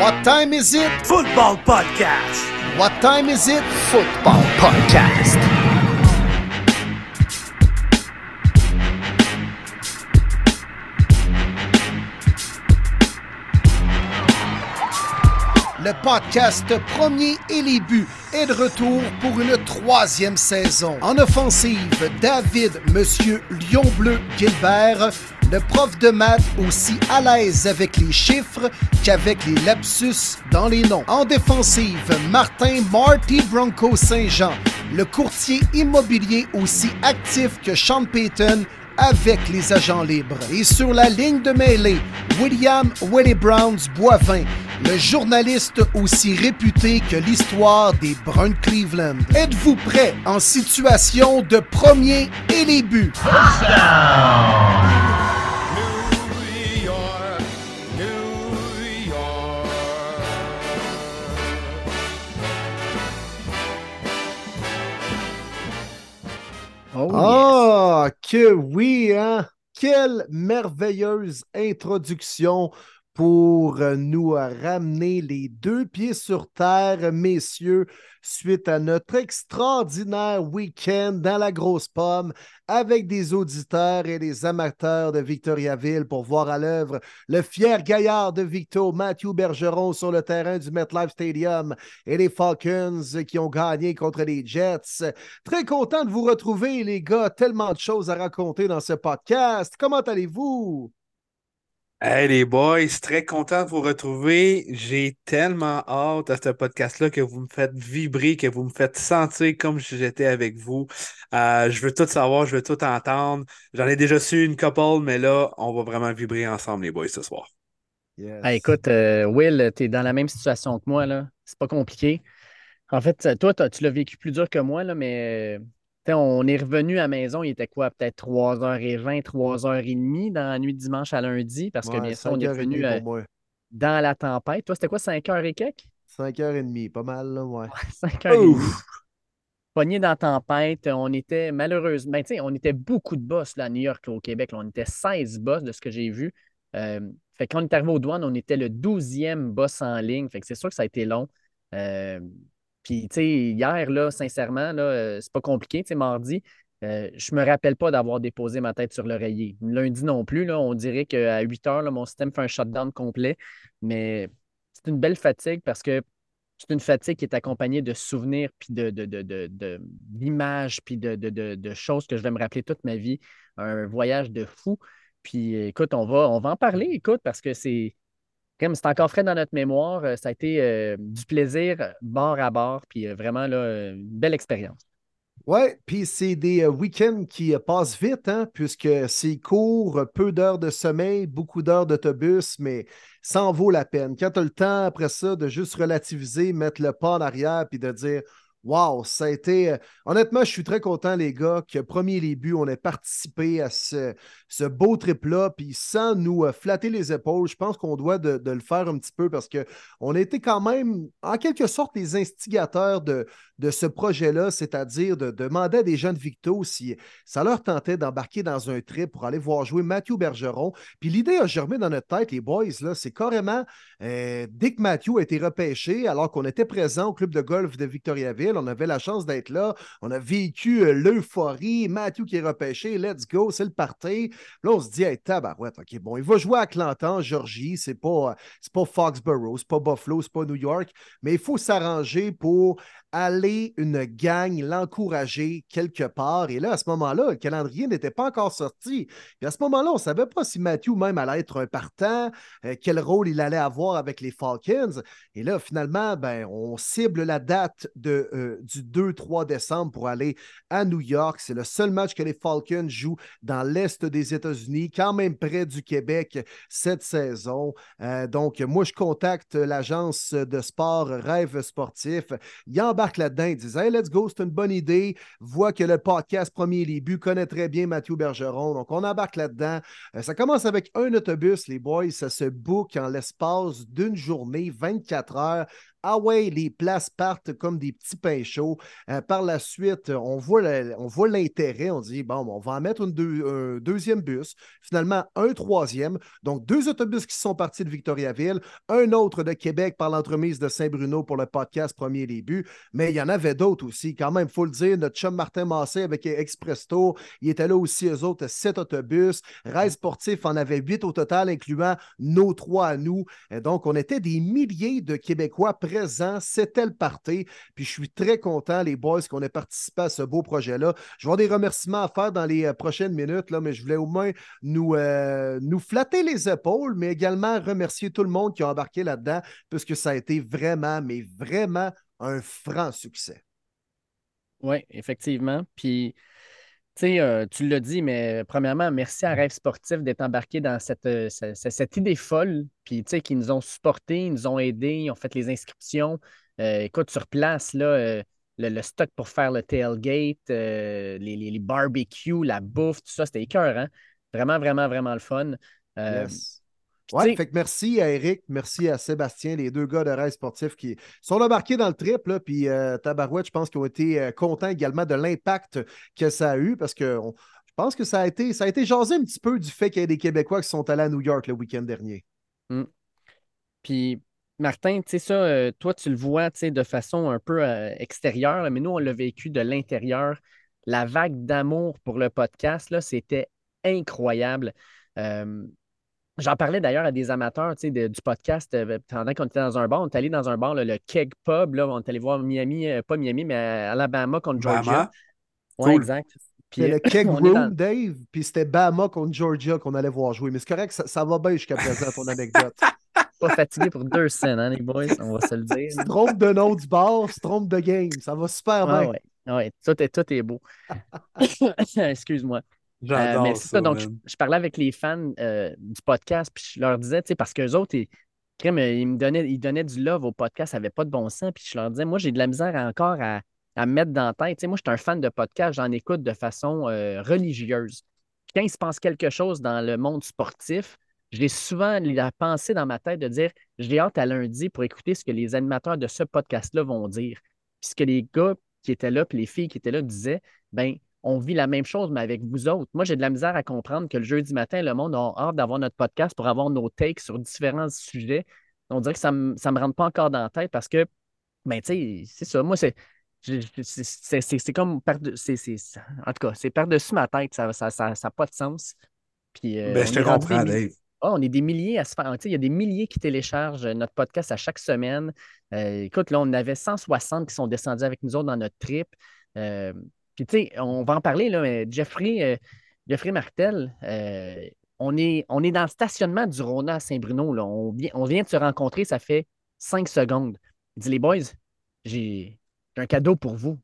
What time is it? Football Podcast. What time is it? Football Podcast. Le podcast Premier et les buts est de retour pour une troisième saison. En offensive, David Monsieur Lion Bleu Gilbert, le prof de maths aussi à l'aise avec les chiffres qu'avec les lapsus dans les noms. En défensive, Martin Marty Bronco Saint-Jean, le courtier immobilier aussi actif que Sean Payton avec les agents libres. Et sur la ligne de mêlée, William Willie Browns Boivin, le journaliste aussi réputé que l'histoire des Bruns Cleveland. Êtes-vous prêt en situation de premier et les buts? Oh, Ah, que oui, hein? Quelle merveilleuse introduction pour euh, nous ramener les deux pieds sur terre, messieurs, suite à notre extraordinaire week-end dans la grosse pomme avec des auditeurs et des amateurs de Victoriaville pour voir à l'œuvre le fier gaillard de Victo, Matthew Bergeron, sur le terrain du MetLife Stadium et les Falcons qui ont gagné contre les Jets. Très content de vous retrouver, les gars. Tellement de choses à raconter dans ce podcast. Comment allez-vous? Hey les boys, très content de vous retrouver. J'ai tellement hâte à ce podcast-là que vous me faites vibrer, que vous me faites sentir comme si j'étais avec vous. Euh, je veux tout savoir, je veux tout entendre. J'en ai déjà su une couple, mais là, on va vraiment vibrer ensemble, les boys, ce soir. Yes. Ah, écoute, euh, Will, tu es dans la même situation que moi, là. C'est pas compliqué. En fait, toi, t'as- tu l'as vécu plus dur que moi, là, mais euh, on est revenu à la maison, il était quoi, peut-être 3h20, 3h30 dans la nuit de dimanche à lundi, parce que Ouais, bien sûr, on est 5h30 revenu euh, dans la tempête. Toi, c'était quoi, 5h et quelques? 5h30, pas mal, là, ouais. 5h30. Pogné dans la tempête, on était malheureusement, ben, tu sais, on était beaucoup de boss là, à New York, au Québec. là. on était 16 boss de ce que j'ai vu. Euh, fait quand on est arrivé aux douanes, on était le 12e boss en ligne. Fait que c'est sûr que ça a été long. Euh, puis, tu sais, hier, là, sincèrement, là, euh, c'est pas compliqué. Tu sais, mardi, euh, je me rappelle pas d'avoir déposé ma tête sur l'oreiller. Lundi non plus, là, on dirait qu'à 8 heures, là, mon système fait un shutdown complet. Mais c'est une belle fatigue parce que c'est une fatigue qui est accompagnée de souvenirs, puis de, de, de, d'images, puis de, choses que je vais me rappeler toute ma vie. Un voyage de fou. Puis écoute, on va, on va en parler, écoute, parce que c'est c'est encore frais dans notre mémoire. Euh, Ça a été euh, du plaisir bord à bord, puis euh, vraiment là, une belle expérience. Ouais, puis c'est des week-ends qui passent vite, hein, puisque c'est court, peu d'heures de sommeil, beaucoup d'heures d'autobus, mais ça en vaut la peine. Quand tu as le temps après ça de juste relativiser, mettre le pas en arrière, puis de dire Wow, ça a été. euh, Honnêtement, je suis très content, les gars, que premier les buts, on ait participé à ce, beau trip-là, puis sans nous euh, flatter les épaules, je pense qu'on doit de, de le faire un petit peu parce qu'on a été quand même, en quelque sorte, les instigateurs de, de ce projet-là, c'est-à-dire de demander à des jeunes Victo si ça leur tentait d'embarquer dans un trip pour aller voir jouer Matthew Bergeron. Puis l'idée a germé dans notre tête, les boys, là, c'est carrément euh, dès que Matthew a été repêché, alors qu'on était présent au club de golf de Victoriaville, on avait la chance d'être là, on a vécu euh, l'euphorie, Matthew qui est repêché, let's go, c'est le party. Là, on se dit, hey, tabarouette, OK, bon, il va jouer à Atlanta, en Georgie, c'est pas, euh, c'est pas Foxborough, c'est pas Buffalo, c'est pas New York, mais il faut s'arranger pour aller une gang, l'encourager quelque part. Et là, à ce moment-là, le calendrier n'était pas encore sorti. Puis à ce moment-là, on ne savait pas si Matthew même allait être un partant, euh, quel rôle il allait avoir avec les Falcons. Et là, finalement, ben, on cible la date de, euh, du 2-3 décembre pour aller à New York. C'est le seul match que les Falcons jouent dans l'Est des États-Unis, quand même près du Québec cette saison. Euh, donc, moi, je contacte l'agence de sport Rêve Sportif. Il embarque là-dedans, il dit Hey, let's go, c'est une bonne idée. Voit que le podcast Premier buts connaît très bien Mathieu Bergeron. Donc, on embarque là-dedans. Euh, ça commence avec un autobus, les boys. Ça se book en l'espace d'une journée, 24 heures ah ouais, les places partent comme des petits pains chauds. Euh, par la suite, on voit, on voit l'intérêt. On dit, bon, on va en mettre un deuxième bus. Finalement, un troisième. Donc, deux autobus qui sont partis de Victoriaville, un autre de Québec par l'entremise de Saint-Bruno pour le podcast Premier Début. Mais il y en avait d'autres aussi. Quand même, il faut le dire, notre chum Martin Massé avec Express il était là aussi, eux autres, sept autobus. Rail Sportif en avait huit au total, incluant nos trois à nous. Et donc, on était des milliers de Québécois présent. C'était le party. Puis je suis très content, les boys, qu'on ait participé à ce beau projet-là. Je vais avoir des remerciements à faire dans les euh, prochaines minutes, là, mais je voulais au moins nous, euh, nous flatter les épaules, mais également remercier tout le monde qui a embarqué là-dedans, puisque ça a été vraiment, mais vraiment un franc succès. Oui, effectivement. Puis, euh, tu l'as dit, mais premièrement, merci à Rêve Sportif d'être embarqué dans cette, euh, idée folle, puis tu sais, qui nous ont supportés, ils nous ont aidés, ils ont fait les inscriptions. Euh, écoute, sur place, le, stock pour faire le tailgate, les, les, barbecues, la bouffe, tout ça, c'était écœurant. Vraiment, vraiment, vraiment le fun. Ouais, fait que merci à Eric, merci à Sébastien, les deux gars de Rêve Sportif qui sont embarqués dans le trip. Là, puis euh, Tabarouette, je pense qu'ils ont été euh, contents également de l'impact que ça a eu parce que je pense que ça a été ça a été jasé un petit peu du fait qu'il y ait des Québécois qui sont allés à New York le week-end dernier. Hum. Puis Martin, tu sais ça, euh, toi tu le vois de façon un peu extérieure, mais nous on l'a vécu de l'intérieur. La vague d'amour pour le podcast, là, c'était incroyable. J'en parlais d'ailleurs à des amateurs du podcast euh, pendant qu'on était dans un bar. On est allé dans un bar, le Keg Pub. Là, on est allé voir Miami, euh, pas Miami, mais Alabama contre Georgia. Oui, exact. Puis, le Keg Room, Dave, puis c'était Bama contre Georgia qu'on allait voir jouer. Mais c'est correct, ça, va bien jusqu'à présent, ton anecdote. pas fatigué pour deux scènes, hein, les boys, on va se le dire. Se trompe de nom du bar, se trompe de game. Ça va super bien. Oui, ouais. tout, est, tout est beau. Excuse-moi. Euh, c'est ça, donc je, parlais avec les fans euh, du podcast, puis je leur disais, tu sais, parce qu'eux autres, ils, ils, me donnaient, ils donnaient du love au podcast, ça n'avait pas de bon sens, puis je leur disais, moi, j'ai de la misère encore à, à me mettre dans la tête. Tu sais, moi, je suis un fan de podcast, j'en écoute de façon euh, religieuse. quand il se passe quelque chose dans le monde sportif, j'ai souvent la pensée dans ma tête de dire, j'ai hâte à lundi pour écouter ce que les animateurs de ce podcast-là vont dire. Puis ce que les gars qui étaient là, puis les filles qui étaient là disaient, ben on vit la même chose, mais avec vous autres. Moi, j'ai de la misère à comprendre que le jeudi matin, le monde a hâte d'avoir notre podcast pour avoir nos takes sur différents sujets. On dirait que ça ne me, rentre pas encore dans la tête parce que, ben, tu sais, c'est ça. Moi, c'est. C'est comme par en tout cas, c'est par-dessus ma tête, ça n'a ça, ça, pas de sens. Puis, euh, ben, je te comprends, Dave. Ah, on est des milliers à se faire. Il y a des milliers qui téléchargent notre podcast à chaque semaine. Euh, écoute, là, on avait 160 qui sont descendus avec nous autres dans notre trip. Euh, puis, tu sais, on va en parler, là, mais Jeffrey, euh, Jeffrey Martel, euh, on, est, on est dans le stationnement du Rona à Saint-Bruno. On, on vient de se rencontrer, ça fait cinq secondes. Il dit Les boys, j'ai un cadeau pour vous.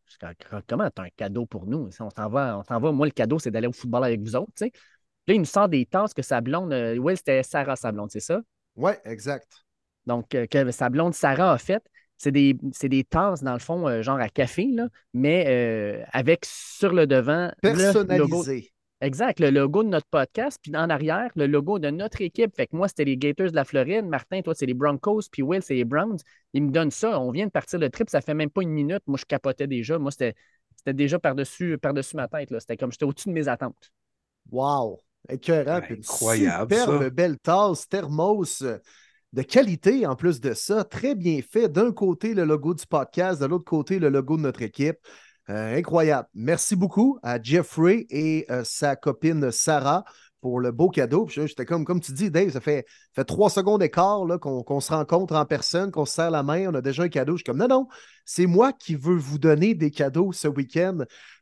Comment tu as un cadeau pour nous? On s'en va, on s'en va. Moi, le cadeau, c'est d'aller au football avec vous autres. Là, il nous sort des tasses que sa blonde, euh, Will, c'était Sarah, sa blonde, c'est ça? Oui, exact. Donc, que sa blonde Sarah a fait. C'est des, des, tasses, dans le fond, euh, genre à café, là, mais euh, avec sur le devant. Personnalisé. exact, le logo de notre podcast, puis en arrière, le logo de notre équipe. Fait que moi, c'était les Gators de la Floride. Martin, toi, c'est les Broncos, puis Will, c'est les Browns. Il me donne ça. On vient de partir le trip, ça fait même pas une minute. Moi, je capotais déjà. Moi, c'était déjà par-dessus par -dessus ma tête. C'était comme j'étais au-dessus de mes attentes. Wow! Écœurant. Incroyable. Superbe belle tasse, thermos de qualité en plus de ça, très bien fait. D'un côté, le logo du podcast, de l'autre côté, le logo de notre équipe. Euh, incroyable. Merci beaucoup à Jeffrey et euh, sa copine Sarah pour le beau cadeau. J'étais comme, comme tu dis, Dave, ça fait, trois secondes d'écart qu'on se rencontre en personne, qu'on se serre la main, on a déjà un cadeau. Je suis comme, non, non, c'est moi qui veux vous donner des cadeaux ce week-end,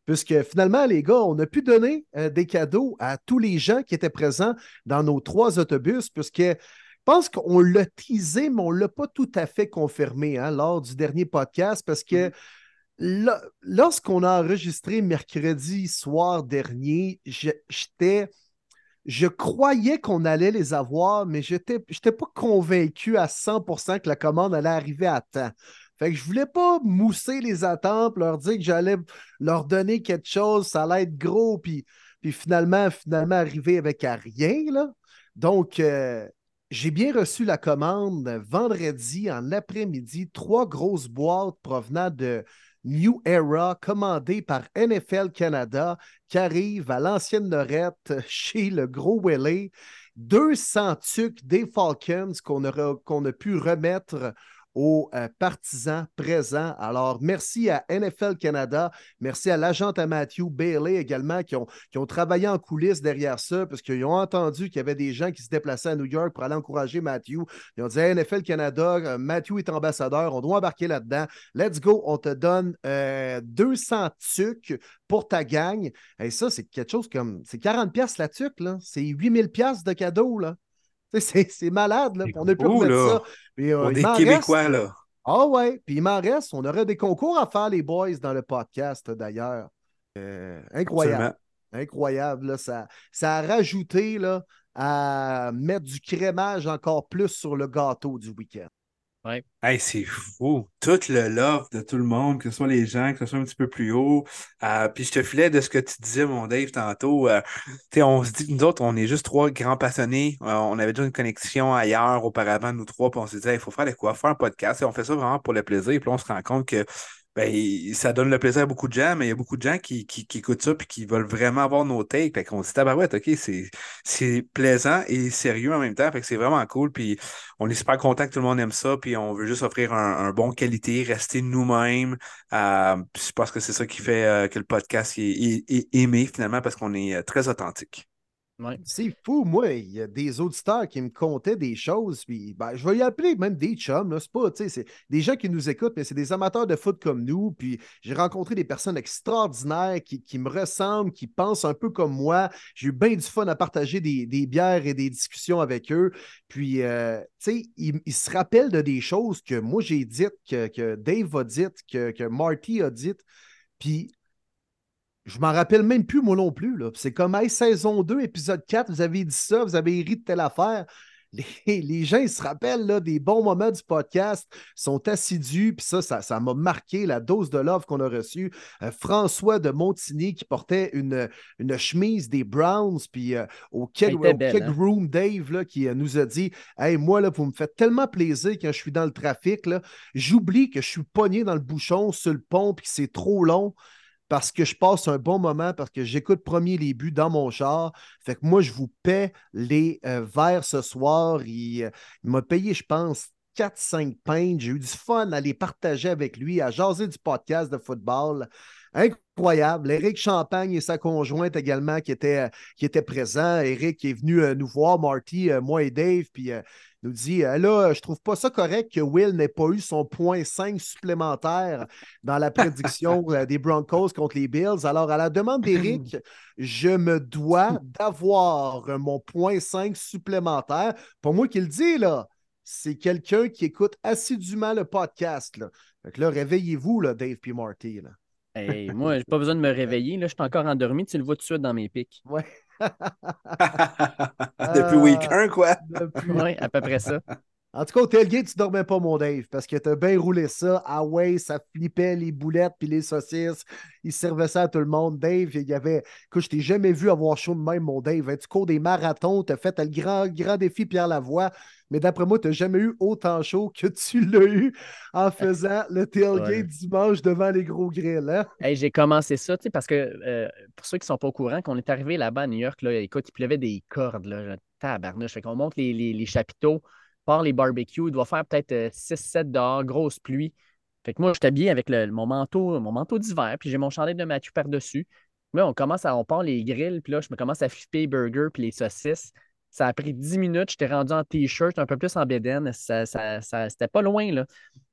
puisque finalement, les gars, on a pu donner euh, des cadeaux à tous les gens qui étaient présents dans nos trois autobus, puisque pense qu'on l'a teasé, mais on ne l'a pas tout à fait confirmé hein, lors du dernier podcast parce que mm-hmm. lorsqu'on a enregistré mercredi soir dernier, j'étais. Je croyais qu'on allait les avoir, mais je n'étais pas convaincu à 100% que la commande allait arriver à temps. Fait que je voulais pas mousser les attentes, leur dire que j'allais leur donner quelque chose, ça allait être gros, puis, puis finalement, finalement arriver avec rien. Là. Donc, euh, j'ai bien reçu la commande vendredi en après-midi, trois grosses boîtes provenant de New Era, commandées par NFL Canada, qui arrivent à l'ancienne Lorette chez le gros Willie. 200 tucs des Falcons qu'on a pu remettre aux euh, partisans présents. Alors, merci à NFL Canada, merci à l'agent à Matthew Bailey également qui ont, qui ont travaillé en coulisses derrière ça parce qu'ils ont entendu qu'il y avait des gens qui se déplaçaient à New York pour aller encourager Matthew. Ils ont dit NFL Canada, euh, Matthew est ambassadeur, on doit embarquer là-dedans. Let's go, on te donne 200 euh, tucs pour ta gang. Et ça, c'est quelque chose comme. C'est 40$ la tuque, là. C'est 8000$ de cadeaux, là. C'est malade, là. On a pu remettre ça. Euh, on est Québécois, là. Ah ouais, puis il m'en reste. On aurait des concours à faire, les boys, dans le podcast, d'ailleurs. Euh, incroyable. Incroyable. Là. Ça, ça a rajouté là, à mettre du crémage encore plus sur le gâteau du week-end. Ouais. Hey, c'est fou. Tout le love de tout le monde, que ce soit les gens, que ce soit un petit peu plus haut. Euh, puis je te filais de ce que tu disais, mon Dave, tantôt. Euh, on se dit, nous autres, on est juste trois grands passionnés. Euh, on avait déjà une connexion ailleurs auparavant, nous trois, puis on s'est dit, il faut faire de quoi? Faire un podcast. Et on fait ça vraiment pour le plaisir. Puis on se rend compte que ben, ça donne le plaisir à beaucoup de gens, mais il y a beaucoup de gens qui, qui, écoutent ça et qui veulent vraiment avoir nos takes. Fait qu'on se dit, tabarouette, OK, c'est plaisant et sérieux en même temps. Fait que c'est vraiment cool. Puis on est super content que tout le monde aime ça. Puis on veut juste offrir un, bon qualité, rester nous-mêmes. Euh, je pense que c'est ça qui fait euh, que le podcast est, est aimé finalement parce qu'on est euh, très authentique. C'est fou, moi. Il y a des auditeurs qui me contaient des choses, puis ben, je vais y appeler même des chums. C'est pas, des gens qui nous écoutent, mais c'est des amateurs de foot comme nous. Puis j'ai rencontré des personnes extraordinaires qui, me ressemblent, qui pensent un peu comme moi. J'ai eu bien du fun à partager des, bières et des discussions avec eux. Puis, euh, tu ils, se rappellent de des choses que moi j'ai dites, que, Dave a dites, que, que Marty a dites. Je m'en rappelle même plus, moi non plus. C'est comme hey, saison 2, épisode 4, vous avez dit ça, vous avez ri de telle affaire. Les, gens, ils se rappellent là, des bons moments du podcast, sont assidus, puis ça, ça m'a marqué la dose de love qu'on a reçue. Euh, François de Montigny qui portait une, une chemise des Browns, puis euh, au Keg, hein? Room, Dave là, qui euh, nous a dit Hey, moi, là, vous me faites tellement plaisir quand je suis dans le trafic, j'oublie que je suis pogné dans le bouchon sur le pont, puis que c'est trop long parce que je passe un bon moment, parce que j'écoute premier les buts dans mon char. Fait que moi, je vous paie les euh, verres ce soir. Il, euh, il m'a payé, je pense, 4-5 pintes. J'ai eu du fun à les partager avec lui, à jaser du podcast de football. Incroyable. Eric Champagne et sa conjointe également qui étaient, qui étaient présents. Eric est venu euh, nous voir, Marty, moi et Dave, puis nous dit euh, là, je trouve pas ça correct que Will n'ait pas eu son point 5 supplémentaire dans la prédiction euh, des Broncos contre les Bills. Alors, à la demande d'Eric, je me dois d'avoir mon point 5 supplémentaire. Pour moi qui le dit, là, c'est quelqu'un qui écoute assidûment le podcast. Là. là, réveillez-vous, là, Dave P. Marty. Là. Hey, moi, j'ai pas besoin de me réveiller. Là, je suis encore endormi. Tu le vois tout de suite dans mes pics. Ouais. Depuis week 1, quoi. Oui, à peu près ça. En tout cas, au tailgate, tu dormais pas, mon Dave, parce que t'as bien roulé ça. Ah ouais, ça flippait les boulettes puis les saucisses. Il servait ça à tout le monde. Dave, il y avait. Écoute, je t'ai jamais vu avoir chaud de même, mon Dave. Hein, tu cours des marathons, tu as fait le grand, grand défi Pierre Lavoie. Mais d'après moi, tu n'as jamais eu autant chaud que tu l'as eu en faisant le tailgate dimanche devant les gros grilles. Hein? J'ai commencé ça, parce que euh, pour ceux qui ne sont pas au courant, quand on est arrivé là-bas à New York, là, écoute, il pleuvait des cordes, là, tabarnouche. Fait qu'on monte les, les chapiteaux part les barbecues. Il doit faire peut-être 6-7 euh, dehors, grosse pluie. Fait que moi, je suis avec mon manteau, mon manteau d'hiver, puis j'ai mon chandail de Mathieu par-dessus. Là, on commence à, on part les grilles, puis là, je me commence à flipper les burgers puis les saucisses. Ça a pris 10 minutes, j'étais rendu en t-shirt, un peu plus en bédaine. Ça, ça, c'était pas loin, là.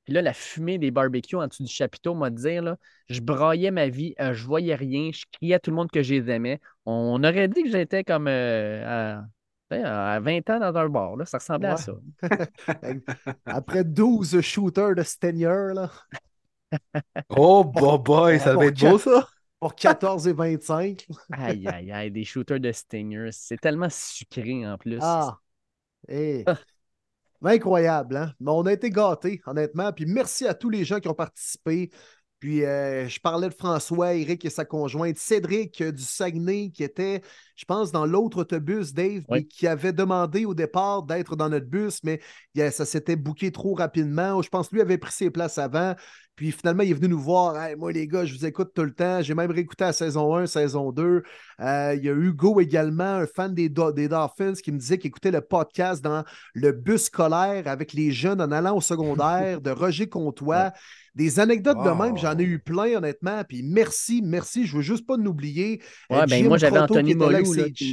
Puis là, la fumée des barbecues en dessous du chapiteau m'a dit, là, je braillais ma vie, euh, je voyais rien, je criais à tout le monde que je les. On aurait dit que j'étais comme euh, 20 ans dans un bar, là, ça ressemblait à ça. Après 12 shooters de Stenier, là. oh, boy, ça va être beau, ça! Pour 14 et 25. aïe, aïe, aïe, des shooters de Stinger. C'est tellement sucré en plus. Ah! Hey. Ah. Incroyable, hein? Mais on a été gâtés, honnêtement. Puis merci à tous les gens qui ont participé. Puis euh, je parlais de François, Eric et sa conjointe, Cédric euh, du Saguenay, qui était, je pense, dans l'autre autobus, Dave, Oui. et qui avait demandé au départ d'être dans notre bus, mais ça s'était booké trop rapidement. Je pense que lui avait pris ses places avant. Puis finalement, il est venu nous voir. Hey, moi, les gars, je vous écoute tout le temps. J'ai même réécouté la saison 1, saison 2. Euh, il y a Hugo également, un fan des, Do- des Dolphins, qui me disait qu'il écoutait le podcast dans le bus scolaire avec les jeunes en allant au secondaire de Roger Comtois. Des anecdotes de même, j'en ai eu plein, honnêtement. Puis merci, merci. Je veux juste pas l'oublier. Ouais, Euh, ben, Jim moi, j'avais Anthony Molou, qui-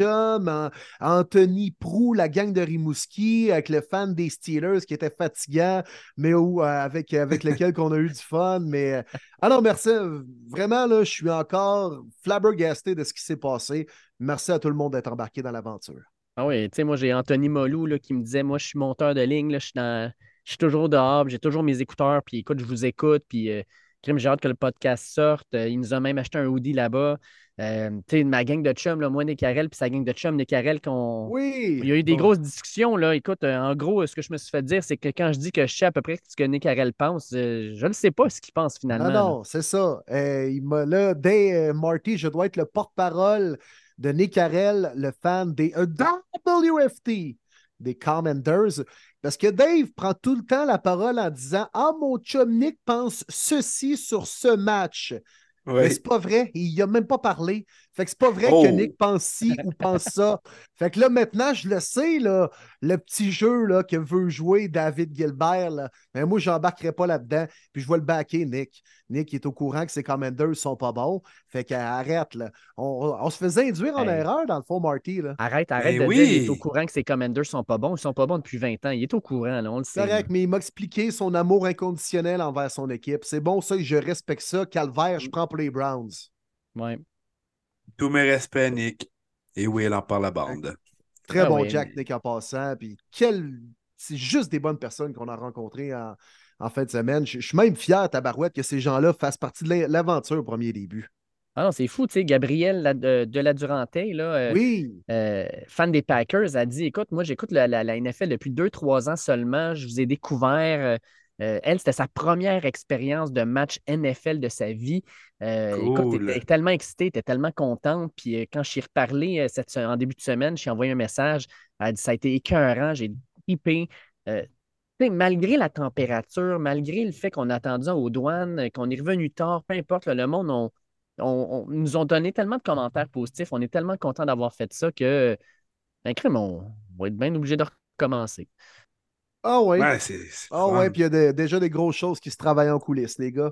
Anthony Prou, la gang de Rimouski, avec le fan des Steelers qui était fatigant, mais où, euh, avec, avec lequel qu'on a eu du fun. Mais euh, alors, merci. euh, Vraiment, là, je suis encore flabbergasté de ce qui s'est passé. Merci à tout le monde d'être embarqué dans l'aventure. Ah oui, tu sais, moi, j'ai Anthony Molou là, qui me disait Moi, je suis monteur de ligne, je suis dans- toujours dehors, j'ai toujours mes écouteurs, puis écoute, je vous écoute, puis euh, j'ai hâte que le podcast sorte. Euh, il nous a même acheté un hoodie là-bas. Euh, tu sais, ma gang de chums, là, moi, Nick puis sa gang de chums, Nick Carrel, qu'on. Oui. Il y a eu des Bon. grosses discussions, là. Écoute, euh, en gros, ce que je me suis fait dire, c'est que quand je dis que je sais à peu près ce que Nick pense, euh, je ne sais pas ce qu'il pense finalement. Non, non, c'est ça. Il m'a là, dès Marty, je dois être le porte-parole de Nick le fan des WFT, des Commanders. Parce que Dave prend tout le temps la parole en disant Ah, mon chum Nick pense ceci sur ce match. Mais Oui. c'est pas vrai. Il n'y a même pas parlé. Fait que c'est pas vrai Oh. que Nick pense ci ou pense ça. Fait que là, maintenant, je le sais, là, le petit jeu là, que veut jouer David Gilbert. Là. Mais moi, je n'embarquerai pas là-dedans. Puis je vais le backer, Nick. Nick il est au courant que ses commanders sont pas bons. Fait qu'arrête, là. On, on se faisait induire en Hey. erreur, dans le fond, Marty. Là. Arrête, arrête de dire qu'il oui. est au courant que ses commanders sont pas bons. Ils sont pas bons depuis 20 ans. Il est au courant, là, on le sait. Correct, là. mais il m'a expliqué son amour inconditionnel envers son équipe. C'est bon, ça, je respecte ça. Calvaire, je prends pour les Browns. Ouais. Tous mes respects, Nick. Et oui, elle en parle la bande. Très Ah bon oui, Jack, mais- Nick, en passant. Puis quel... c'est juste des bonnes personnes qu'on a rencontrées en, en fin de semaine. Je, je suis même fier, Tabarouette, que ces gens-là fassent partie de l'aventure au premier début. Ah non, c'est fou, tu sais, Gabriel la- de, de la Durantaye, là, euh, Oui, euh, fan des Packers, a dit Écoute, moi, j'écoute la, la- la NFL depuis 2-3 ans seulement. Je vous ai découvert. Euh, elle, c'était sa première expérience de match NFL de sa vie. Euh, Écoute, elle était tellement excitée, elle était tellement contente. Puis euh, quand je suis reparlé cette, en début de semaine, je lui ai envoyé un message. Elle a dit Ça a été écœurant, j'ai trippé. Malgré la température, malgré le fait qu'on a attendu aux douanes, qu'on est revenu tard, peu importe, là, le monde, on, on- on- nous ont donné tellement de commentaires positifs. On est tellement content d'avoir fait ça que, ben, crème, on, va être bien obligé de recommencer. Ah ouais. Ah fun. ouais, puis il y a déjà des grosses choses qui se travaillent en coulisses, les gars.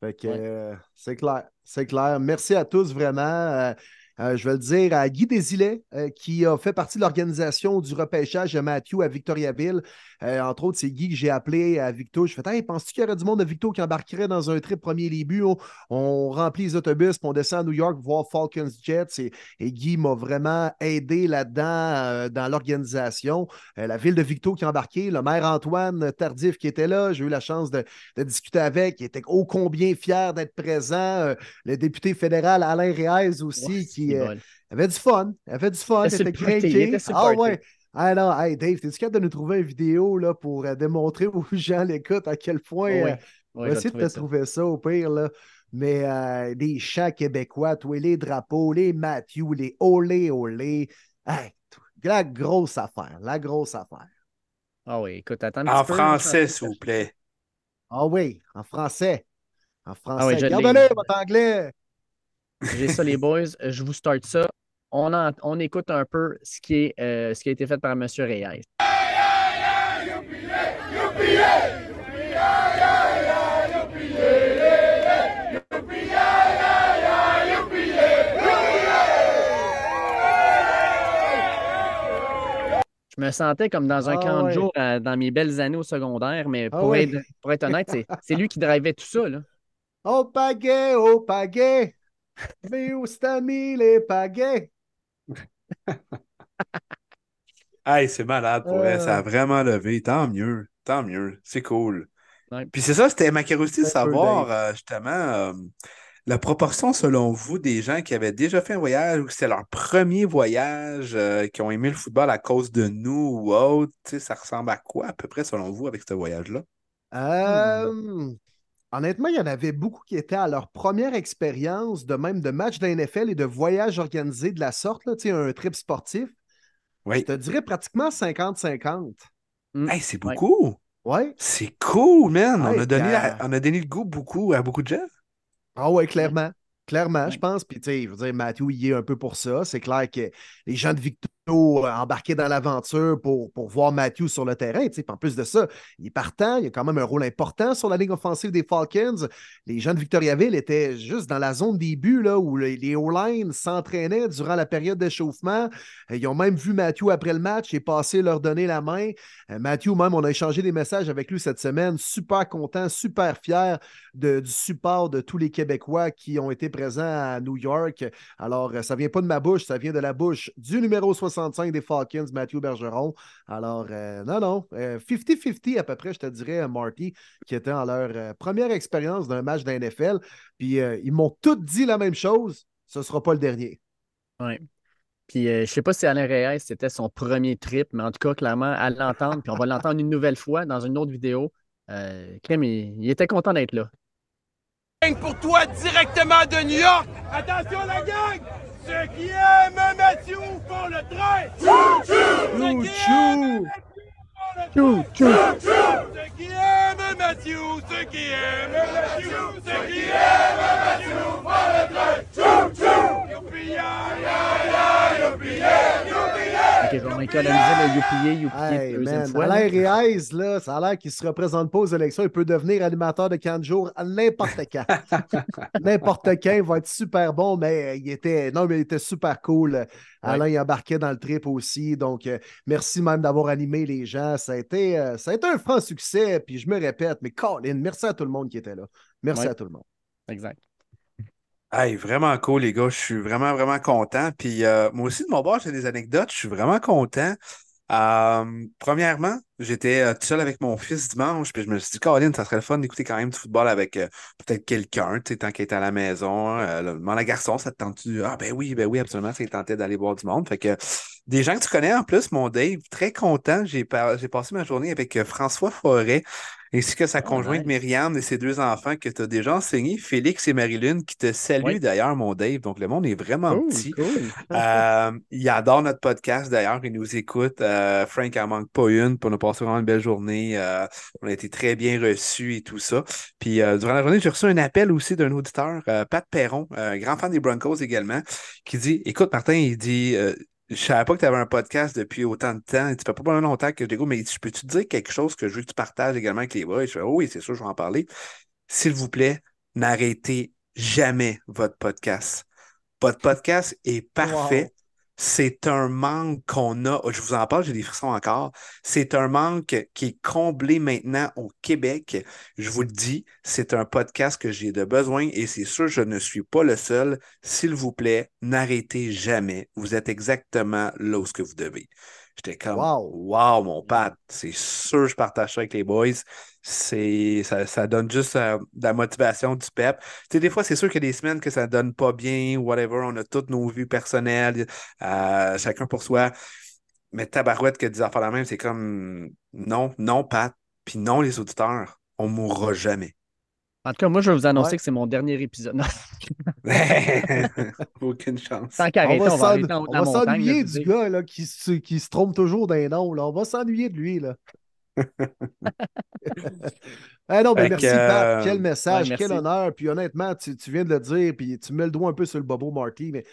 Fait que Ouais. euh, c'est clair, c'est clair. Merci à tous vraiment. Euh, euh, je vais le dire à Guy Desilets, euh, qui a fait partie de l'organisation du repêchage de Matthew à Victoriaville. Euh, entre autres, c'est Guy que j'ai appelé à Victo. Je fais Hey, penses-tu qu'il y aurait du monde de Victo qui embarquerait dans un trip premier début? On, on remplit les autobus, puis on descend à New York voir Falcons Jets. Et, et Guy m'a vraiment aidé là-dedans dans l'organisation. La ville de Victo qui a embarqué, le maire Antoine Tardif qui était là. J'ai eu la chance de, de discuter avec. Il était ô combien fier d'être présent. Le député fédéral Alain Reyes aussi, Ouais, qui c'est euh, bon. avait du fun. avait du fun. Il était sur était le party, il craqué. était sur le Ah ouais. Ah non, hey Dave, t'es-tu capable de nous trouver une vidéo là, pour euh, démontrer aux gens l'écoute à quel point. Ouais, euh, ouais, on va essayer de trouver te ça. trouver ça au pire, là. Mais euh, des chants québécois, toi, les drapeaux, les Matthew, les olé olé. Hey, la grosse affaire, la grosse affaire. Ah oui, écoute, attends un En petit français, s'il vous plaît. Ah oui, en français. En français. Ah oui. Regardez-le, votre anglais. J'ai ça, les boys. Je vous start ça. On, on écoute un peu ce qui, est, euh, ce qui a été fait par M. Reyes. Je me sentais comme dans un Ah camp de jour dans mes belles années au secondaire, mais Ah pour, être, pour être honnête, c'est, c'est lui qui drivait tout ça. Là. Au pagaie, au pagaie. Mais où s'est mis les pagaies? Hey, c'est malade pour elle. Euh. Ça a vraiment levé. Tant mieux. Tant mieux. C'est cool. Ouais. Puis c'est ça, c'était ma curiosité de savoir euh, justement euh, la proportion selon vous des gens qui avaient déjà fait un voyage ou que c'était leur premier voyage, euh, qui ont aimé le football à cause de nous ou autre. Tu sais, ça ressemble à quoi à peu près selon vous avec ce voyage-là? Euh, honnêtement, il y en avait beaucoup qui étaient à leur première expérience de même de match de NFL et de voyage organisé de la sorte, là, un trip sportif. Oui. Je te dirais pratiquement 50-50. Mm. Hey, c'est beaucoup. Ouais. C'est cool, man. on, a donné, euh, on a donné le goût beaucoup à beaucoup de gens. Ah ouais, clairement. Clairement, Ouais. je pense. Puis, tu sais, je veux dire, Matthew, il y est un peu pour ça. C'est clair que les gens de Victo euh, embarquaient dans l'aventure pour, pour voir Matthew sur le terrain. En plus de ça, il est partant. Il a quand même un rôle important sur la ligne offensive des Falcons. Les gens de Victoriaville étaient juste dans la zone des buts, là, où les, O-line s'entraînaient durant la période d'échauffement. Euh, Ils ont même vu Matthew après le match et passé leur donner la main. Euh, Matthew, même, on a échangé des messages avec lui cette semaine. Super content, super fier du support de tous les Québécois qui ont été présents à New York. Alors, ça vient pas de ma bouche, ça vient de la bouche du numéro 65 des Falcons, Matthew Bergeron. Alors, euh, non, non, euh, 50-50 à peu près, je te dirais, euh, Marty, qui était en leur euh, première expérience d'un match d'NFL. Puis, euh, ils m'ont tous dit la même chose, ce sera pas le dernier. Ouais. Puis euh, je sais pas si Alain Reyes, c'était son premier trip, mais en tout cas, clairement, à l'entendre, puis on va l'entendre une nouvelle fois dans une autre vidéo. Euh, Clem, il, il était content d'être là. pour toi directement de New York. Attention la gang! Ceux qui aiment Mathieu font le train! Aiment Chou, chou. Ceux qui aiment Mathieu, ceux qui aiment Mathieu, ceux qui aiment Mathieu font le train! Chou, chou! Youpi, ya, ya, ya, youpi, ya, youpi, ya. Ok, je vais économiser le UPA, UPA Hey, deuxième fois. Alain Reyes, là, ça a l'air qu'il se représente pas aux élections. Il peut devenir animateur de camp de jour à n'importe quand. n'importe quand, il va être super bon, mais il était, non, mais il était super cool. Alain, il embarquait dans le trip aussi. Donc, euh, merci même d'avoir animé les gens. Ça a, été, euh, ça a été un franc succès. Puis je me répète, mais Colin, merci à tout le monde qui était là. Merci Ouais. à tout le monde. Exact. Hey, vraiment cool, les gars. Je suis vraiment, vraiment content. Puis euh, moi aussi, de mon bord, j'ai des anecdotes. Je suis vraiment content. Euh, premièrement, j'étais euh, tout seul avec mon fils dimanche, puis je me suis dit, Caroline, ça serait le fun d'écouter quand même du football avec euh, peut-être quelqu'un, tu sais, tant qu'il est à la maison. Euh, le, demande à garçon, ça te tente-tu? Ah, ben oui, ben oui, absolument, ça il tentait d'aller voir du monde. Fait que des gens que tu connais en plus, mon Dave, très content. J'ai par- passé ma journée avec euh, François Forêt, ainsi que sa Oh, conjointe nice. Myriam et ses deux enfants que tu as déjà enseignés, Félix et Marilyn, qui te saluent Oui. d'ailleurs, mon Dave. Donc, le monde est vraiment Cool, petit. cool. Euh, il adore notre podcast d'ailleurs, il nous écoute. Euh, Frank en manque pas une, puis on a passé vraiment une belle journée. Euh, on a été très bien reçus et tout ça. Puis durant la journée, j'ai reçu un appel aussi d'un auditeur, Pat Perron, grand fan des Broncos également, qui dit Écoute, Martin, il dit Je savais pas que tu avais un podcast depuis autant de temps. Tu fait pas mal longtemps que je mais je peux-tu te dire quelque chose que je veux que tu partages également avec les boys? Je fais Oh oui, c'est sûr, je vais en parler. S'il vous plaît, n'arrêtez jamais votre podcast. Votre podcast est parfait. C'est un manque qu'on a. Je vous en parle, j'ai des frissons encore. C'est un manque qui est comblé maintenant au Québec. Je vous le dis, c'est un podcast que j'ai de besoin et c'est sûr, je ne suis pas le seul. S'il vous plaît, n'arrêtez jamais. Vous êtes exactement là où ce que vous devez. J'étais comme, Wow. wow, mon Pat, c'est sûr, je partage ça avec les boys. C'est, ça, ça donne juste euh, de la motivation, du pep. Tu sais, des fois, c'est sûr qu'il y a des semaines que ça donne pas bien, whatever. On a toutes nos vues personnelles, euh, chacun pour soi. Mais tabarouette que des affaires la même, c'est comme non, non, Pat, puis non, les auditeurs, on mourra jamais. En tout cas, moi, je vais vous annoncer Ouais. que c'est mon dernier épisode. Aucune chance. On va s'ennuyer du gars là, qui, se, qui se trompe toujours d'un nom. Là. On va s'ennuyer de lui. Là. Ah non, mais merci, que, Pat. euh, Quel message, ouais, quel honneur. Puis honnêtement, tu, tu viens de le dire, puis tu mets le doigt un peu sur le bobo, Marty. Mais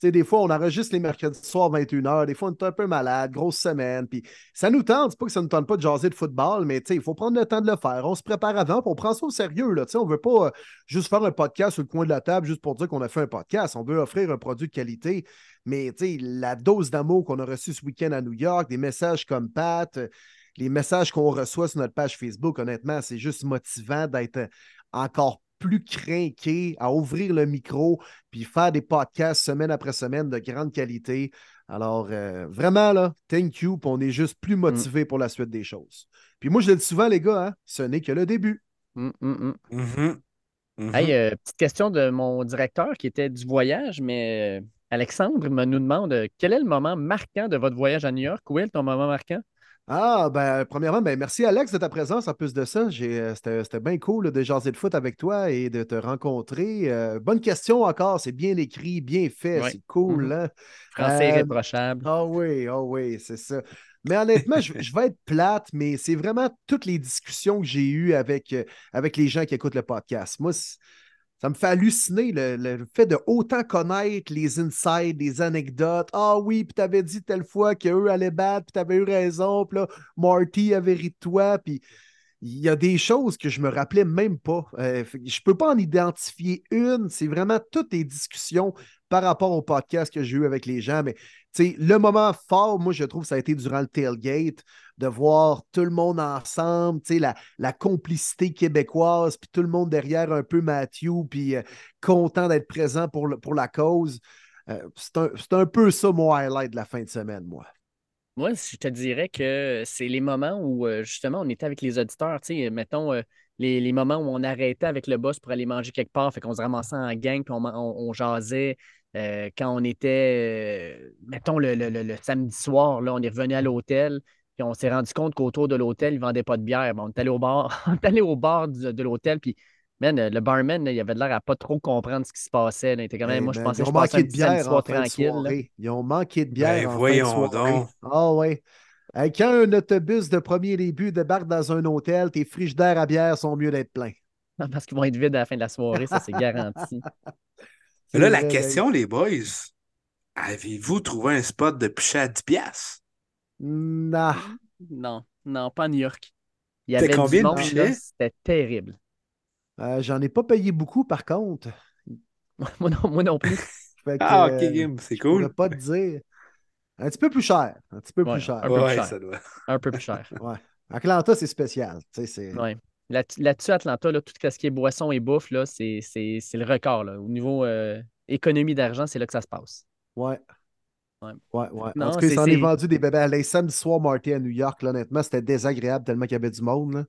tu sais, des fois, on enregistre les mercredis soirs 21h. Des fois, on est un peu malade, grosse semaine. Puis ça nous tente. C'est pas que ça nous tente pas de jaser de football, mais il faut prendre le temps de le faire. On se prépare avant, puis on prend ça au sérieux. Là. On veut pas euh, juste faire un podcast sur le coin de la table juste pour dire qu'on a fait un podcast. On veut offrir un produit de qualité. Mais la dose d'amour qu'on a reçue ce week-end à New York, des messages comme Pat, euh, les messages qu'on reçoit sur notre page Facebook, honnêtement, c'est juste motivant d'être encore plus craqué à ouvrir le micro puis faire des podcasts semaine après semaine de grande qualité. Alors, euh, vraiment, là, thank you. Puis on est juste plus motivé pour la suite des choses. Puis moi, je le dis souvent, les gars, hein, ce n'est que le début. Hum, hum, hum. Mhm. Mhm. Hey, euh, petite question de mon directeur qui était du voyage, mais euh, Alexandre me nous demande quel est le moment marquant de votre voyage à New York? Où est ton moment marquant? Ah, ben, premièrement, ben, merci Alex de ta présence en plus de ça. Euh, C'était bien cool là, de jaser de foot avec toi et de te rencontrer. Euh, bonne question encore, c'est bien écrit, bien fait, c'est cool. Mhm. hein. Français Euh, irréprochable. Ah oui, ah oui, c'est ça. Mais honnêtement, je, je vais être plate, mais c'est vraiment toutes les discussions que j'ai eues avec, avec les gens qui écoutent le podcast. Moi, ça me fait halluciner le, fait de autant connaître les insides, les anecdotes. Ah oui, puis t'avais dit telle fois qu'eux allaient battre, puis t'avais eu raison, puis là, Marty avait ri de toi, puis il y a des choses que je me rappelais même pas. Euh, je peux pas en identifier une. C'est vraiment toutes les discussions par rapport au podcast que j'ai eu avec les gens. Mais le moment fort, moi, je trouve, ça a été durant le tailgate, de voir tout le monde ensemble, la, la complicité québécoise, puis tout le monde derrière un peu Matthew, puis euh, content d'être présent pour, la cause. Euh, c'est un, peu ça mon highlight de la fin de semaine, moi. Moi, je te dirais que c'est les moments où, euh, justement, on était avec les auditeurs, mettons, les, moments où on arrêtait avec le boss pour aller manger quelque part, fait qu'on se ramassait en gang, puis on jasait. Euh, quand on était, euh, mettons, le, le- le- le samedi soir, là, on est revenu à l'hôtel, puis on s'est rendu compte qu'autour de l'hôtel, ils ne vendaient pas de bière. Bon, on est allé au bar, on est allé au bar du- de l'hôtel, puis, man, le barman, là, il avait l'air à pas trop comprendre ce qui se passait. là. Il était quand même, Hey, moi, je man, pensais ils que ont je manqué de bière soir en fin de tranquille. là. soirée. Ils ont manqué de bière Ben, en fin de voyons soirée. donc. Ah ouais. Quand un autobus de premier début débarque dans un hôtel, tes frigidaires à bière sont mieux d'être pleins. Parce qu'ils vont être vides à la fin de la soirée, ça c'est garanti. Là, la vrai, question, les boys, avez-vous trouvé un spot de pichet à 10 piastres? Nah. Non, non, pas à New York. Il y C'était avait combien du de monde, là, c'était terrible. Euh, J'en ai pas payé beaucoup, par contre. Moi non, moi non plus. Fait que, Ah, ok, euh, Game, c'est je pourrais cool. pas te dire. Un petit peu plus cher. Un petit peu Ouais, plus cher. un peu plus cher. ça doit. Un peu plus cher. Ouais. Atlanta, c'est spécial. Tu sais, c'est... Ouais. Là- Là-dessus, Atlanta, là, tout ce qui est boisson et bouffe, là, c'est c'est- c'est le record. Là. Au niveau euh, économie d'argent, c'est là que ça se passe. Ouais. Ouais. Ouais, ouais. Non, en tout cas, il c'est- s'en est c'est- vendu des bébés. Les samedi soir, Marty à New York, là, honnêtement, c'était désagréable tellement qu'il y avait du monde. là.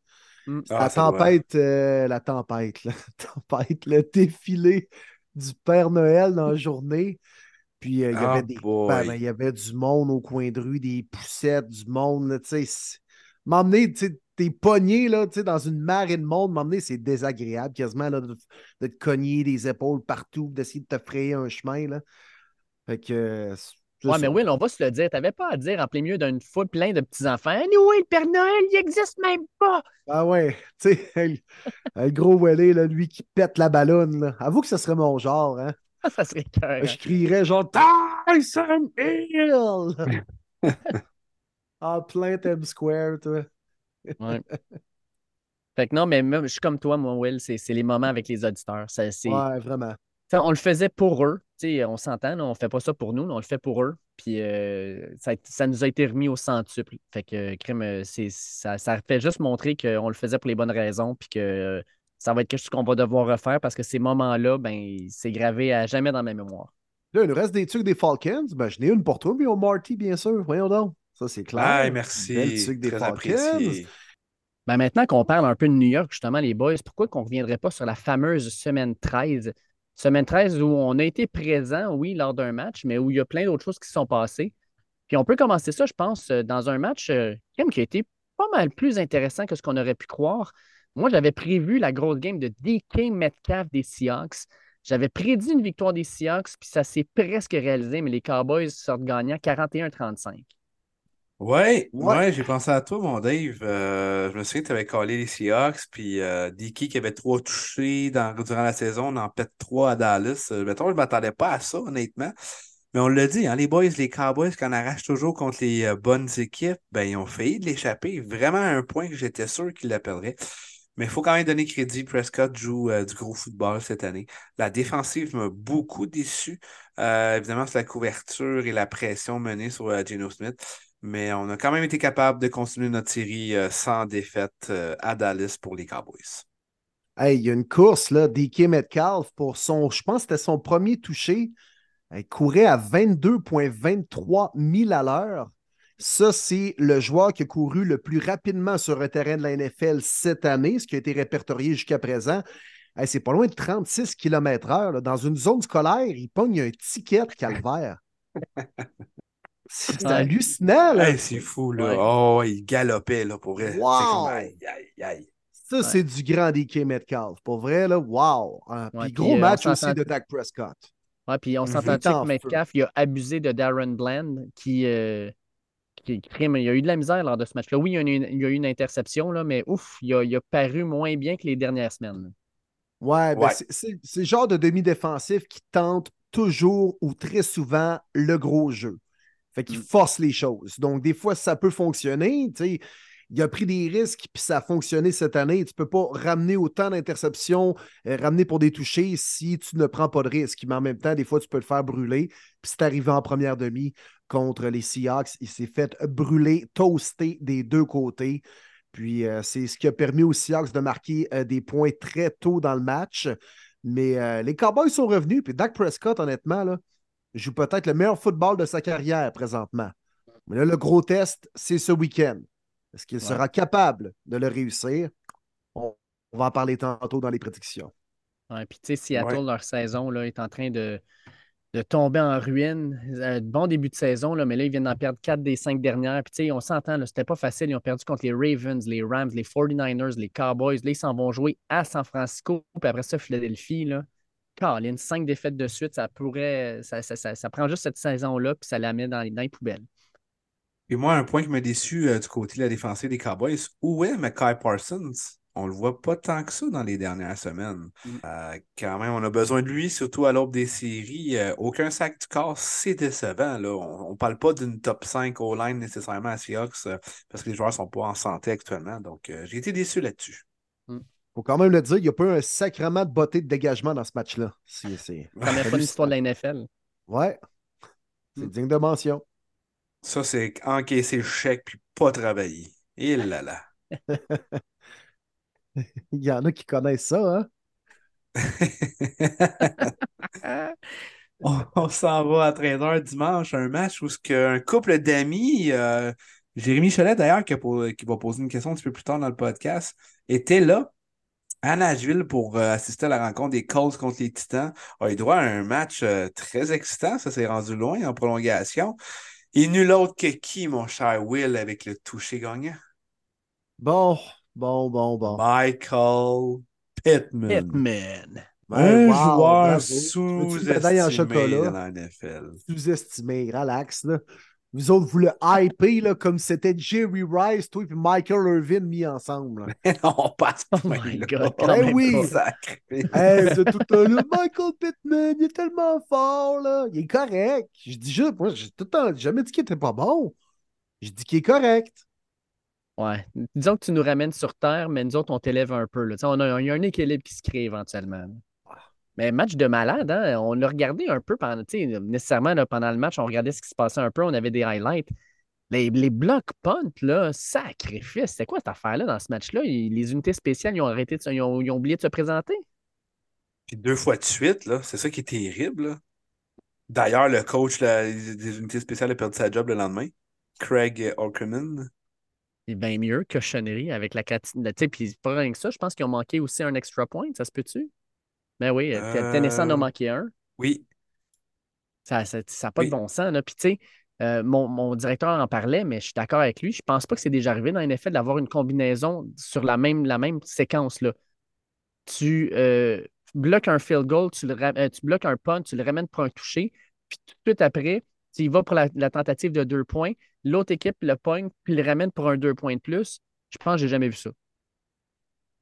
Mm. Ah, la tempête, euh, la tempête. La tempête, le défilé du Père Noël dans la journée. Puis euh, il y Ah, avait des. ben, ben, il y avait du monde au coin de rue, des poussettes, du monde, M'emmener, tu sais, t'es pogné, là, tu sais, dans une marée de monde, m'emmener, c'est désagréable quasiment, là, de, de te cogner les épaules partout, d'essayer de te frayer un chemin, là. Fait que. Ouais, mais Will, on va se le dire. T'avais pas à dire en plein milieu d'une foule plein de petits-enfants. Anyway, le Père Noël, il existe même pas. Ah ouais, tu sais, le, gros Welly, là, lui qui pète la ballonne, là. Avoue que ce serait mon genre, hein. ça serait cœur. Je crierais genre Tyson Hill! en plein Times Square, toi. Ouais. Fait que non, mais même, je suis comme toi, moi, Will, c'est les moments avec les auditeurs. Ça, Ouais, vraiment. On le faisait pour eux. On s'entend, on fait pas ça pour nous, on le fait pour eux. Puis euh, ça, ça nous a été remis au centuple. Fait que crime, euh, c'est, ça, ça fait juste montrer qu'on le faisait pour les bonnes raisons, puis que euh, ça va être quelque chose qu'on va devoir refaire parce que ces moments-là, ben, c'est gravé à jamais dans ma mémoire. Là, il nous reste des trucs des Falcons. Ben, je n'ai une pour toi, mais au Marty, bien sûr. Voyons donc. Ça, c'est clair. Ah, merci. truc des Très Falcons. apprécié. Ben, maintenant qu'on parle un peu de New York, justement, les boys, pourquoi qu'on ne reviendrait pas sur la fameuse semaine 13? Semaine 13 où on a été présent, oui, lors d'un match, mais où il y a plein d'autres choses qui se sont passées. Puis on peut commencer ça, je pense, euh, dans un match euh, qui a été pas mal plus intéressant que ce qu'on aurait pu croire. Moi, j'avais prévu la grosse game de DK Metcalf des Seahawks. J'avais prédit une victoire des Seahawks, puis ça s'est presque réalisé, mais les Cowboys sortent gagnants 41-35. Ouais, Ouais. ouais, j'ai pensé à toi, mon Dave. Euh, je me souviens que tu avais collé les Seahawks, puis euh, Dicky qui avait trois touchés dans, durant la saison, on en pète trois à Dallas. Euh, mettons, je ne m'attendais pas à ça, honnêtement. Mais on l'a dit, hein, les boys, les Cowboys, quand on arrache toujours contre les euh, bonnes équipes, ben, ils ont failli de l'échapper. Vraiment à un point que j'étais sûr qu'ils la perdraient. Mais il faut quand même donner crédit. Prescott joue euh, du gros football cette année. La défensive m'a beaucoup déçu. Euh, évidemment, c'est la couverture et la pression menée sur euh, Geno Smith. Mais on a quand même été capable de continuer notre série euh, sans défaite euh, à Dallas pour les Cowboys. Hey, il y a une course, là, DK Metcalf, pour son, je pense que c'était son premier touché. Il courait à 22,23 000 à l'heure. Ça, c'est le joueur qui a couru le plus rapidement sur un terrain de la NFL cette année, ce qui a été répertorié jusqu'à présent. Hey, c'est pas loin de 36 km/h. Dans une zone scolaire, il pogne un ticket calvaire. C'est Ouais. hallucinant, là. Hey, c'est fou, là. Ouais. Oh, il galopait, là, pour vrai. Wow! comme, aïe, aïe, aïe. Ça, c'est du grand DK Metcalf. Pour vrai, là, wow. Hein, Ouais, puis puis, gros euh, match aussi de Dak Prescott. Ouais, puis on s'entend que Metcalf, il a abusé de Darren Bland qui, euh, qui crime. Il a eu de la misère lors de ce match-là. Oui, il y a eu une, il y a eu une interception, là, mais ouf, il a, il a paru moins bien que les dernières semaines. Ouais, ben c'est le genre de demi-défensif qui tente toujours ou très souvent le gros jeu. Fait qu'il Mm. force les choses. Donc, des fois, ça peut fonctionner. Il a pris des risques, puis ça a fonctionné cette année. Tu ne peux pas ramener autant d'interceptions, euh, ramener pour des touchés si tu ne prends pas de risque. Mais en même temps, des fois, tu peux le faire brûler. Puis c'est arrivé en première demi contre les Seahawks. Il s'est fait brûler, toaster des deux côtés. Puis euh, c'est ce qui a permis aux Seahawks de marquer euh, des points très tôt dans le match. Mais les Cowboys sont revenus. Puis Dak Prescott, honnêtement, là, joue peut-être le meilleur football de sa carrière présentement. Mais là, le gros test, c'est ce week-end. Est-ce qu'il Ouais. sera capable de le réussir? On, on va en parler tantôt dans les prédictions. Ouais, puis tu sais, Seattle, Ouais. leur saison là, est en train de, de tomber en ruine. Euh, bon début de saison, là, mais là, ils viennent d'en perdre quatre des cinq dernières. Puis tu sais, on s'entend, c'était pas facile. Ils ont perdu contre les Ravens, les Rams, les 49ers, les Cowboys. Là, ils s'en vont jouer à San Francisco. Puis après ça, Philadelphie. Là. Caroline, cinq défaites de suite, ça pourrait. Ça, ça, ça- ça prend juste cette saison-là, puis ça la met dans, les- dans les poubelles. Et moi, un point qui m'a déçu euh, du côté de la défensive des Cowboys, où est Mackay Parsons? On le voit pas tant que ça dans les dernières semaines. Mm. Euh, quand même, on a besoin de lui, surtout à l'aube des séries. Euh, aucun sac du corps, c'est décevant. Là. On ne parle pas d'une top 5 au line nécessairement à Seahawks parce que les joueurs sont pas en santé actuellement. Donc, j'ai été déçu là-dessus. Faut quand même le dire, il n'y a pas eu un sacrement de beauté de dégagement dans ce match-là. C'est, c'est... Première fois de l'histoire de la NFL. Ouais, c'est Mm. digne de mention. Ça, c'est encaisser le chèque puis pas travailler. Et là là. Il y en a qui connaissent ça, hein? on on s'en va à 13h dimanche, un match où un couple d'amis, euh, Jérémy Cholet d'ailleurs, qui, a po- qui va poser une question un petit peu plus tard dans le podcast, était là à Nashville pour euh, assister à la rencontre des Colts contre les Titans. A eu droit à un match euh, très excitant, ça s'est rendu loin en prolongation. Et nul autre que qui, mon cher Will, avec le toucher gagnant? Bon, bon, bon, bon. Michael Pittman. Ben, Un wow, joueur en sous-estimé chocolat? dans la NFL. Sous-estimé, relax. Là. Vous autres, vous le hypez là, comme c'était Jerry Rice, toi et Michael Irvin mis ensemble. on passe Oh my God, quand même oui. pas. Sacré. Hey, vous êtes tout le temps là, Michael Pittman, il est tellement fort, là. Il est correct. Je dis juste, moi, j'ai tout le temps j'ai jamais dit qu'il était pas bon. Je dis qu'il est correct. Ouais. Disons que tu nous ramènes sur Terre, mais nous autres, on t'élève un peu. Là. On a, il y a un équilibre qui se crée éventuellement. Mais match de malade, hein? on l'a regardé un peu pendant, nécessairement là, pendant le match, on regardait ce qui se passait un peu, on avait des highlights. Les, les blocs punt, là, sacrifice. C'était quoi cette affaire-là dans ce match-là? Les unités spéciales, ils ont arrêté, de ils, ont, ils ont oublié de se présenter? Puis deux fois de suite, là, c'est ça qui est terrible. là. D'ailleurs, le coach là, des unités spéciales a perdu sa job le lendemain. Craig Orkerman. C'est bien mieux que cochonnerie avec la catine. Tu sais, puis pas rien que ça, je pense qu'ils ont manqué aussi un extra point, ça se peut-tu? Ben oui, Euh, Tennessee en a manqué un. Oui. Ça n'a ça, ça a pas Oui. de bon sens. Là. Puis, tu sais, euh, mon, mon directeur en parlait, mais je suis d'accord avec lui. Je pense pas que c'est déjà arrivé dans NFL d'avoir une combinaison sur la même, la même séquence. Là. Tu euh, bloques un field goal, tu, le euh, tu bloques un punt, tu le ramènes pour un toucher, puis tout de suite après, tu y vas pour la, la tentative de deux points. L'autre équipe le pogne, puis le ramène pour un deux points de plus. Je pense que j'ai jamais vu ça.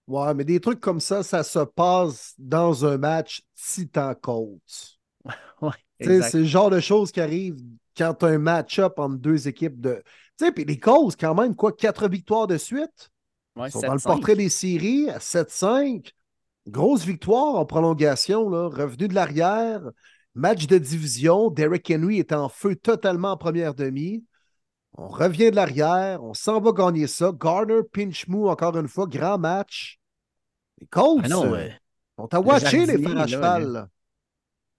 Ouais, mais des trucs comme ça, ça se passe dans un match Titan-Colts. Ouais. C'est le genre de choses qui arrivent quand tu as un match-up entre deux équipes de. Tu sais, puis les Colts, quand même, quoi, quatre victoires de suite? Ouais, Ils sont dans le 7-5. portrait des séries à 7-5. Grosse victoire en prolongation, là, revenu de l'arrière. Match de division. Derrick Henry est en feu totalement en première demi. On revient de l'arrière. On s'en va gagner ça. Garner, pinch mou, encore une fois. Grand match. Les Colts Ah non, euh, ouais. sont à watcher, les fers à cheval. là.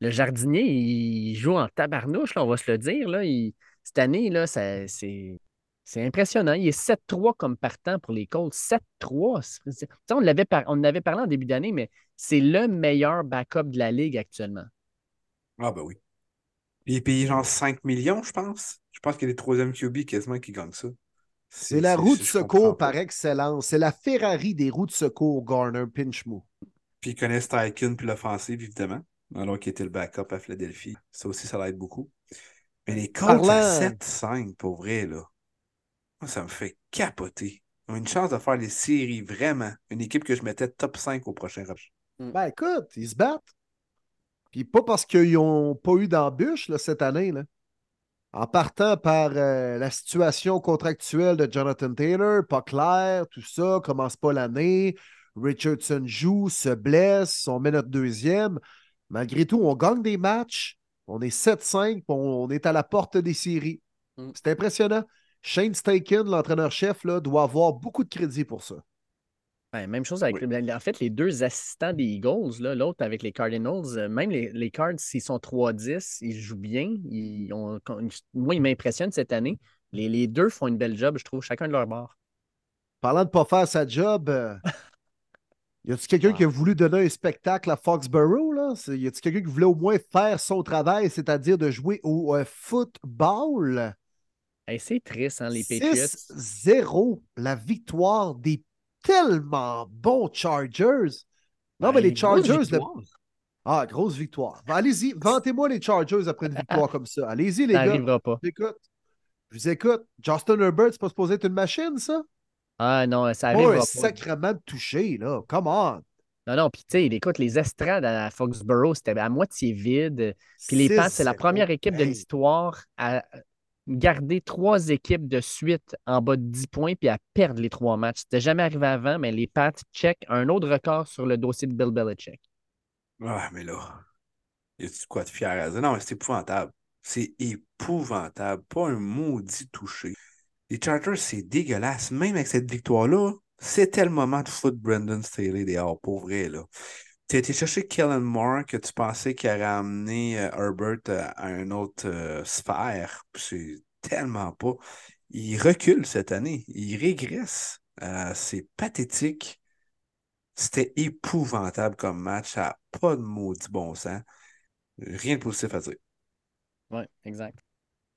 Le jardinier, il joue en tabarnouche, là, on va se le dire. Là. Il- cette année, là, ça- c'est c'est impressionnant. Il est 7-3 comme partant pour les Colts. 7-3. C'est- c'est- tu sais, On, l'avait par- on en avait parlé en début d'année, mais c'est le meilleur backup de la Ligue actuellement. Ah ben oui. Il est payé genre 5 millions, je pense. Je pense qu'il y a les troisième QB quasiment qui gagnent ça. C'est la roue de secours pas. par excellence. C'est la Ferrari des roues de secours, Garner Pinchmo. Puis ils connaissent Tycoon puis l'offensive, évidemment. Alors qu'il était le backup à Philadelphie. Ça aussi, ça l'aide beaucoup. Mais les Colts Parlant- à 7-5, pour vrai, là. Moi, ça me fait capoter. Ils ont une chance de faire les séries, vraiment. Une équipe que je mettais top 5 au prochain match. Ben écoute, ils se battent. Puis pas parce qu'ils n'ont pas eu d'embûche là, cette année. Là. En partant par euh, la situation contractuelle de Jonathan Taylor, pas clair, tout ça, commence pas l'année. Richardson joue, se blesse, on met notre deuxième. Malgré tout, on gagne des matchs. On est 7-5, puis on est à la porte des séries. Mm. C'est impressionnant. Shane Steichen, l'entraîneur-chef, doit avoir beaucoup de crédit pour ça. Ben, même chose avec. En fait, les deux assistants des Eagles, là, l'autre avec les Cardinals, euh, même les, les Cards, s'ils sont 3-10, ils jouent bien. Ils ont- moi, ils m'impressionnent cette année. Les, les deux font une belle job, je trouve, chacun de leur bord. Parlant de pas faire sa job, euh, y a-tu quelqu'un Ah. qui a voulu donner un spectacle à Foxborough? Là? Y a-tu quelqu'un qui voulait au moins faire son travail, c'est-à-dire de jouer au euh, football? Hey, c'est triste, hein, les Patriots. 6-0, la victoire des tellement bons Chargers. Non, mais Ben, les grosse Chargers, le- ah, grosse victoire. Ben, allez-y, vantez-moi les Chargers après une victoire comme ça. Allez-y, les Ça gars. n'arrivera pas. Je vous écoute. Je vous écoute. Justin Herbert, c'est pas supposé être une machine, ça? Ah non, ça Pas n'arrivera un pas. sacrement de toucher, là. Come on. Non, non, puis tu sais, écoute, les estrades à Foxborough, c'était à moitié vide. Puis les Pats, c'est la 6-0. première équipe de l'histoire à garder trois équipes de suite en bas de 10 points puis à perdre les trois matchs. C'était jamais arrivé avant, mais les Pats check un autre record sur le dossier de Bill Belichick. Ah, mais là, y a-tu quoi de fier à dire? Non, mais c'est épouvantable. C'est épouvantable. Pas un maudit touché. Les Chargers, c'est dégueulasse. Même avec cette victoire-là, c'était le moment de foutre Brendan Staley dehors, pour vrai, là. Tu été chercher Kellen Moore que tu pensais qu'il aurait amené euh, Herbert euh, à une autre euh, sphère? C'est tellement pas. Il recule cette année. Il régresse. Euh, c'est pathétique. C'était épouvantable comme match. Ça n'a pas de maudit bon sens. Rien de positif à dire. Oui, exact.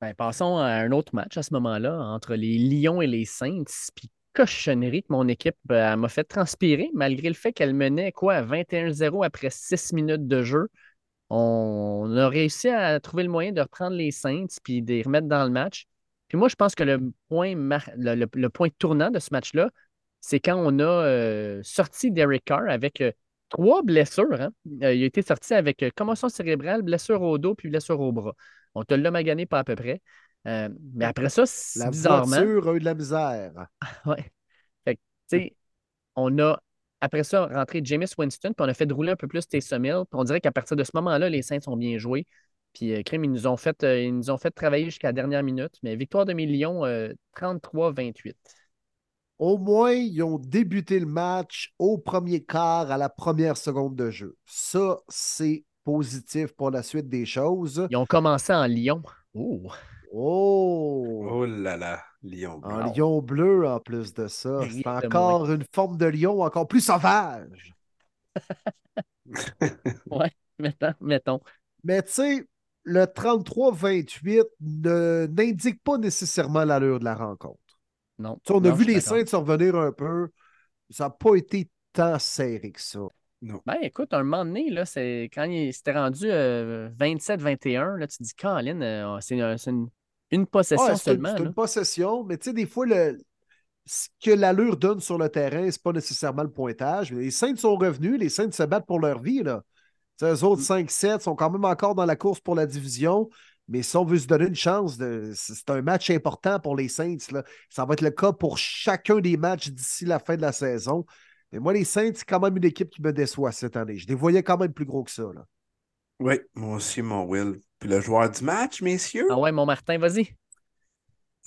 Ben, passons à un autre match à ce moment-là entre les Lions et les Saints. Puis cochonnerie que mon équipe euh, m'a fait transpirer, malgré le fait qu'elle menait quoi à 21-0 après 6 minutes de jeu. On a réussi à trouver le moyen de reprendre les Saints puis de les remettre dans le match. Puis moi, je pense que le point, tournant de ce match-là, c'est quand on a euh, sorti Derek Carr avec euh, trois blessures. hein. Il a été sorti avec commotion cérébrale, blessure au dos puis blessure au bras. On te l'a magané pas à peu près. Euh, mais après ça, c'est La bizarrement. voiture a eu de la misère. Ouais. Fait que, tu sais, on a, après ça, rentré Jameis Winston, puis on a fait rouler un peu plus Taysom Hill. Puis on dirait qu'à partir de ce moment-là, les Saints ont bien joué. Puis, euh, crime, ils nous ont fait, euh, ils nous ont fait travailler jusqu'à la dernière minute. Mais victoire de euh, 33-28. Au moins, ils ont débuté le match au premier quart, à la première seconde de jeu. Ça, c'est positif pour la suite des choses. Ils ont commencé en Lyon. Oh! Oh! Oh là là, Lyon En Blanc. lion bleu, en plus de ça. C'est encore une forme de lion encore plus sauvage. Mettons, mettons. Mais tu sais, le 33-28 ne- n'indique pas nécessairement l'allure de la rencontre. Non. Tu sais, on a Non, vu les. Saints revenir un peu. Ça n'a pas été tant serré que ça. Ben, écoute, un moment donné, là, c'est quand il s'était rendu euh, 27-21, là, tu te dis, Colin, euh, c'est un- c'est une, une possession seulement. c'est une possession, mais tu sais, des fois, le, ce que l'allure donne sur le terrain, c'est pas nécessairement le pointage. Mais les Saints sont revenus, les Saints se battent pour leur vie. Là. Eux autres, Mm. 5-7, sont quand même encore dans la course pour la division. Mais si on veut se donner une chance, de, c'est un match important pour les Saints. Là. Ça va être le cas pour chacun des matchs d'ici la fin de la saison. Mais moi, les Saints, c'est quand même une équipe qui me déçoit cette année. Je les voyais quand même plus gros que ça. Là. Oui, moi aussi, mon Will. Puis le joueur du match, messieurs? Ah ouais, mon Martin, vas-y.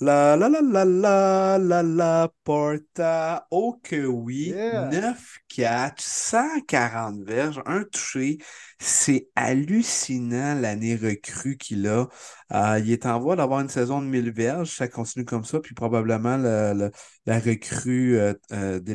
La la la la la la la Porta. Oh que oui. Yeah. 9 catch, 140 verges, un touché. C'est hallucinant l'année recrue qu'il a. Euh, il est en voie d'avoir une saison de 1000 verges. Ça continue comme ça. Puis probablement le- le- la recrue euh, euh, de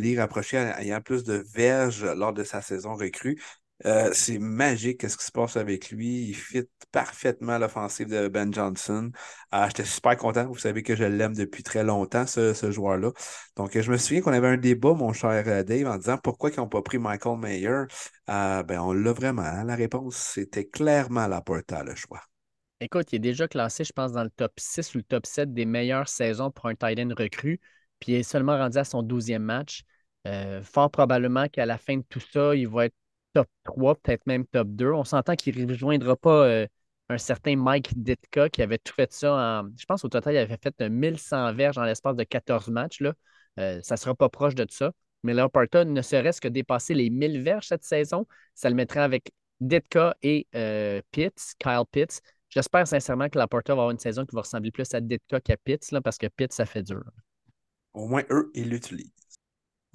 ayant plus de verges lors de sa saison recrue. Euh, c'est magique ce qui se passe avec lui. Il fit parfaitement l'offensive de Ben Johnson. Euh, J'étais super content. Vous savez que je l'aime depuis très longtemps, ce, ce joueur-là. Donc, je me souviens qu'on avait un débat, mon cher euh, Dave, en disant pourquoi ils n'ont pas pris Michael Mayer. Euh, ben, on l'a vraiment. hein. La réponse, c'était clairement la Porta, le choix. Écoute, il est déjà classé, je pense, dans le top 6 ou le top 7 des meilleures saisons pour un tight end recru. Puis il est seulement rendu à son 12e match. Euh, fort probablement qu'à la fin de tout ça, il va être top 3, peut-être même top 2. On s'entend qu'il ne rejoindra pas euh, un certain Mike Ditka qui avait tout fait ça. Je pense au total, il avait fait euh, 1100 verges en l'espace de 14 matchs. Euh, ça ne sera pas proche de ça. Mais Laporta, ne serait-ce que dépasser les 1000 verges cette saison, ça le mettrait avec Ditka et euh, Pitts, Kyle Pitts. J'espère sincèrement que Laporta va avoir une saison qui va ressembler plus à Ditka qu'à Pitts, là, parce que Pitts, ça fait dur. Au moins, eux, ils l'utilisent.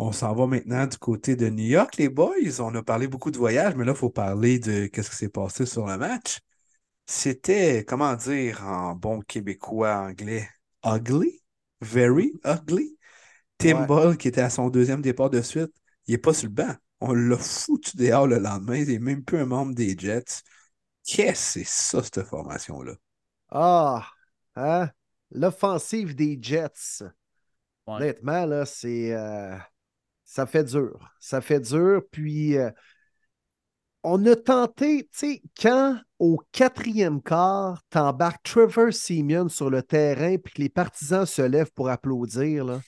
On s'en va maintenant du côté de New York, les boys. On a parlé beaucoup de voyages, mais là, il faut parler de qu'est-ce qui s'est passé sur le match. C'était, comment dire en bon québécois anglais, ugly, very ugly. Tim Ouais. Ball, qui était à son deuxième départ de suite, il n'est pas sur le banc. On l'a foutu dehors le lendemain. Il n'est même plus un membre des Jets. Qu'est-ce que c'est ça, cette formation-là? Ah, hein? L'offensive des Jets. Ouais. Honnêtement, là, c'est. euh, ça fait dur. Ça fait dur. Puis, euh, on a tenté, tu sais, quand au quatrième quart, t'embarques Trevor Simeon sur le terrain puis que les partisans se lèvent pour applaudir, là.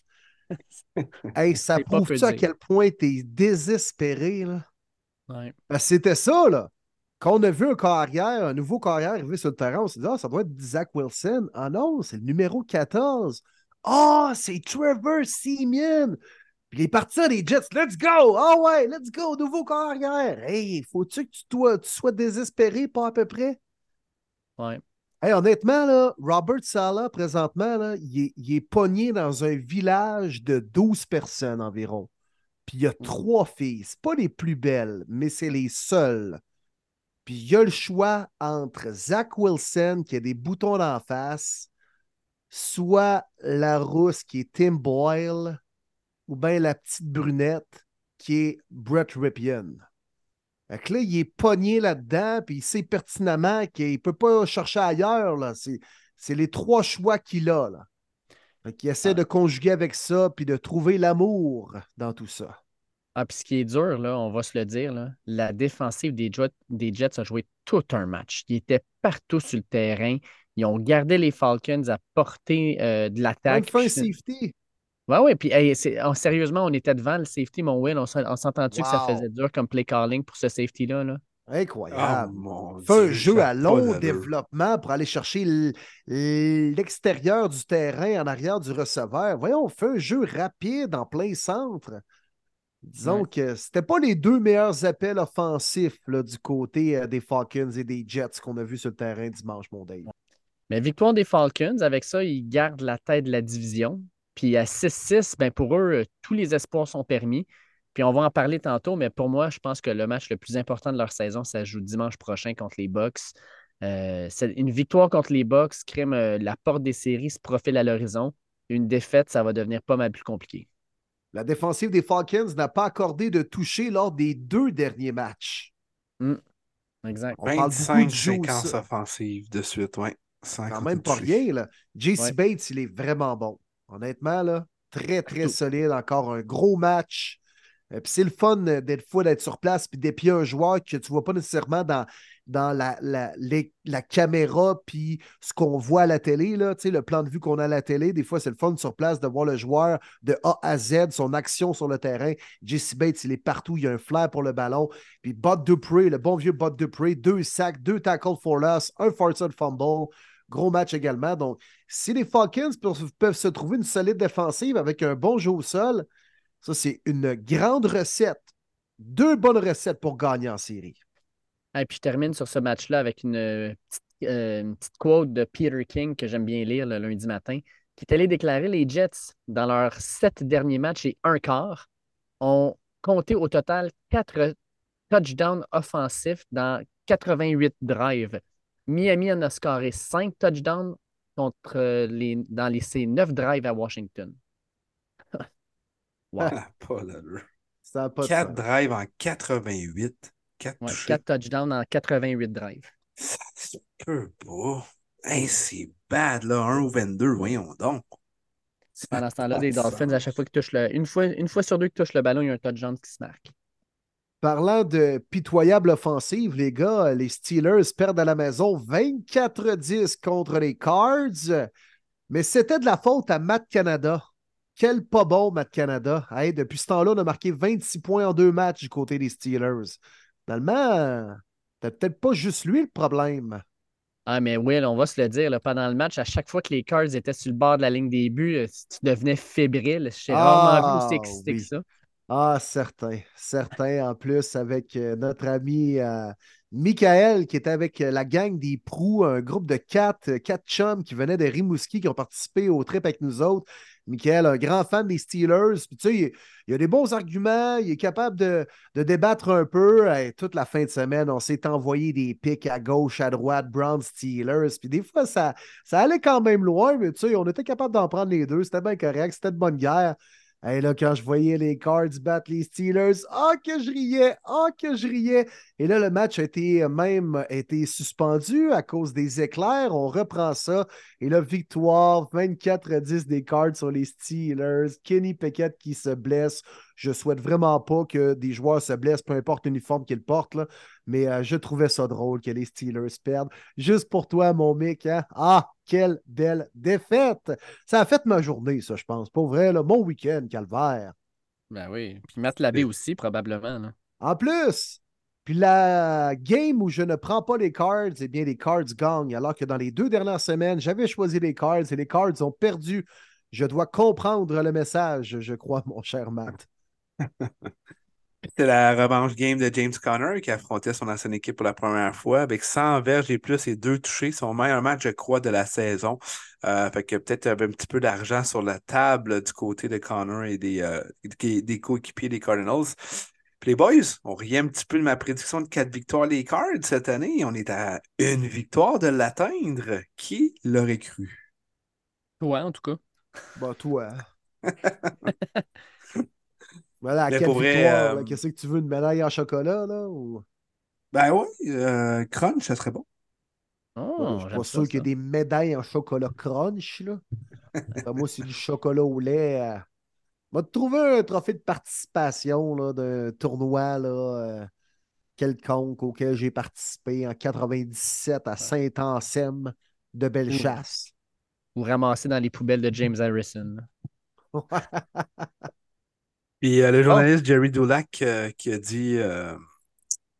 hey, ça prouve-tu à quel point t'es désespéré, là? Ouais. Que c'était ça, là. Quand on a vu un carrière, un nouveau carrière arriver sur le terrain, on s'est dit, ah, ça doit être Zach Wilson. Ah non, c'est le numéro 14. Ah, c'est Trevor Simeon. Puis les partisans des Jets, let's go! Ah ouais, let's go, nouveau carrière. Hey, faut-tu que tu, sois désespéré, pas à peu près? Ouais. Hey, honnêtement, là, Robert Sala, présentement, là, il, est, il est pogné dans un village de 12 personnes environ. Puis il y a trois filles. C'est pas les plus belles, mais c'est les seules. Puis il y a le choix entre Zach Wilson, qui a des boutons d'en face, soit la rousse, qui est Tim Boyle, ou bien la petite brunette, qui est Brett Ripien. Fait que là, il est pogné là-dedans, puis il sait pertinemment qu'il ne peut pas chercher ailleurs. Là. C'est, c'est les trois choix qu'il a. Là. Fait qu'il essaie Ah. de conjuguer avec ça, puis de trouver l'amour dans tout ça. Ah, puis ce qui est dur, là, on va se le dire, là, la défensive des Jets, des Jets a joué tout un match. Ils étaient partout sur le terrain. Ils ont gardé les Falcons à portée euh, de l'attaque. fait un safety. Ouais, ouais. Puis hey, on- sérieusement, on était devant le safety, mon Will. On, on s'entend-tu que ça faisait dur comme play calling pour ce safety-là? Là? Incroyable. mon Fait un jeu à long développement pour aller chercher l'extérieur du terrain en arrière du receveur. Voyons, on fait un jeu rapide en plein centre. Disons Ouais. que c'était pas les deux meilleurs appels offensifs là, du côté euh, des Falcons et des Jets qu'on a vu sur le terrain dimanche, mon Dave. Mais victoire des Falcons, avec ça, ils gardent la tête de la division. Puis à 6-6, ben pour eux, euh, tous les espoirs sont permis. Puis on va en parler tantôt, mais pour moi, je pense que le match le plus important de leur saison, ça se joue dimanche prochain contre les Bucks. Euh, c'est une victoire contre les Bucks, crème, euh, la porte des séries se profile à l'horizon. Une défaite, ça va devenir pas mal plus compliqué. La défensive des Falcons n'a pas accordé de toucher lors des deux derniers matchs. Exact. On parle beaucoup 25 de jeu séquences offensives de suite, oui. Quand même pas rien. Là. JC Ouais. Bates, il est vraiment bon. Honnêtement, là, très, très solide. Encore un gros match. Euh, puis c'est le fun euh, d'être fois d'être sur place puis d'épier un joueur que tu ne vois pas nécessairement dans, dans la, la, les- la caméra puis ce qu'on voit à la télé. Là, le plan de vue qu'on a à la télé. Des fois, c'est le fun sur place de voir le joueur de A à Z, son action sur le terrain. JC Bates, il est partout. Il a un flair pour le ballon. Puis Bud Dupree, le bon vieux Bud Dupree, deux sacs, deux tackles for loss, un forced fumble. Gros match également. Donc, si les Falcons peuvent, se trouver une solide défensive avec un bon jeu au sol, ça, c'est une grande recette. Deux bonnes recettes pour gagner en série. Et puis je termine sur ce match-là avec une, euh, petite, euh, une petite quote de Peter King que j'aime bien lire le lundi matin, qui est allé déclarer les Jets, dans leurs sept derniers matchs et un quart, ont compté au total quatre touchdowns offensifs dans 88 drives. Miami en a scoré cinq touchdowns contre euh, les, dans les, ces neuf drives à Washington. wow. Ah, pas. Ça pas de 4 sens. drives en 88. 4 Ouais, touchés. 4 touchdowns en 88 drives. Ça se peut pas. Hey, c'est bad, là. 1 ou 22, voyons donc. Pendant ce temps-là, les de Dolphins, à chaque fois qu'ils touchent le. Une fois, une fois sur deux qu'ils touchent le ballon, il y a un touchdown qui se marque. Parlant de pitoyable offensive, les gars, les Steelers perdent à la maison 24-10 contre les Cards. Mais c'était de la faute à Matt Canada. Quel pas bon, Matt Canada. Hey, depuis ce temps-là, on a marqué 26 points en deux matchs du côté des Steelers. Finalement, c'était peut-être pas juste lui le problème. Ah, mais Will, on va se le dire, là, pendant le match, à chaque fois que les Cards étaient sur le bord de la ligne des buts, euh, tu devenais fébrile. J'ai Ah, rarement vu aussi excité oui. que ça. Ah, certain. Certain, en plus, avec euh, notre ami euh, Michael, qui était avec euh, la gang des Prous, un groupe de quatre, quatre chums qui venaient de Rimouski, qui ont participé au trip avec nous autres. Michael, un grand fan des Steelers. Puis, tu sais, il, a des bons arguments, il est capable de, débattre un peu. Toute la fin de semaine, on s'est envoyé des pics à gauche, à droite, Brown Steelers. Puis des fois, ça, ça allait quand même loin, mais tu sais, on était capable d'en prendre les deux. C'était bien correct, c'était de bonne guerre. Hey, là, quand je voyais les Cards battre les Steelers, ah que je riais, ah que je riais. Et là, le match a été même été suspendu à cause des éclairs. On reprend ça. Et là, victoire 24-10 des Cards sur les Steelers. Kenny Pickett qui se blesse. Je souhaite vraiment pas que des joueurs se blessent, peu importe l'uniforme qu'ils portent. Là. Mais euh, je trouvais ça drôle que les Steelers perdent. Juste pour toi, mon mec. Hein? Ah, quelle belle défaite! Ça a fait ma journée, ça, je pense. Pour vrai, là, mon week-end, calvaire. Ben oui. Puis Matt Labbé aussi, probablement. là. En plus, puis la game où je ne prends pas les cards, eh bien, les cards gagnent. Alors que dans les deux dernières semaines, j'avais choisi les cards et les cards ont perdu. Je dois comprendre le message, je crois, mon cher Matt. C'était la revanche game de James Conner qui affrontait son ancienne équipe pour la première fois avec 100 verges et plus et deux touchés. Son meilleur match, je crois, de la saison. Euh, fait que peut-être il y avait un petit peu d'argent sur la table du côté de Connor et des, euh, des, des coéquipiers des Cardinals. Puis les boys, on riait un petit peu de ma prédiction de quatre victoires les Cards cette année. On est à une victoire de l'atteindre. Qui l'aurait cru? Ouais, en tout cas. Bah, toi. voilà, à quelle victoire? euh? Qu'est-ce que tu veux, une médaille en chocolat, là? Ou... Ben oui, euh, Crunch, ça serait bon. Oh, Ouais, je suis pas sûr qu'il y ait des médailles en chocolat crunch, là. Enfin, moi, c'est du chocolat au lait. euh, On va te trouver un trophée de participation là, d'un tournoi là, euh, quelconque auquel j'ai participé en 97 à Saint-Anselme de Bellechasse. Ou ramasser dans les poubelles de James Harrison. Puis euh, le journaliste Jerry Dulac euh, qui a dit euh,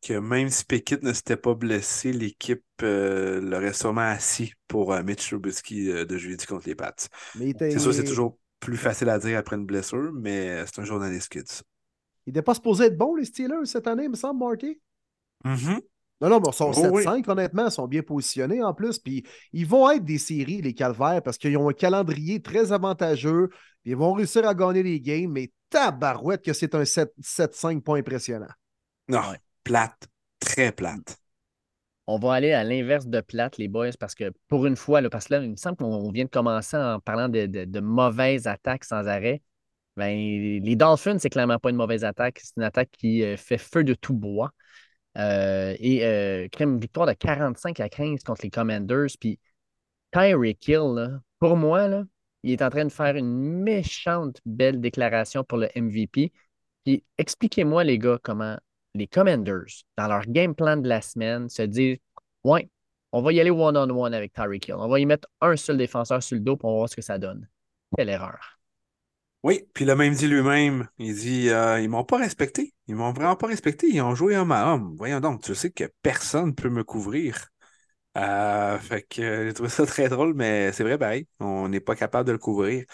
que même si Pickett ne s'était pas blessé, l'équipe euh, l'aurait sûrement assis pour Mitch Trubisky de jeudi contre les Pats. C'est sûr, c'est toujours plus facile à dire après une blessure, mais c'est un journaliste qui a dit ça. il n'était pas supposé être bon, les Steelers, cette année, il me semble, Marty. Mhm. Non, non, mais ils sont Oh, oui. 7-5, honnêtement, ils sont bien positionnés en plus. Puis ils vont être des séries, les Calvaires, parce qu'ils ont un calendrier très avantageux. Puis ils vont réussir à gagner les games, mais tabarouette que c'est un 7 7-5 pas impressionnant. Non, Ouais. plate, très plate. On va aller à l'inverse de plate, les boys, parce que pour une fois, là, parce que là, il me semble qu'on vient de commencer en parlant de, de- de mauvaises attaques sans arrêt. Ben, les Dolphins, c'est clairement pas une mauvaise attaque. C'est une attaque qui euh, fait feu de tout bois. Euh, et euh, une victoire de 45 à 15 contre les Commanders. Puis Tyreek Hill, pour moi, il est en train de faire une méchante belle déclaration pour le MVP. Puis expliquez-moi, les gars, comment les Commanders, dans leur game plan de la semaine, se disent Ouais, on va y aller one-on-one avec Tyreek Hill. On va y mettre un seul défenseur sur le dos pour voir ce que ça donne. Quelle erreur. Oui, puis il a même dit lui-même, il dit euh, ils m'ont pas respecté. Ils m'ont vraiment pas respecté. Ils ont joué homme à homme. Voyons donc, tu sais que personne ne peut me couvrir. Euh, fait que euh, j'ai trouvé ça très drôle, mais c'est vrai, pareil. On n'est pas capable de le couvrir.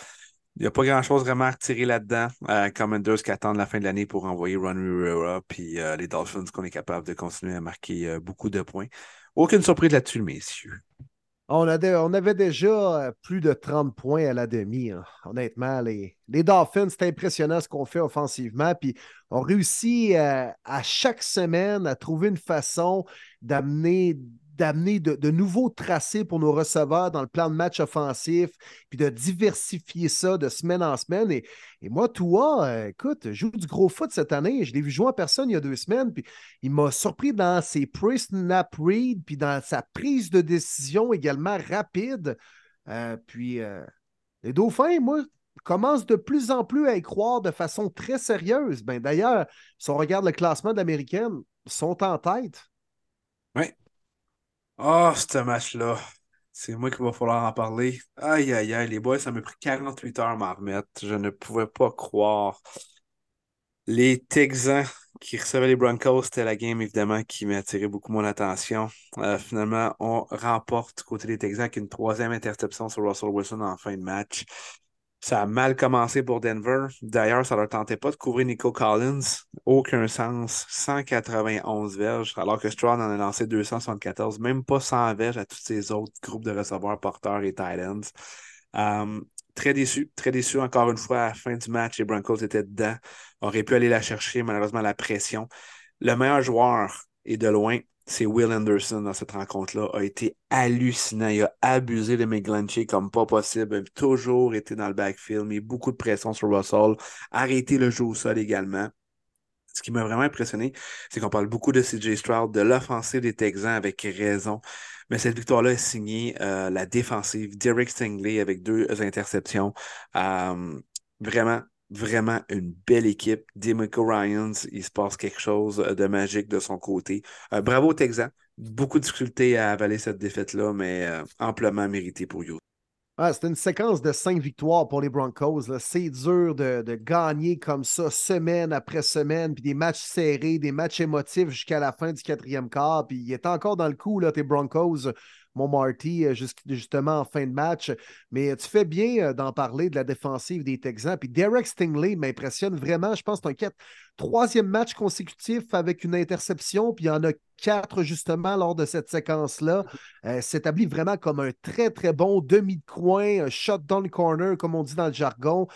Il n'y a pas grand-chose vraiment à retirer là-dedans. Euh, Commanders qui attendent la fin de l'année pour envoyer Ron Rivera, puis les Dolphins qu'on est capable de continuer à marquer beaucoup de points. Aucune surprise là-dessus, messieurs. On, avait, déjà euh, plus de 30 points à la demi. hein. Honnêtement, les, les Dolphins, c'est impressionnant ce qu'on fait offensivement. Puis on réussit euh, à chaque semaine à trouver une façon d'amener d'amener de, nouveaux tracés pour nos receveurs dans le plan de match offensif, puis de diversifier ça de semaine en semaine. Et, moi, toi, euh, écoute, joue du gros foot cette année. Je l'ai vu jouer en personne il y a deux semaines, puis il m'a surpris dans ses pre-snap read, puis dans sa prise de décision également rapide. Euh, puis euh, les Dauphins, moi, commencent de plus en plus à y croire de façon très sérieuse. Ben, D'ailleurs, si on regarde le classement d'Américaine, ils sont en tête. Oui. Oh, ce match-là. C'est moi qui va falloir en parler. Aïe, aïe, aïe, les boys, ça m'a pris 48 heures à m'en remettre. Je ne pouvais pas croire. Les Texans qui recevaient les Broncos, c'était la game évidemment qui m'a attiré beaucoup mon attention. Euh, finalement, on remporte côté des Texans avec une troisième interception sur Russell Wilson en fin de match. Ça a mal commencé pour Denver. D'ailleurs, ça ne leur tentait pas de couvrir Nico Collins. Aucun sens. 191 verges, alors que Stroud en a lancé 274. Même pas 100 verges à tous ces autres groupes de receveurs, porteurs et tight ends. Um, très déçu, très déçu encore une fois à la fin du match. Les Broncos étaient dedans. Aurait pu aller la chercher, malheureusement, la pression. Le meilleur joueur, et de loin, c'est Will Anderson dans cette rencontre-là, a été hallucinant. Il a abusé de McGlinchey comme pas possible. Il a toujours été dans le backfield, mis beaucoup de pression sur Russell, arrêté le jeu au sol également. Ce qui m'a vraiment impressionné, c'est qu'on parle beaucoup de CJ Stroud, de l'offensive des Texans avec raison. Mais cette victoire-là est signée euh, la défensive, Derek Stingley avec deux interceptions. Euh, vraiment, vraiment une belle équipe. Demico Ryans, il se passe quelque chose de magique de son côté. Euh, bravo Texan. Beaucoup de difficultés à avaler cette défaite-là, mais euh, amplement mérité pour You. Ah, C'était une séquence de cinq victoires pour les Broncos. C'est dur de, de, gagner comme ça, semaine après semaine, puis des matchs serrés, des matchs émotifs jusqu'à la fin du quatrième quart. Puis il est encore dans le coup, là, tes Broncos mon Marty, euh, justement en fin de match. Mais tu fais bien euh, d'en parler de la défensive des Texans. Puis Derek Stingley m'impressionne vraiment. Je pense que c'est un troisième match consécutif avec une interception. Puis il y en a quatre justement lors de cette séquence-là. Euh, s'établit vraiment comme un très, très bon demi de coin, un shot down corner, comme on dit dans le jargon.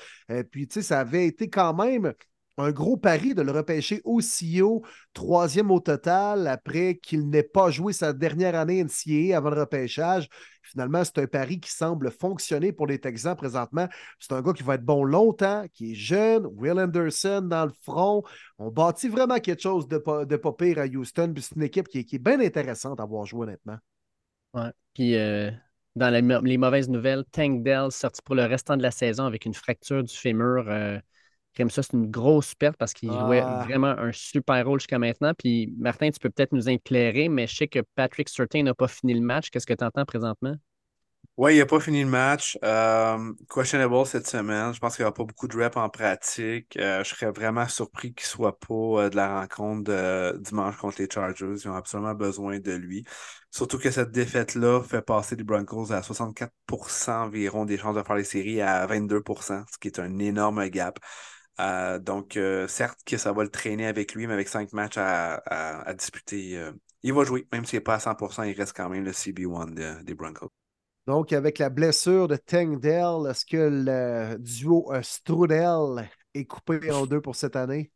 puis, tu sais, ça avait été quand même un gros pari de le repêcher aussi haut, troisième au total, après qu'il n'ait pas joué sa dernière année NCAA avant le repêchage. Finalement, c'est un pari qui semble fonctionner pour les Texans présentement. C'est un gars qui va être bon longtemps, qui est jeune, Will Anderson dans le front. On bâtit vraiment quelque chose de pas, de pire à Houston. C'est une équipe qui est, bien intéressante à voir jouer, honnêtement. Ouais. Puis euh, dans les, mauvaises nouvelles, Tank Dell sorti pour le restant de la saison avec une fracture du fémur. Euh, comme ça, c'est une grosse perte parce qu'il jouait ah. vraiment un super rôle jusqu'à maintenant. Puis Martin, tu peux peut-être nous éclairer, mais je sais que Patrick Surtain n'a pas fini le match. Qu'est-ce que tu entends présentement? Oui, il n'a pas fini le match. Euh, questionable cette semaine. Je pense qu'il n'y aura pas beaucoup de reps en pratique. Euh, je serais vraiment surpris qu'il ne soit pas euh, de la rencontre de dimanche contre les Chargers. Ils ont absolument besoin de lui. Surtout que cette défaite-là fait passer les Broncos à 64% environ des chances de faire les séries à 22% ce qui est un énorme gap. Euh, donc, euh, certes que ça va le traîner avec lui, mais avec cinq matchs à, disputer, euh, il va jouer. Même s'il n'est pas à 100%, il reste quand même le CB1 des Broncos. Donc, avec la blessure de Dell, est-ce que le duo Strudel est coupé en deux pour cette année?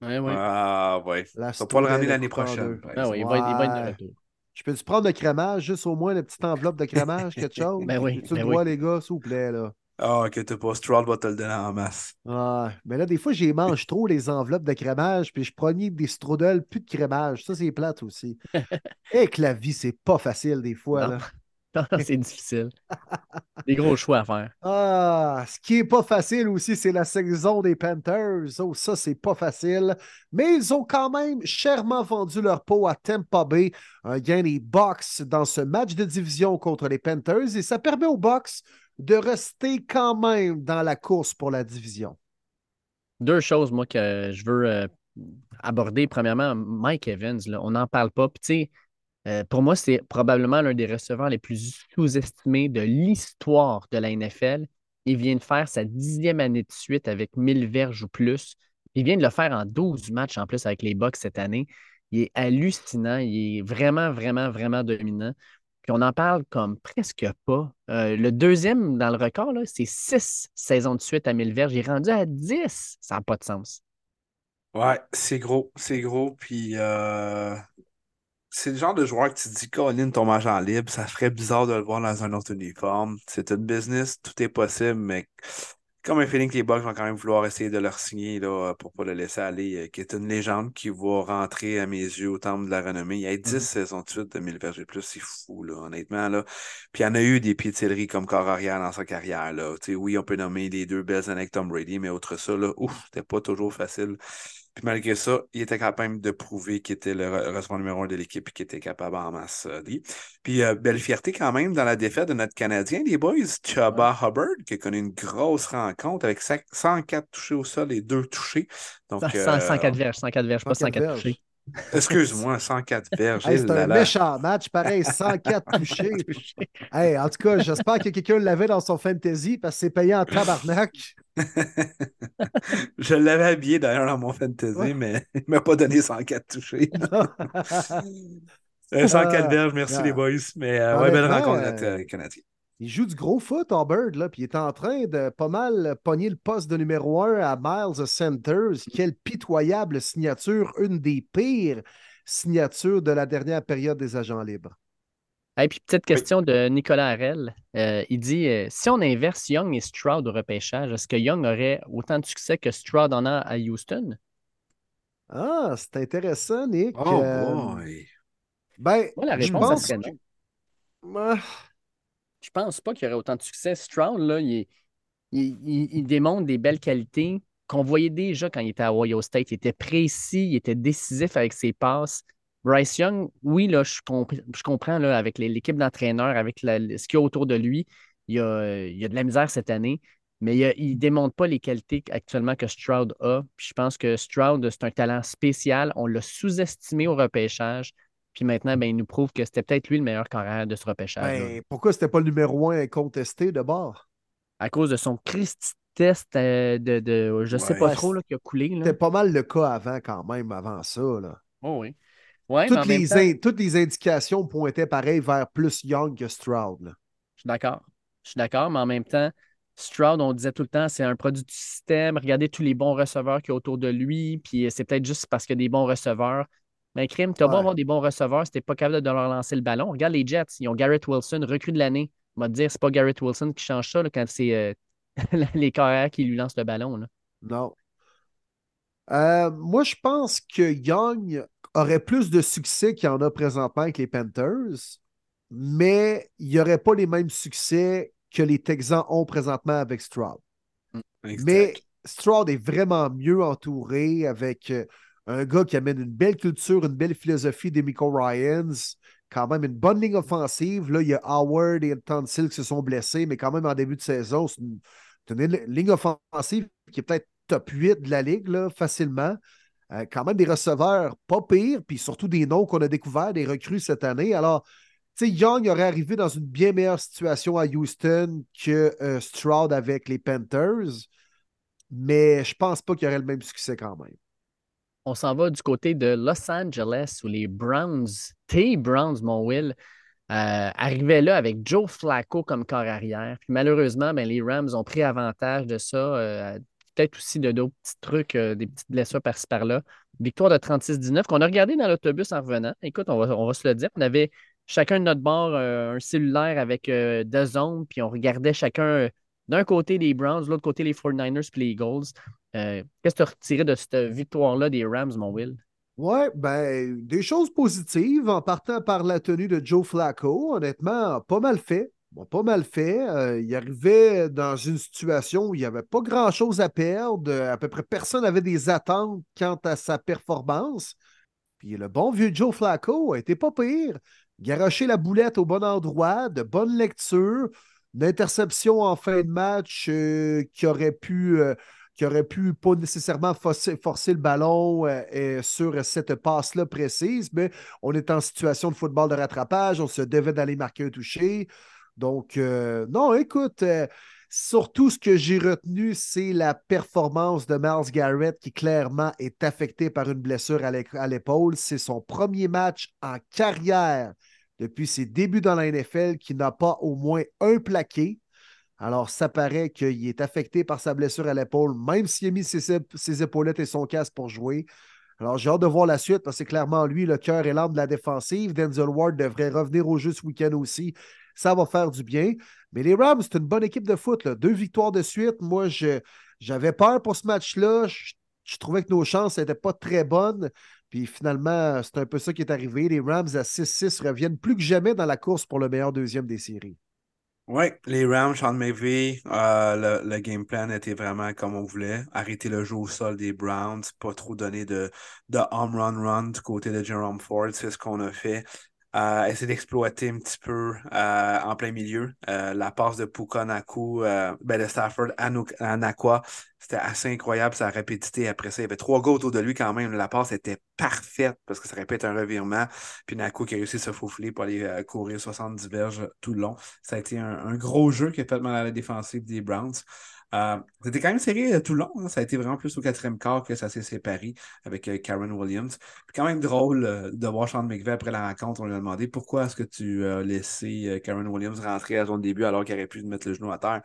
Oui, oui. Ah, oui. Ça va pas le ramener l'année prochaine. Ah, oui, il va, il va être de retour. Je peux-tu prendre le crémage, juste au moins une petite enveloppe de crémage, quelque chose? ben oui. Tu ben le les gars, s'il vous plaît, là. Ah, que t'as pas. Stroud va te le donner en masse. Ah, mais là, des fois, j'y mange trop les enveloppes de crémage, puis je prends des strudels, plus de crémage. Ça, c'est plate aussi. Et que la vie, c'est pas facile des fois. Non. Là. c'est difficile. Des gros choix à faire. Ah, ce qui est pas facile aussi, c'est la saison des Panthers. Oh, ça, c'est pas facile. Mais ils ont quand même chèrement vendu leur peau à Tampa Bay. Un gain des Bucks dans ce match de division contre les Panthers. Et ça permet aux Bucks de rester quand même dans la course pour la division? Deux choses, moi, que je veux euh, aborder. Premièrement, Mike Evans, on n'en parle pas. Puis, euh, pour moi, c'est probablement l'un des receveurs les plus sous-estimés de l'histoire de la NFL. Il vient de faire sa dixième année de suite avec 1000 verges ou plus. Il vient de le faire en 12 matchs en plus avec les Bucks cette année. Il est hallucinant. Il est vraiment, vraiment, vraiment dominant. Puis on en parle comme presque pas. Euh, le deuxième dans le record, c'est six saisons de suite à 1000 verges. Il est rendu à 10. Ça n'a pas de sens. Ouais, c'est gros. C'est gros. Puis euh, c'est le genre de joueur que tu dis, Colin, ton agent libre, ça ferait bizarre de le voir dans un autre uniforme. C'est une business, tout est possible, mais comme un feeling que les Bucks vont quand même vouloir essayer de leur signer là, pour pas le laisser aller, euh, qui est une légende qui va rentrer à mes yeux au temple de la renommée. Il y a 10 mm-hmm. saisons de suite de 1000 verges plus, c'est fou, là, honnêtement. Là. Puis il y en a eu des pieds comme corps arrière dans sa carrière. Là. oui, on peut nommer les deux belles années avec Tom Brady, mais autre ça, là, ouf, c'était pas toujours facile. Puis malgré ça, il était capable de prouver qu'il était le responsable numéro un de l'équipe et qu'il était capable en masse. Euh, Puis euh, belle fierté quand même dans la défaite de notre Canadien, les boys, Chubba Hubbard, qui a connu une grosse rencontre avec 104 touchés au sol et 2 touchés. Donc, 104 euh, verges, 104 verges, pas 104 touchés. Excuse-moi, 104 verges. c'est un méchant match, pareil, 104 touchés. hey, en tout cas, j'espère que quelqu'un l'avait dans son fantasy parce que c'est payé en tabarnak. je l'avais habillé d'ailleurs dans mon fantasy, mais il ne m'a pas donné 104 touchés. 104 euh, verges, merci les boys. Mais euh, ouais, belle rencontre euh, canadienne. Il joue du gros foot, Bird, là, puis il est en train de pas mal pogner le poste de numéro un à Miles Centers. Quelle pitoyable signature, une des pires signatures de la dernière période des agents libres. Et puis, petite question de Nicolas Harel. Euh, il dit euh, si on inverse Young et Stroud au repêchage, est-ce que Young aurait autant de succès que Stroud en a à Houston? Ah, c'est intéressant, Nick. Oh euh, boy. Ben, la réponse, je pense... non. Je pense pas qu'il y aurait autant de succès. Stroud, là, il, il, démontre des belles qualités qu'on voyait déjà quand il était à Ohio State. Il était précis, il était décisif avec ses passes. Bryce Young, oui, là, je, comprends là, avec l'équipe d'entraîneurs, avec ce qu'il y a autour de lui, il y a, il y a de la misère cette année, mais il ne démontre pas les qualités actuellement que Stroud a. Puis je pense que Stroud, c'est un talent spécial. On l'a sous-estimé au repêchage. Puis maintenant, ben, il nous prouve que c'était peut-être lui le meilleur carrière de ce repêchage. Ben, pourquoi c'était pas le numéro un incontesté de bord? À cause de son Christi test euh, de, de, je sais pas trop là, qui a coulé. C'était pas mal le cas avant quand même, avant ça. Là. Oh oui. Toutes, les toutes les indications pointaient pareil vers plus Young que Stroud. Je suis d'accord. Je suis d'accord, mais en même temps, Stroud, on disait tout le temps, c'est un produit du système. Regardez tous les bons receveurs qu'il y a autour de lui. Puis c'est peut-être juste parce qu'il y a des bons receveurs. Mais crime, tu as beau avoir des bons receveurs, si tu pas capable de leur lancer le ballon. Regarde les Jets, ils ont Garrett Wilson, recrue de l'année. On va te dire, c'est pas Garrett Wilson qui change ça quand c'est euh, les carrières qui lui lancent le ballon. Là. Non. Euh, moi, je pense que Young aurait plus de succès qu'il en a présentement avec les Panthers, mais il n'y aurait pas les mêmes succès que les Texans ont présentement avec Stroud. Mm, mais Stroud est vraiment mieux entouré avec euh, un gars qui amène une belle culture, une belle philosophie des Miko Ryans, quand même une bonne ligne offensive. Là, il y a Howard et Tonsil qui se sont blessés, mais quand même en début de saison, c'est une, ligne offensive qui est peut-être top 8 de la ligue, là, facilement. Euh, quand même des receveurs pas pires, puis surtout des noms qu'on a découverts, des recrues cette année. Alors, tu sais, Young aurait arrivé dans une bien meilleure situation à Houston que euh, Stroud avec les Panthers, mais je pense pas qu'il y aurait le même succès quand même on s'en va du côté de Los Angeles où les Browns, T. Browns, mon Will, euh, arrivaient là avec Joe Flacco comme corps arrière. Puis malheureusement, ben, les Rams ont pris avantage de ça. Euh, peut-être aussi de d'autres petits trucs, euh, des petites blessures par-ci par-là. Victoire de 36-19 qu'on a regardé dans l'autobus en revenant. Écoute, on va, on va se le dire. On avait chacun de notre bord un cellulaire avec deux zones, puis on regardait chacun d'un côté les Browns, de l'autre côté les 49ers puis les Eagles. Euh, qu'est-ce que tu as retiré de cette victoire-là des Rams, mon Will? Ouais, ben, des choses positives en partant par la tenue de Joe Flacco. Honnêtement, pas mal fait. Pas mal fait. Euh, il arrivait dans une situation où il n'y avait pas grand-chose à perdre. À peu près personne n'avait des attentes quant à sa performance. Puis le bon vieux Joe Flacco a été pas pire. Garocher la boulette au bon endroit, de bonne lecture, une interception en fin de match euh, qui aurait pu qui aurait pu pas nécessairement forcer, le ballon euh, sur cette passe-là précise, mais on est en situation de football de rattrapage, on se devait d'aller marquer un toucher. Donc, euh, non, écoute, euh, surtout ce que j'ai retenu, c'est la performance de Miles Garrett qui clairement est affecté par une blessure à l'épaule. C'est son premier match en carrière depuis ses débuts dans la NFL qui n'a pas au moins un plaqué. Alors, ça paraît qu'il est affecté par sa blessure à l'épaule, même s'il a mis ses, épaulettes et son casque pour jouer. Alors, j'ai hâte de voir la suite parce que clairement lui le cœur et l'âme de la défensive. Denzel Ward devrait revenir au jeu ce week-end aussi. Ça va faire du bien. Mais les Rams, c'est une bonne équipe de foot. Deux victoires de suite. Moi, j'avais peur pour ce match-là. Je, trouvais que nos chances n'étaient pas très bonnes. Puis finalement, c'est un peu ça qui est arrivé. Les Rams à 6-6 reviennent plus que jamais dans la course pour le meilleur deuxième des séries. Oui, les Rams, Sean McVay, euh, le, game plan était vraiment comme on voulait. Arrêter le jeu au sol des Browns, pas trop donner de, de home run run du côté de Jerome Ford, c'est ce qu'on a fait euh, essayer d'exploiter un petit peu euh, en plein milieu. Euh, la passe de Puka Naku, euh, ben de Stafford à c'était assez incroyable sa rapidité. Après ça, il y avait trois gars autour de lui quand même. La passe était parfaite parce que ça répète un revirement. Puis Naku qui a réussi à se faufiler pour aller euh, courir 70 verges tout le long. Ça a été un, un gros jeu qui a fait mal à la défensive des Browns. Euh, c'était quand même serré euh, tout le long. Hein. Ça a été vraiment plus au quatrième quart que ça s'est séparé avec euh, Karen Williams. Puis quand même drôle de voir Sean McVay après la rencontre. On lui a demandé pourquoi est-ce que tu as laissé Karen Williams rentrer à son début alors qu'il aurait pu mettre le genou à terre?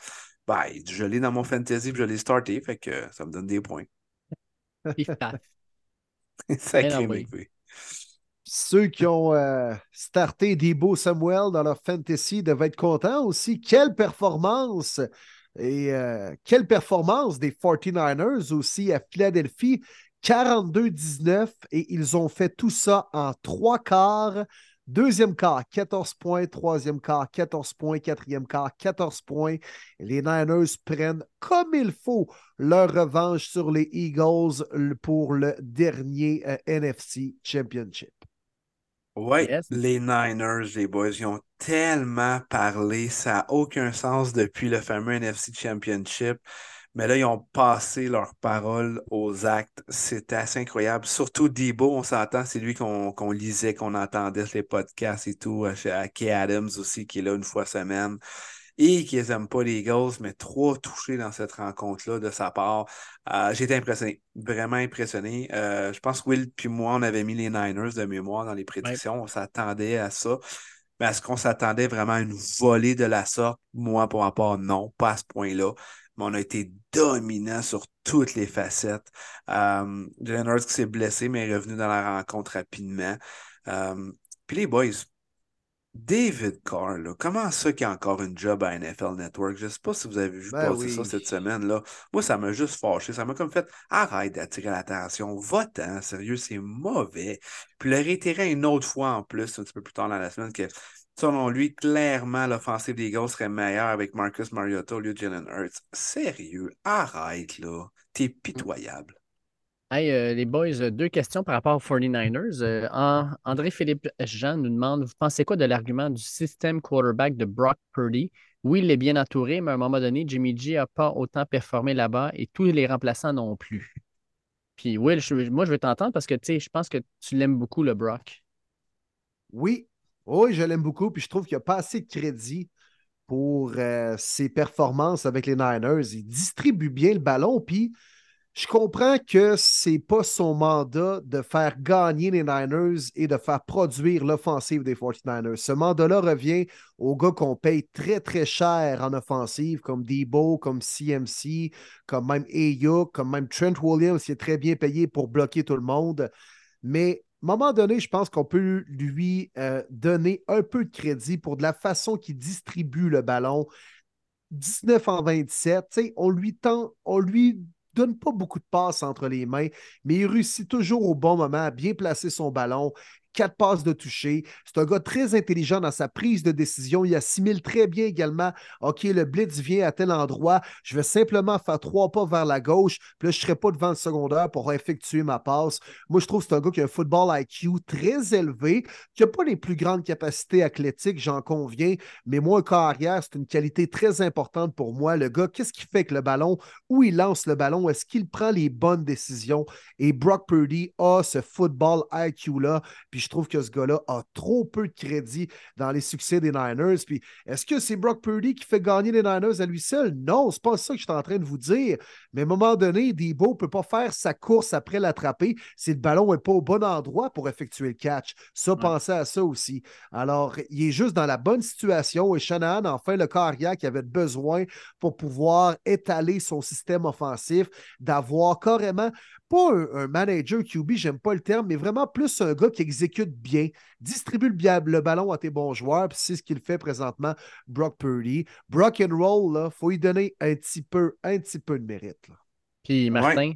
Ben, je l'ai dans mon fantasy et je l'ai starté, fait que ça me donne des points. Sacré McVay. Ceux qui ont starté Debo Samuel dans leur fantasy devaient être contents aussi. Quelle performance! Et euh, quelle performance des 49ers aussi à Philadelphie. 42-19 et ils ont fait tout ça en trois quarts. Deuxième quart, 14 points. Troisième quart, 14 points. Quatrième quart, 14 points. Les Niners prennent comme il faut leur revanche sur les Eagles pour le dernier euh, NFC Championship. Oui, les Niners, les boys, ils ont tellement parlé, ça n'a aucun sens depuis le fameux NFC Championship. Mais là, ils ont passé leurs paroles aux actes. C'était assez incroyable. Surtout Debo, on s'entend, c'est lui qu'on lisait, qu'on entendait sur les podcasts et tout. À Kay Adams aussi, qui est là une fois semaine et qu'ils n'aiment pas les Eagles, mais trois touchés dans cette rencontre-là de sa part. Euh, J'ai été impressionné, vraiment impressionné. Euh, je pense que Will puis moi, on avait mis les Niners de mémoire dans les prédictions. On s'attendait à ça. Mais est-ce qu'on s'attendait vraiment à une volée de la sorte? Moi, pour ma part, non, pas à ce point-là. Mais on a été dominant sur toutes les facettes. Euh, Jalen qui s'est blessé, mais est revenu dans la rencontre rapidement. Euh, puis les boys, David Carr, comment ça qu'il y a encore une job à NFL Network? Je ne sais pas si vous avez vu ben passer ça cette semaine-là. Moi, ça m'a juste fâché. Ça m'a comme fait arrête d'attirer l'attention. Va-t'en, sérieux, c'est mauvais. Puis le réitérer une autre fois en plus, un petit peu plus tard dans la semaine, que selon lui, clairement, l'offensive des Eagles serait meilleure avec Marcus Mariota au lieu de Jalen Hurts. Sérieux, arrête là. T'es mmh. pitoyable. Hey, euh, les boys, euh, deux questions par rapport aux 49ers. Euh, André-Philippe Jean nous demande Vous pensez quoi de l'argument du système quarterback de Brock Purdy? Oui, il est bien entouré, mais à un moment donné, Jimmy G n'a pas autant performé là-bas et tous les remplaçants non plus. Puis, Will, moi, je veux t'entendre parce que je pense que tu l'aimes beaucoup, le Brock. Oui, oui, je l'aime beaucoup. Puis je trouve qu'il n'y a pas assez de crédit pour ses performances avec les Niners. Il distribue bien le ballon. Puis je comprends que ce n'est pas son mandat de faire gagner les Niners et de faire produire l'offensive des 49ers. Ce mandat-là revient aux gars qu'on paye très, très cher en offensive, comme Debo, comme CMC, comme même Ayuk, comme même Trent Williams, qui est très bien payé pour bloquer tout le monde. Mais à un moment donné, je pense qu'on peut lui euh, donner un peu de crédit pour de la façon qu'il distribue le ballon. 19 en 27, on lui tend, on lui donne pas beaucoup de passes entre les mains, mais il réussit toujours au bon moment à bien placer son ballon quatre passes de toucher. C'est un gars très intelligent dans sa prise de décision. Il assimile très bien également OK, le blitz vient à tel endroit. Je vais simplement faire trois pas vers la gauche. Puis là, je ne serai pas devant le secondaire pour effectuer ma passe. Moi, je trouve que c'est un gars qui a un football IQ très élevé, qui n'a pas les plus grandes capacités athlétiques, j'en conviens. Mais moi, un carrière, c'est une qualité très importante pour moi. Le gars, qu'est-ce qu'il fait avec le ballon? Où il lance le ballon? Est-ce qu'il prend les bonnes décisions? Et Brock Purdy a ce football IQ-là. Puis je trouve que ce gars-là a trop peu de crédit dans les succès des Niners. Puis est-ce que c'est Brock Purdy qui fait gagner les Niners à lui seul? Non, c'est pas ça que je suis en train de vous dire. Mais à un moment donné, Debo ne peut pas faire sa course après l'attraper si le ballon n'est pas au bon endroit pour effectuer le catch. Ça, pensez à ça aussi. Alors, il est juste dans la bonne situation et Shanahan, enfin, le carrière qui avait besoin pour pouvoir étaler son système offensif, d'avoir carrément pas un, un manager QB, j'aime pas le terme, mais vraiment plus un gars qui exécute bien, distribue le, ballon à tes bons joueurs, puis c'est ce qu'il fait présentement, Brock Purdy. Brock and roll, là, faut lui donner un petit peu, un petit peu de mérite. là. Puis Martin,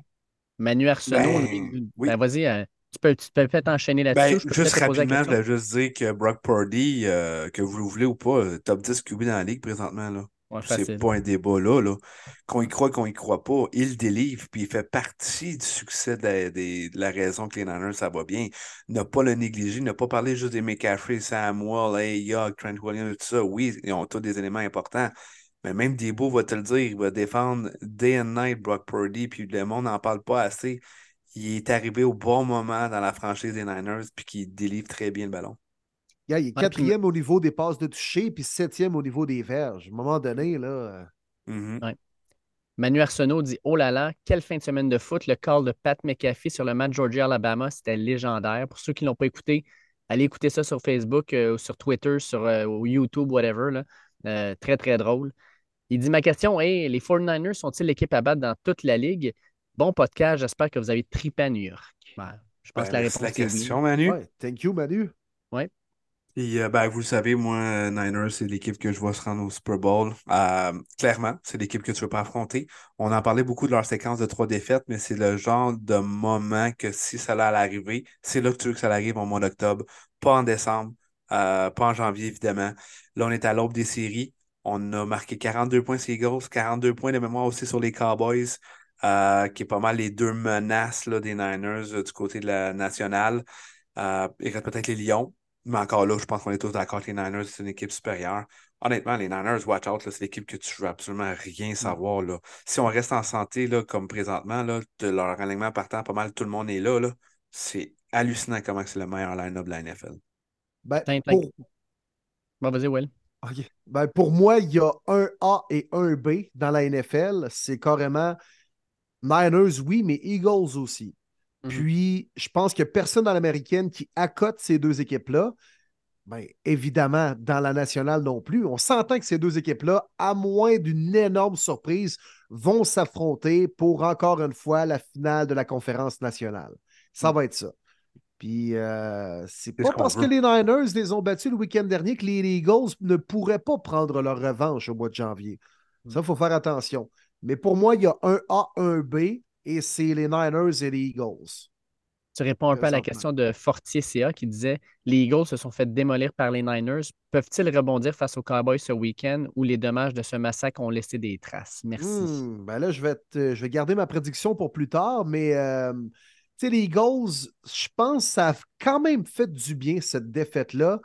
Manu Arsenault, Ben, lui, oui. ben, vas-y, euh, tu peux, tu peux peut-être enchaîner là-dessus. Ben, juste rapidement, je voulais juste dire que Brock Purdy, euh, que vous le voulez ou pas, euh, top 10 QB dans la ligue présentement, là. Ouais, C'est pas un débat là, là. Qu'on y croit, qu'on y croit pas, il délivre, puis il fait partie du succès de la, des- de la raison que les Niners, ça va bien. Ne pas le négliger, ne pas parler juste des McCaffrey, Samuel, Hey, Young, Trent Williams, tout ça. Oui, ils ont tous des éléments importants. Mais même Debo va te le dire, il va défendre day and night Brock Purdy, puis le monde n'en parle pas assez. Il est arrivé au bon moment dans la franchise des Niners, puis qu'il délivre très bien le ballon. Il est quatrième au niveau des passes de toucher, puis septième au niveau des verges. À un moment donné, là. euh, Mhm. Manu Arsenault dit Oh là là, quelle fin de semaine de foot. Le call de Pat McAfee sur le match Georgia-Alabama, c'était légendaire. Pour ceux qui ne l'ont pas écouté, allez écouter ça sur Facebook, euh, ou sur Twitter, sur euh, ou YouTube, whatever. là. Euh, très, très drôle. Il dit Ma question est les 49ers sont-ils l'équipe à battre dans toute la ligue? Bon podcast, j'espère que vous avez tripé à New York. Je pense Ben, que la réponse la est oui. question, Manu. Ouais, thank you, Manu. Et, euh, ben, vous le savez, moi, euh, Niners, c'est l'équipe que je vois se rendre au Super Bowl. Euh, clairement, c'est l'équipe que tu ne veux pas affronter. On en parlait beaucoup de leur séquence de trois défaites, mais c'est le genre de moment que si ça allait arriver, c'est là que tu veux que ça arrive au mois d'octobre, pas en décembre, pas en janvier, évidemment. Là, on est à l'aube des séries. On a marqué 42 points sur les Eagles, 42 points de mémoire aussi sur les Cowboys, qui est pas mal les deux menaces là, des Niners du côté de la nationale. Euh, peut-être les Lions. Mais encore là, je pense qu'on est tous d'accord que les Niners, c'est une équipe supérieure. Honnêtement, les Niners, watch out, là, c'est l'équipe que tu veux absolument rien savoir. Là. Si on reste en santé, là, comme présentement, là, de leur alignement partant, pas mal tout le monde est là. là. C'est hallucinant comment c'est le meilleur line-up de la NFL. Ben, pour, Bon, vas-y, Will. OK. Ben, pour moi, il y a un A et un B dans la NFL. C'est carrément Niners, oui, mais Eagles aussi. Mhm. Puis, je pense que personne dans l'américaine qui accote ces deux équipes-là. Ben, évidemment, dans la nationale non plus. On s'entend que ces deux équipes-là, à moins d'une énorme surprise, vont s'affronter pour encore une fois la finale de la conférence nationale. Ça Mm. va être ça. Puis, euh, c'est pas ce parce que les Niners les ont battus le week-end dernier que les Eagles ne pourraient pas prendre leur revanche au mois de janvier. Ça, il faut faire attention. Mais pour moi, il y a un A, un B, et c'est les Niners et les Eagles. Tu réponds un peu à la question de Fortier CA qui disait Les Eagles se sont fait démolir par les Niners. Peuvent-ils rebondir face aux Cowboys ce week-end où les dommages de ce massacre ont laissé des traces? Merci. Hmm, ben là, je vais, te- je vais garder ma prédiction pour plus tard, mais euh, les Eagles, je pense que ça a quand même fait du bien, cette défaite-là.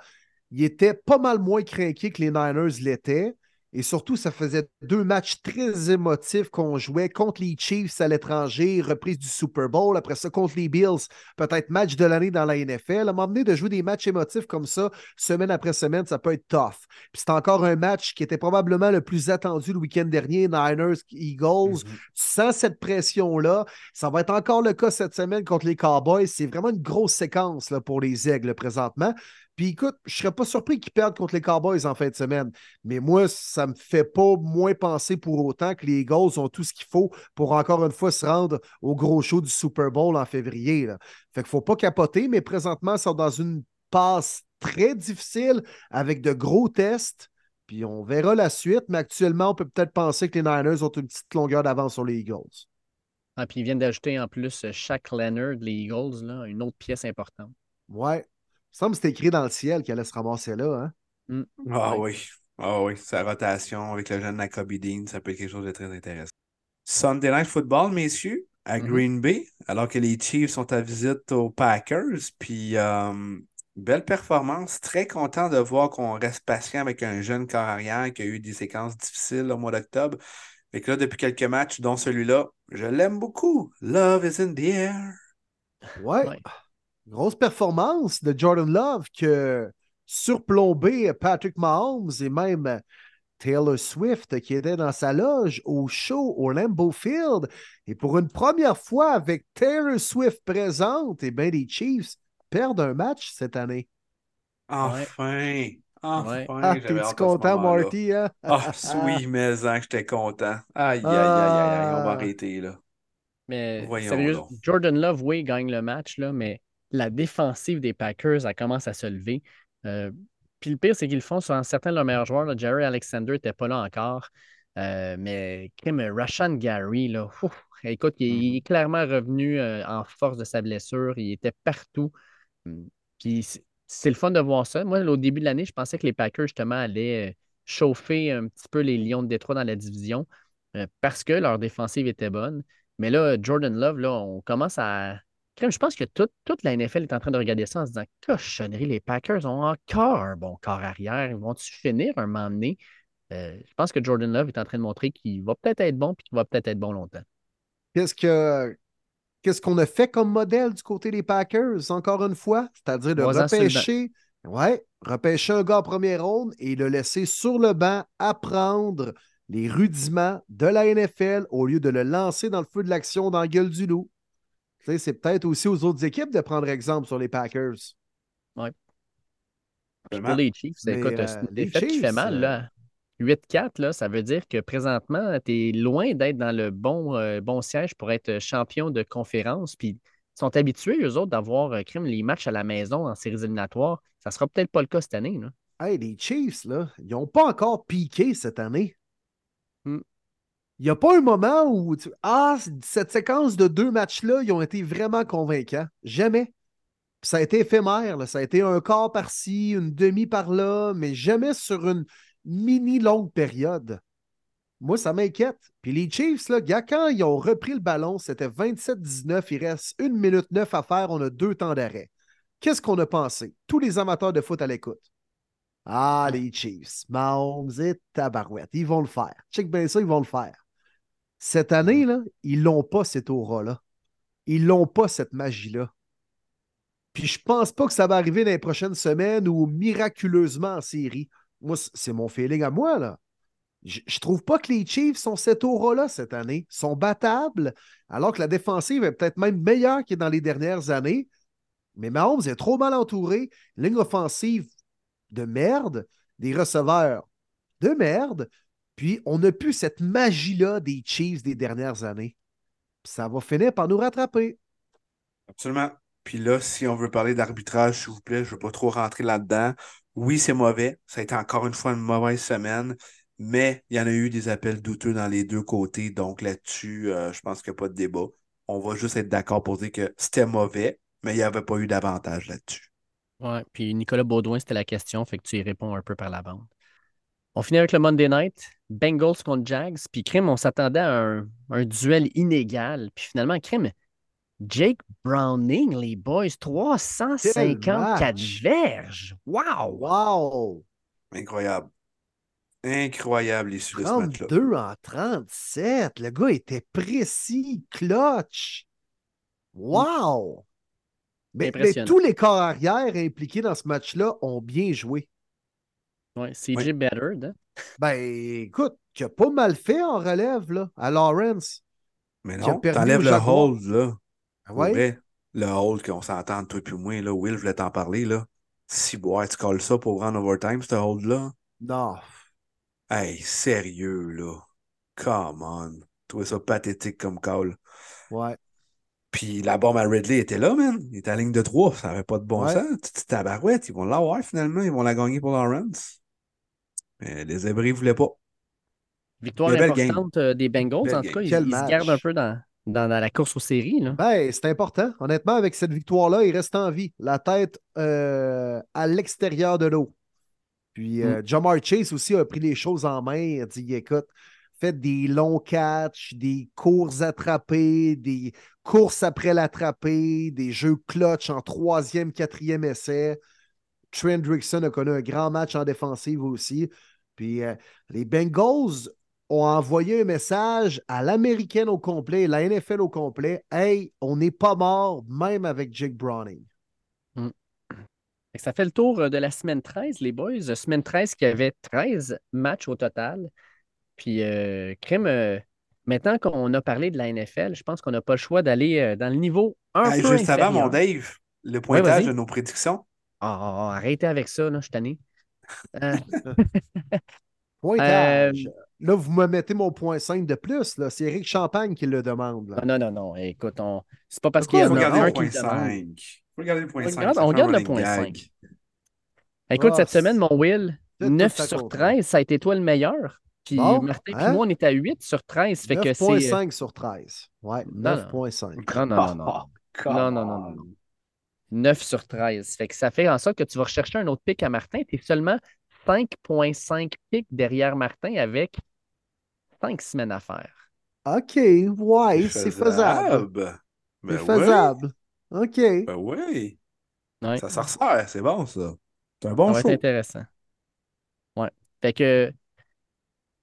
Ils étaient pas mal moins craqués que les Niners l'étaient. Et surtout, ça faisait deux matchs très émotifs qu'on jouait contre les Chiefs à l'étranger, reprise du Super Bowl, après ça contre les Bills, peut-être match de l'année dans la NFL. À donné, de jouer des matchs émotifs comme ça, semaine après semaine, ça peut être tough. Puis c'est encore un match qui était probablement le plus attendu le week-end dernier, Niners, Eagles. Mhm. Tu sens cette pression-là. Ça va être encore le cas cette semaine contre les Cowboys. C'est vraiment une grosse séquence là, pour les Aigles présentement. Puis écoute, je ne serais pas surpris qu'ils perdent contre les Cowboys en fin de semaine. Mais moi, ça ne me fait pas moins penser pour autant que les Eagles ont tout ce qu'il faut pour encore une fois se rendre au gros show du Super Bowl en février. Là. Fait qu'il ne faut pas capoter, mais présentement, ils sont dans une passe très difficile avec de gros tests. Puis on verra la suite, mais actuellement, on peut peut-être penser que les Niners ont une petite longueur d'avance sur les Eagles. Ah, puis ils viennent d'ajouter en plus euh, Shaq Leonard, les Eagles, là, une autre pièce importante. Ouais. Il me semble que c'était écrit dans le ciel qu'elle allait se ramasser là. Hein? Ah Ouais. oui. Ah oui. Sa rotation avec le jeune Nakobe Dean, ça peut être quelque chose de très intéressant. Sunday Night Football, messieurs, à Mhm. Green Bay, alors que les Chiefs sont à visite aux Packers. Puis, euh, belle performance. Très content de voir qu'on reste patient avec un jeune corps arrière qui a eu des séquences difficiles au mois d'octobre. Et que là, depuis quelques matchs, dont celui-là, je l'aime beaucoup. Love is in the air. Ouais. Ouais. Grosse performance de Jordan Love que surplombé Patrick Mahomes et même Taylor Swift qui était dans sa loge au show au Lambeau Field. Et pour une première fois avec Taylor Swift présente, et bien les Chiefs perdent un match cette année. Enfin. Enfin. Ouais. Ah, t'es-tu content. Marty? Hein? Ah, oui, mais hein, j'étais content. Aïe, aïe, aïe, aïe, aïe, on va Ah. arrêter, là. Mais Voyons sérieux, donc. Jordan Love, oui, gagne le match, là, mais la défensive des Packers, elle commence à se lever. Euh, puis le pire, c'est qu'ils le font sur certains de leurs meilleurs joueurs. là. Jerry Alexander n'était pas là encore. Euh, mais comme Rashan Gary, là, ouf, écoute, il, Mm-hmm. il est clairement revenu euh, en force de sa blessure. Il était partout. Hum, Puis c'est- le fun de voir ça. Moi, au début de l'année, je pensais que les Packers, justement, allaient euh, chauffer un petit peu les Lions de Détroit dans la division euh, parce que leur défensive était bonne. Mais là, Jordan Love, là, on commence à. Je pense que toute, toute la NFL est en train de regarder ça en se disant Cochonnerie, les Packers ont encore un bon corps arrière. Ils vont-tu finir un moment donné? Euh, je pense que Jordan Love est en train de montrer qu'il va peut-être être bon et qu'il va peut-être être bon longtemps. Qu'est-ce que qu'est-ce qu'on a fait comme modèle du côté des Packers, encore une fois? C'est-à-dire de repêcher, ouais, repêcher un gars en première ronde et le laisser sur le banc apprendre les rudiments de la NFL au lieu de le lancer dans le feu de l'action dans la gueule du loup. C'est peut-être aussi aux autres équipes de prendre exemple sur les Packers. Absolument. pour les Chiefs, Mais, écoute, euh, une défaite qui fait Chiefs, mal. euh, Là. 8-4, là, ça veut dire que présentement, tu es loin d'être dans le bon, euh, bon siège pour être champion de conférence. Puis ils sont habitués, eux autres, d'avoir euh, crime les matchs à la maison en séries éliminatoires. Ça sera peut-être pas le cas cette année. Là. Hey, les Chiefs, là, ils n'ont pas encore piqué cette année. Hmm. Il n'y a pas un moment où tu- Ah, cette séquence de deux matchs-là, ils ont été vraiment convaincants. Jamais. Puis ça a été éphémère. Ça a été un quart par-ci, une demi par-là, mais jamais sur une mini longue période. Moi, ça m'inquiète. Puis les Chiefs, là, quand ils ont repris le ballon, c'était 27-19. Il reste une minute neuf à faire. On a deux temps d'arrêt. Qu'est-ce qu'on a pensé? Tous les amateurs de foot à l'écoute. Ah, les Chiefs, Mahomes et Tabarouette, ils vont le faire. Check bien ça, ils vont le faire. Cette année, là, ils l'ont pas, cette aura-là. Ils l'ont pas, cette magie-là. Puis je pense pas que ça va arriver dans les prochaines semaines ou miraculeusement en série. Moi, c'est mon feeling à moi, là. Je, je trouve pas que les Chiefs sont cette aura-là cette année. Ils sont battables, alors que la défensive est peut-être même meilleure que dans les dernières années. Mais Mahomes est trop mal entouré. Ligne offensive de merde, des receveurs de merde. Puis on n'a plus cette magie-là des Chiefs des dernières années. Puis ça va finir par nous rattraper. Absolument. Puis là, si on veut parler d'arbitrage, s'il vous plaît, je ne veux pas trop rentrer là-dedans. Oui, c'est mauvais. Ça a été encore une fois une mauvaise semaine, mais il y en a eu des appels douteux dans les deux côtés. Donc là-dessus, euh, je pense qu'il n'y a pas de débat. On va juste être d'accord pour dire que c'était mauvais, mais il n'y avait pas eu d'avantage là-dessus. Ouais, puis Nicolas Baudouin, c'était la question, fait que tu y réponds un peu par la bande. On finit avec le Monday Night, Bengals contre Jags, puis Crime, on s'attendait à un, un duel inégal, puis finalement, Crime, Jake Browning, les boys, 354 match! verges. Wow! Wow! Incroyable. Incroyable l'issue de ce match-là. 32 en 37. Le gars était précis, clutch. Wow! Mais, tous les corps arrière impliqués dans ce match-là ont bien joué. Ouais, CJ Oui. Hein? Ben, écoute, qui a pas mal fait en relève, là, à Lawrence. Mais non, t'enlèves le hold, là. Pour Ouais? vrai, le hold qu'on s'entend, toi et moi, là, Will voulait t'en parler, là. Si, ouais, tu colles ça pour rendre overtime, ce hold-là. Non. Hey, sérieux, là. Come on. Je trouvais ça pathétique comme call. Ouais. Puis la bombe à Ridley était là, man. Il était à la ligne de 3. Ça n'avait pas de bon Ouais. sens. Petite tabarouette. Ils vont l'avoir finalement. Ils vont la gagner pour Lawrence. Mais les zébris ne voulaient pas. Victoire importante euh, des Bengals. Belle en tout cas, ils, ils se gardent un peu dans, dans, dans la course aux séries. Là. Ben, c'est important. Honnêtement, avec cette victoire-là, il reste en vie. La tête euh, à l'extérieur de l'eau. Puis euh, Jamar Chase aussi a pris les choses en main. Il a dit écoute, faites des longs catchs, des courses attrapées, des courses après l'attraper, des jeux clutch en troisième, quatrième essai. Trent Rickson a connu un grand match en défensive aussi. Puis euh, les Bengals ont envoyé un message à l'américaine au complet, la NFL au complet. Hey, on n'est pas mort, même avec Jake Browning. Que Ça fait le tour euh, de la semaine 13, les boys. Euh, Semaine 13 qui avait 13 matchs au total. Puis, euh, Crème, euh, maintenant qu'on a parlé de la NFL, je pense qu'on n'a pas le choix d'aller euh, dans le niveau un Hey, peu juste avant, mon. Dave, le pointage de nos prédictions. Ah, arrêtez avec ça, là, je suis tanné. Euh, Pointage. là, vous me mettez mon point 5 de plus. là. C'est Eric Champagne qui le demande. là. Non, non, non. Écoute, on... c'est pas parce Pourquoi qu'il y en a un le qui point le demande. 5. Faut regarder le point On 5. regarde- ça on regarde le point gag. 5. Écoute, cette semaine, mon Will, Tout 9 à sur contre. 13, ça a été toi le meilleur. Puis Bon, Martin et hein? moi, on est à 8 sur 13. Fait que c'est. 9.5 sur 13. Ouais, Non, non. 9.5. Non, non, non, non. Oh, Non, non, non, non. 9 sur 13. Fait que ça fait en sorte que tu vas rechercher un autre pic à Martin. Tu es seulement 5,5 pics derrière Martin avec 5 semaines à faire. OK, ouais, c'est faisable. Ben C'est oui. faisable. OK. Ben oui. Ouais. Ça, ça ressort, c'est bon ça. C'est un Ça bon va show. être intéressant. Ouais. Fait que,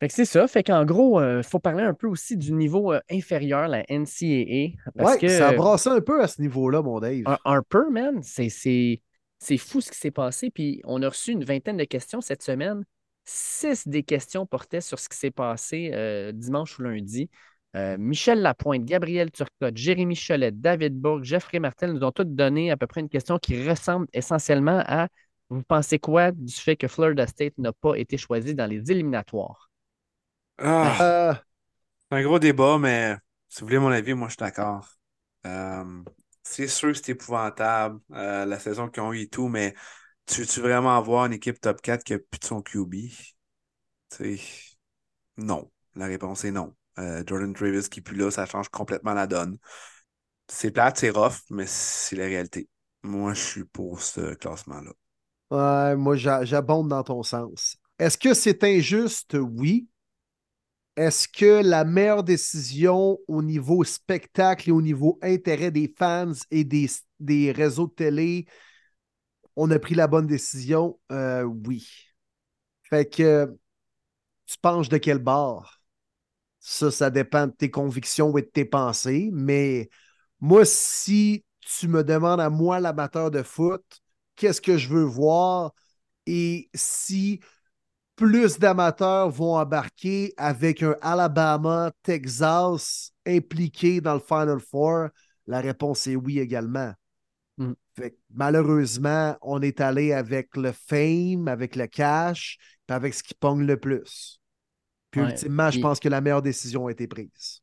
fait que c'est ça. Fait qu'en gros, il faut parler un peu aussi du niveau euh, inférieur, la NCAA. Parce Ouais, que ça a brassé un peu à ce niveau-là, mon Dave. un, un peu, man, c'est, c'est, c'est fou ce qui s'est passé. Puis on a reçu une vingtaine de questions cette semaine. Six des questions portaient sur ce qui s'est passé euh, dimanche ou lundi. Euh, Michel Lapointe, Gabriel Turcotte, Jérémy Cholet, David Bourg, Jeffrey Martel nous ont tous donné à peu près une question qui ressemble essentiellement à vous pensez quoi du fait que Florida State n'a pas été choisi dans les éliminatoires? Ah, Euh, c'est un gros débat, mais si vous voulez mon avis, moi je suis d'accord. Euh, c'est sûr que c'est épouvantable, euh, la saison qu'ils ont eu et tout, mais tu veux-tu vraiment avoir une équipe top 4 qui a plus de son QB? Tu sais, non. La réponse est non. Euh, Jordan Travis qui est plus là, ça change complètement la donne. C'est plate, c'est rough, mais c'est la réalité. Moi, je suis pour ce classement-là. ouais, moi, j'a- j'abonde dans ton sens. Est-ce que c'est injuste? Oui. Est-ce que la meilleure décision au niveau spectacle et au niveau intérêt des fans et des, réseaux de télé, on a pris la bonne décision? Euh, oui. Fait que tu penches de quel bord? Ça, ça dépend de tes convictions et de tes pensées. Mais moi, si tu me demandes à moi, l'amateur de foot, qu'est-ce que je veux voir? Et si plus d'amateurs vont embarquer avec un Alabama-Texas impliqué dans le Final Four, la réponse est oui également. Mm. Fait que, malheureusement, on est allé avec le fame, avec le cash, puis avec ce qui pogne le plus. Puis Ouais, ultimement, je pense que la meilleure décision a été prise.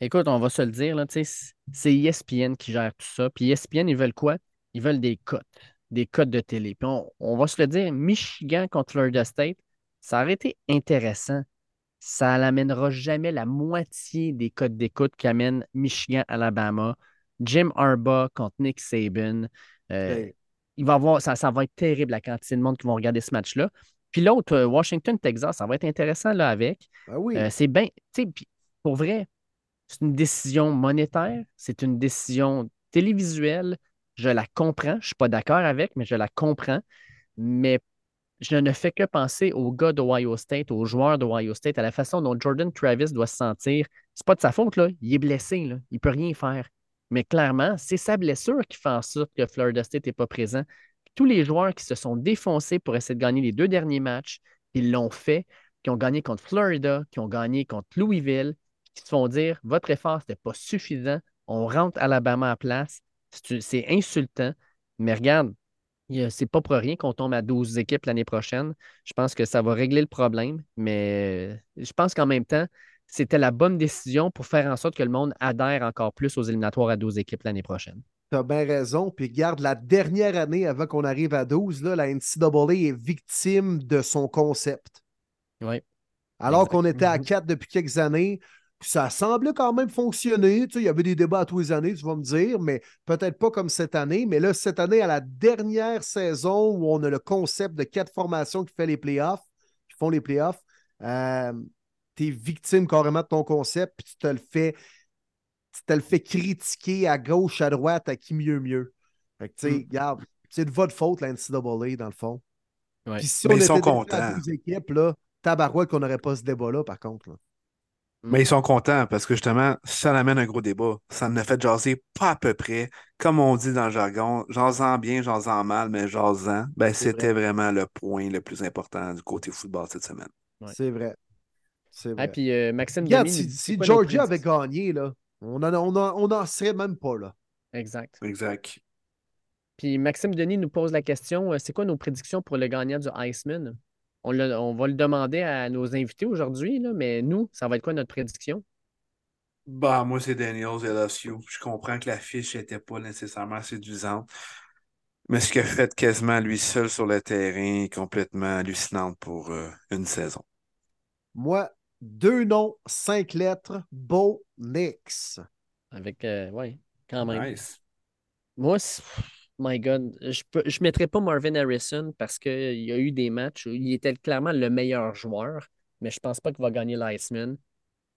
Écoute, on va se le dire, là, c'est ESPN qui gère tout ça. Puis ESPN, ils veulent quoi? Ils veulent des cotes, des cotes de télé. Puis on, on va se le dire, Michigan contre Florida State, ça aurait été intéressant. Ça n'amènera jamais la moitié des cotes d'écoute qu'amène Michigan-Alabama. Jim Harbaugh contre Nick Saban. Euh, il va avoir, ça, ça va être terrible la quantité de monde qui vont regarder ce match-là. Puis l'autre, euh, Washington-Texas, ça va être intéressant là avec. Ah oui. Euh, c'est bien, tu sais, puis pour vrai, c'est une décision monétaire, c'est une décision télévisuelle. Je la comprends. Je ne suis pas d'accord avec, mais je la comprends. Mais je ne fais que penser aux gars d'Ohio State, aux joueurs d'Ohio State, à la façon dont Jordan Travis doit se sentir. C'est pas de sa faute. Il est blessé, là. Il peut rien faire. Mais clairement, c'est sa blessure qui fait en sorte que Florida State n'est pas présent. Tous les joueurs qui se sont défoncés pour essayer de gagner les deux derniers matchs, ils l'ont fait, qui ont gagné contre Florida, qui ont gagné contre Louisville, qui se font dire votre effort, n'était pas suffisant, on rentre Alabama à place. C'est insultant. Mais regarde, c'est pas pour rien qu'on tombe à 12 équipes l'année prochaine. Je pense que ça va régler le problème, mais euh, je pense qu'en même temps, c'était la bonne décision pour faire en sorte que le monde adhère encore plus aux éliminatoires à 12 équipes l'année prochaine. Tu as bien raison. Puis regarde, la dernière année avant qu'on arrive à 12, là, la NCAA est victime de son concept. Oui. Alors qu'on était à Mhm. 4 depuis quelques années, ça semblait quand même fonctionner. Tu sais, il y avait des débats à tous les années, tu vas me dire, mais peut-être pas comme cette année. Mais là, cette année, à la dernière saison où on a le concept de quatre formations qui fait les playoffs, qui font les playoffs, euh, tu es victime carrément de ton concept, puis tu te le fais tu te le fais critiquer à gauche, à droite, à qui mieux mieux. Fait que, tu sais, Mm. regarde, c'est de votre faute, la NCAA, dans le fond. Ouais. Puis si Mais on ils sont était déjà contents. à 12 équipes, là, tabarouette qu'on n'aurait pas ce débat-là, par contre. là. Mais ils sont contents parce que justement, ça amène un gros débat. Ça a fait jaser pas à peu près, comme on dit dans le jargon, jasant bien, jasant mal, mais jasant. Ben, c'était vraiment le point le plus important du côté football cette semaine. Ouais. C'est vrai. C'est vrai. Ah, puis euh, Maxime Regarde, Denis nous si, Georgia avait gagné, là, on n'en on en, on en serait même pas là. Exact. Exact. Puis Maxime Denis nous pose la question euh, c'est quoi nos prédictions pour le gagnant du Iceman on, on va le demander à nos invités aujourd'hui, là, mais nous, ça va être quoi notre prédiction? Bah, moi, c'est Daniels LSU. Je comprends que la fiche n'était pas nécessairement séduisante, mais ce qu'il a fait quasiment lui seul sur le terrain est complètement hallucinant pour euh, une saison. Moi, deux noms, cinq lettres, Bo Nix. Avec, euh, ouais, quand même. Nice. Moi, c'est- my God, je ne je mettrais pas Marvin Harrison parce qu'il y a eu des matchs où il était clairement le meilleur joueur, mais je pense pas qu'il va gagner l'Iceman.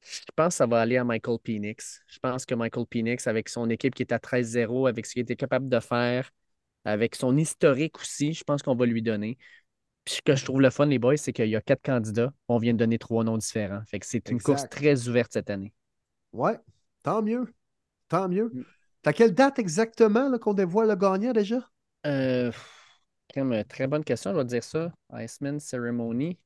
Je pense que ça va aller à Michael Penix. Je pense que Michael Penix, avec son équipe qui est à 13-0, avec ce qu'il était capable de faire, avec son historique aussi, je pense qu'on va lui donner. Puis ce que je trouve le fun, les boys, c'est qu'il y a quatre candidats. On vient de donner trois noms différents. Fait que c'est une Exact. course très ouverte cette année. Ouais, tant mieux. Tant mieux. T'as quelle date exactement là, qu'on dévoile le gagnant déjà? Euh, comme, euh, très bonne question, je vais dire ça. Iceman Ceremony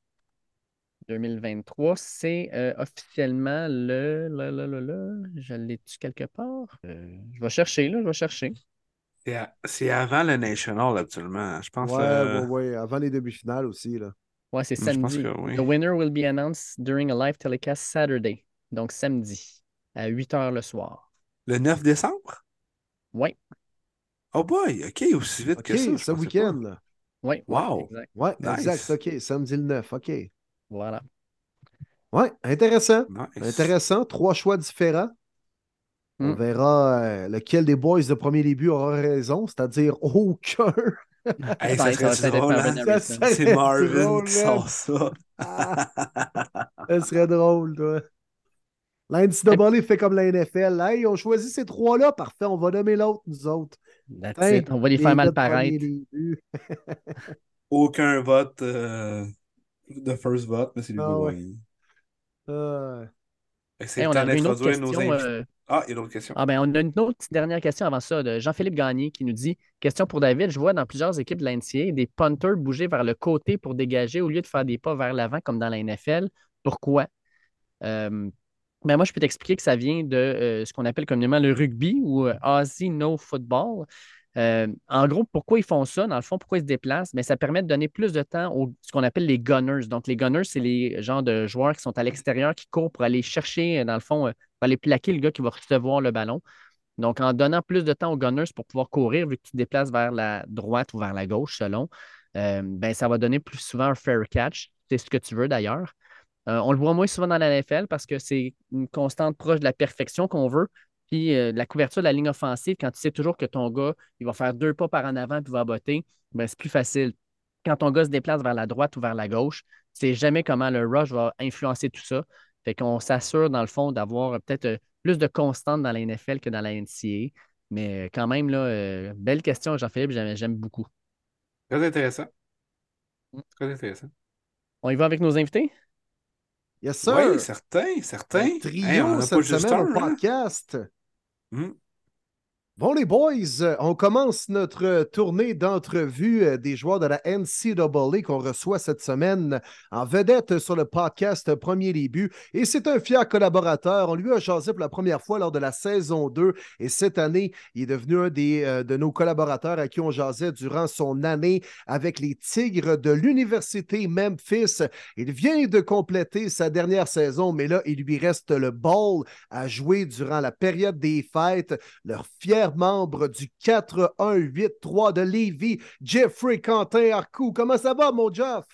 2023, c'est euh, officiellement le. Là, là, là, là, je l'ai-tu quelque part? Euh, je vais chercher, là, je vais chercher. C'est à- avant le National, actuellement. Je pense Ouais, euh, ouais, ouais, avant les demi-finales aussi. Là. Ouais, c'est Je pense samedi. que oui. The winner will be announced during a live telecast Saturday. Donc samedi, à 8 h le soir. le 9 décembre? Ouais, Oh boy, OK, aussi vite OK, que ça. ce week-end. là. ouais, Wow. exact. Nice. exact. OK, samedi le 9. OK. Voilà. Ouais, intéressant. Nice. Intéressant. Trois choix différents. On Mm. verra euh, lequel des boys de premier début aura raison, c'est-à-dire aucun. Hey, ça serait drôle, hein? C'est Marvin drôle, qui sort ça. Ah, ça serait drôle, toi. La NCAA fait comme la NFL. Hey, on choisit ces trois-là. Parfait, on va nommer l'autre, nous autres. It. On va les faire mal paraître. Aucun vote euh, de first vote, mais c'est lui qui Ah ouais. Ah, que C'est Hey, le on temps avait une autre d'introduire nos question. euh, Ah, il y a d'autres questions. Ah ben, on a une autre dernière question avant ça de Jean-Philippe Gagné qui nous dit Question pour David, je vois dans plusieurs équipes de la NCAA des punters bouger vers le côté pour dégager au lieu de faire des pas vers l'avant comme dans la NFL. Pourquoi? Ben moi, je peux t'expliquer que ça vient de euh, ce qu'on appelle communément le rugby ou euh, Aussie No Football. Euh, en gros, pourquoi ils font ça? Dans le fond, pourquoi ils se déplacent? Mais ça permet de donner plus de temps aux ce qu'on appelle les gunners. Donc, les gunners, c'est les genres de joueurs qui sont à l'extérieur, qui courent pour aller chercher, dans le fond, pour aller plaquer le gars qui va recevoir le ballon. Donc, en donnant plus de temps aux gunners pour pouvoir courir, vu que tu te déplaces vers la droite ou vers la gauche, selon, ben, ça va donner plus souvent un fair catch. C'est ce que tu veux d'ailleurs. Euh, on le voit moins souvent dans la NFL parce que c'est une constante proche de la perfection qu'on veut. Puis euh, la couverture de la ligne offensive, quand tu sais toujours que ton gars, il va faire deux pas par en avant puis va botter, ben, c'est plus facile. Quand ton gars se déplace vers la droite ou vers la gauche, tu sais jamais comment le rush va influencer tout ça. Fait qu'on s'assure, dans le fond, d'avoir euh, peut-être plus de constante dans la NFL que dans la NCAA. Mais quand même, là, euh, belle question, Jean-Philippe, j'aime j'aime beaucoup. Très intéressant. Mm. Très intéressant. On y va avec nos invités? Yes, sir. Oui, certain, certain. Un trio Hey, on cette pas semaine un, au podcast. Hmm. Bon, les boys, euh, on commence notre euh, tournée d'entrevue euh, des joueurs de la NCAA qu'on reçoit cette semaine en vedette sur le podcast Premier Début. Et c'est un fier collaborateur. On lui a jasé pour la première fois lors de la saison 2. Et cette année, il est devenu un de nos collaborateurs à qui on jasait durant son année avec les Tigres de l'Université Memphis. Il vient de compléter sa dernière saison, mais là, il lui reste le ball à jouer durant la période des fêtes. Leur fier membre du 4-1-8-3 de Lévis, Jeffrey Quentin Arcou. Comment ça va, mon Jeff?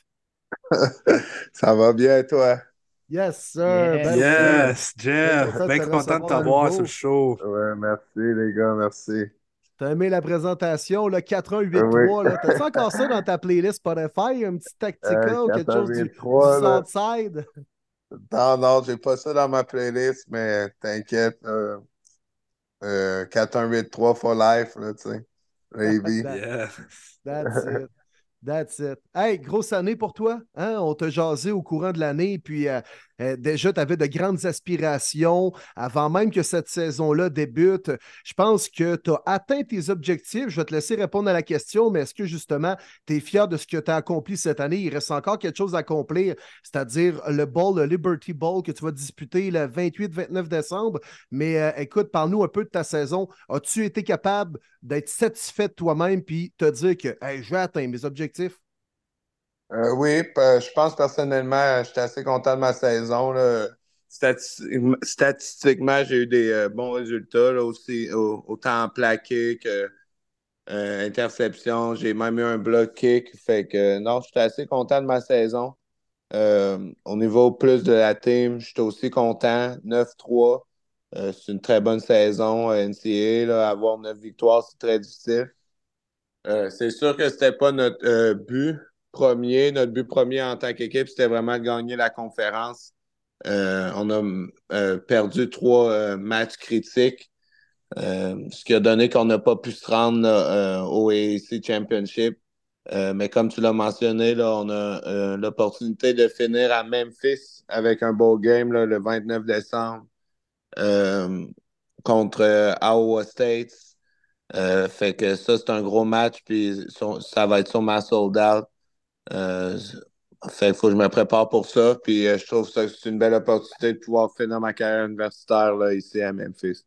Ça va bien, toi? Yes, sir. Yes. Ben, Yes, Jeff. de Bien te content de t'avoir sur le show. Ouais, merci, les gars, merci. T'as aimé la présentation, le 4-1-8-3. Oui. T'as-tu encore ça dans ta playlist Spotify? Un petit Tactica Euh, ou quelque chose du, du 4-1-8-3, là. Southside? Non, non, j'ai pas ça dans ma playlist, mais t'inquiète. Euh, euh, 4-1-8-3 for life, là, tu sais. That- Yeah. That's it. That's it. Hey, grosse année pour toi. Hein? On t'a jasé au courant de l'année, puis euh, euh, déjà, tu avais de grandes aspirations avant même que cette saison-là débute. Je pense que tu as atteint tes objectifs. Je vais te laisser répondre à la question, mais est-ce que justement, tu es fier de ce que tu as accompli cette année? Il reste encore quelque chose à accomplir, c'est-à-dire le Bowl, le Liberty Bowl que tu vas disputer le 28-29 décembre. Mais euh, écoute, parle-nous un peu de ta saison. As-tu été capable d'être satisfait de toi-même puis te dire que je vais atteindre mes objectifs? Euh, oui, je pense personnellement, j'étais assez content de ma saison. là. Stati- Statistiquement, j'ai eu des euh, bons résultats, là, aussi, au- autant en plaqué que euh, interception. J'ai même eu un block kick. Fait que non, j'étais assez content de ma saison. Euh, au niveau plus de la team, j'étais aussi content. 9-3. Euh, c'est une très bonne saison euh, NCAA. Là, avoir 9 victoires, c'est très difficile. C'est sûr que c'était pas notre but premier. Notre but premier en tant qu'équipe, c'était vraiment de gagner la conférence. Euh, on a euh, perdu trois euh, matchs critiques, ce qui a donné qu'on n'a pas pu se rendre au AAC Championship. Mais comme tu l'as mentionné, là, on a l'opportunité de finir à Memphis avec un beau game le 29 décembre contre Iowa State. Euh, fait que ça, c'est un gros match, puis ça va être ma sold out. Euh, fait qu'il faut que je me prépare pour ça, puis euh, je trouve que c'est une belle opportunité de pouvoir finir ma carrière universitaire là, ici à Memphis.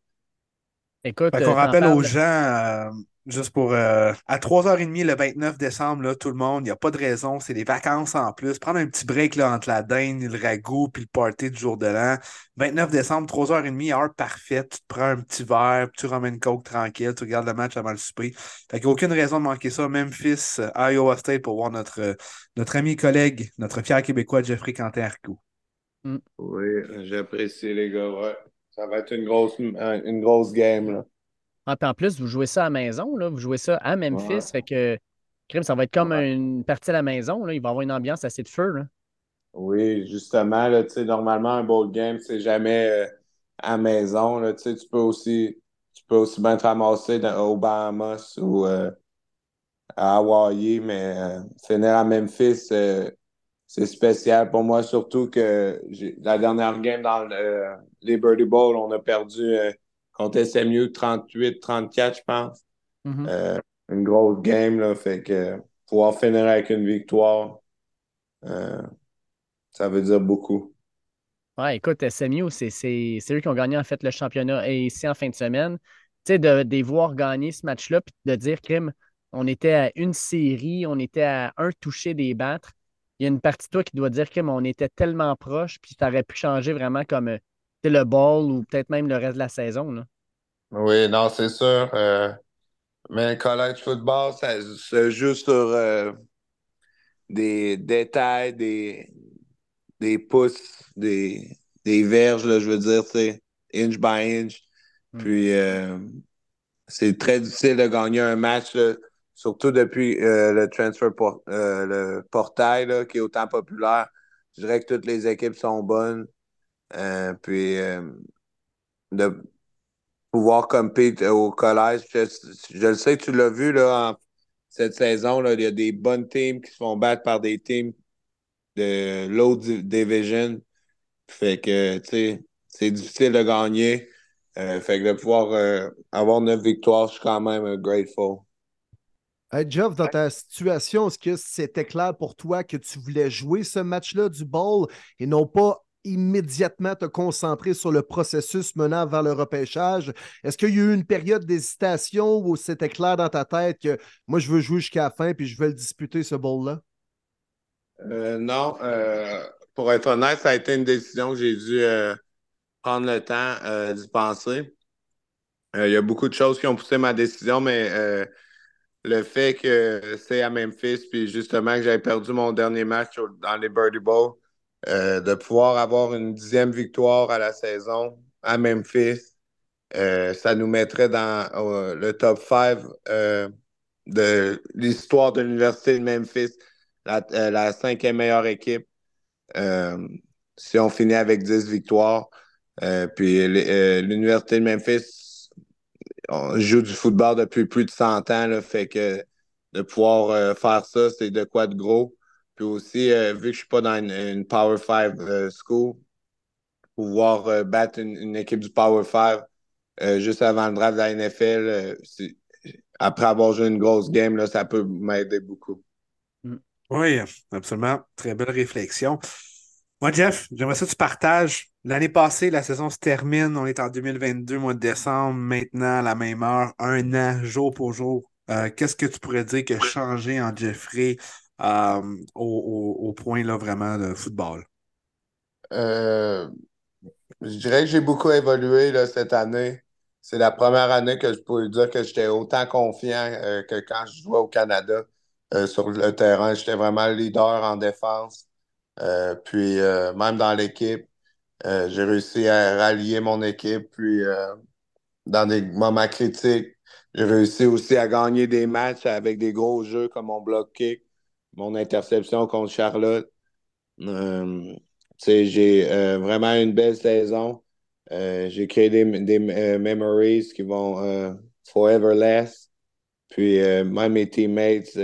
Écoute, Fait euh, rappelle aux gens, euh, juste pour euh, à 3h30 le 29 décembre, là, tout le monde, il n'y a pas de raison, c'est des vacances en plus. Prendre un petit break là, entre la dinde, le ragoût puis le party du jour de l'an. 29 décembre, 3h30, heure parfaite. Tu te prends un petit verre, tu ramènes une coke tranquille, tu regardes le match avant le souper. Fait n'y a aucune raison de manquer ça. Memphis, euh, Iowa State pour voir notre, euh, notre ami et collègue, notre fier Québécois Jeffrey Quentin Arcou. Oui, j'apprécie les gars. ouais. Ça va être une grosse, une grosse game. Là. Ah, puis en plus, vous jouez ça à la maison, là. Vous jouez ça à Memphis. Ouais. Fait que, crime, ça va être comme Ouais. une partie à la maison, là. Il va y avoir une ambiance assez de feu, là. Oui, justement, là, normalement, un bowl game, c'est jamais euh, à la maison. Là, tu peux aussi, tu peux aussi bien te ramasser dans, aux Bahamas ou euh, à Hawaii, mais euh, finir à Memphis, euh, c'est spécial pour moi, surtout que la dernière game dans le Liberty Bowl, on a perdu contre SMU 38-34, je pense. Mhm. Euh, une grosse game, là, fait que pouvoir finir avec une victoire, euh, ça veut dire beaucoup. Ouais, écoute, SMU, c'est eux qui ont gagné en fait le championnat et ici en fin de semaine. Tu sais, de, de les voir gagner ce match-là, puis de dire, crime, on était à une série, on était à un toucher des battre. Il y a une partie de toi qui doit dire, crime, on était tellement proche, puis ça aurait pu changer vraiment comme euh, le ball ou peut-être même le reste de la saison. Là. Oui, non, c'est sûr. euh, mais le college football, ça se joue sur euh, des détails, des, des pouces, des, des verges, là, je veux dire, sais, inch by inch. Mm. Puis, euh, c'est très difficile de gagner un match, là, surtout depuis le transfer por- le portail, là, qui est autant populaire. Je dirais que toutes les équipes sont bonnes. Euh, puis, euh, de pouvoir compete au collège, je, je le sais, tu l'as vu là, en- cette saison, là, il y a des bonnes teams qui se font battre par des teams de low di- division. Fait que, tu sais, c'est difficile de gagner. Euh, fait que de pouvoir euh, avoir neuf victoires, je suis quand même euh, grateful. Hey, Jeff, dans ta situation, est-ce que c'était clair pour toi que tu voulais jouer ce match-là du ball et non pas immédiatement te concentrer sur le processus menant vers le repêchage? Est-ce qu'il y a eu une période d'hésitation où c'était clair dans ta tête que moi, je veux jouer jusqu'à la fin puis je veux le disputer, ce bowl-là? Euh, non, euh, pour être honnête, ça a été une décision que j'ai dû euh, prendre le temps d'y penser. Il y a beaucoup de choses qui ont poussé ma décision, mais le fait que c'est à Memphis, puis justement que j'avais perdu mon dernier match dans les Birdie Bowl, euh, de pouvoir avoir une dixième victoire à la saison à Memphis, euh, ça nous mettrait dans euh, le top 5 de l'histoire de l'Université de Memphis, la, cinquième meilleure équipe. Si on finit avec 10 victoires, puis l'Université de Memphis, on joue du football depuis plus de 100 ans, là, fait que de pouvoir faire ça, c'est de quoi de gros. Puis aussi, euh, vu que je suis pas dans une, Power 5 euh, school, pouvoir euh, battre une, équipe du Power 5 euh, juste avant le draft de la NFL, après avoir joué une grosse game, là, ça peut m'aider beaucoup. Oui, absolument. Très belle réflexion. Moi, Jeff, j'aimerais ça que tu partages. L'année passée, la saison se termine. On est en 2022, mois de décembre. Maintenant, à la même heure, un an, jour pour jour. Qu'est-ce que tu pourrais dire qui a changé en Jeffrey euh, au, au, point là, vraiment de football? Euh, je dirais que j'ai beaucoup évolué là, cette année. C'est la première année que je peux dire que j'étais autant confiant euh, que quand je jouais au Canada sur le terrain. J'étais vraiment le leader en défense. puis même dans l'équipe, j'ai réussi à rallier mon équipe. Puis dans des moments critiques, j'ai réussi aussi à gagner des matchs avec des gros jeux comme mon block kick, mon interception contre Charlotte. Euh, j'ai euh, vraiment une belle saison. Euh, j'ai créé des, memories qui vont forever last. Puis même mes teammates,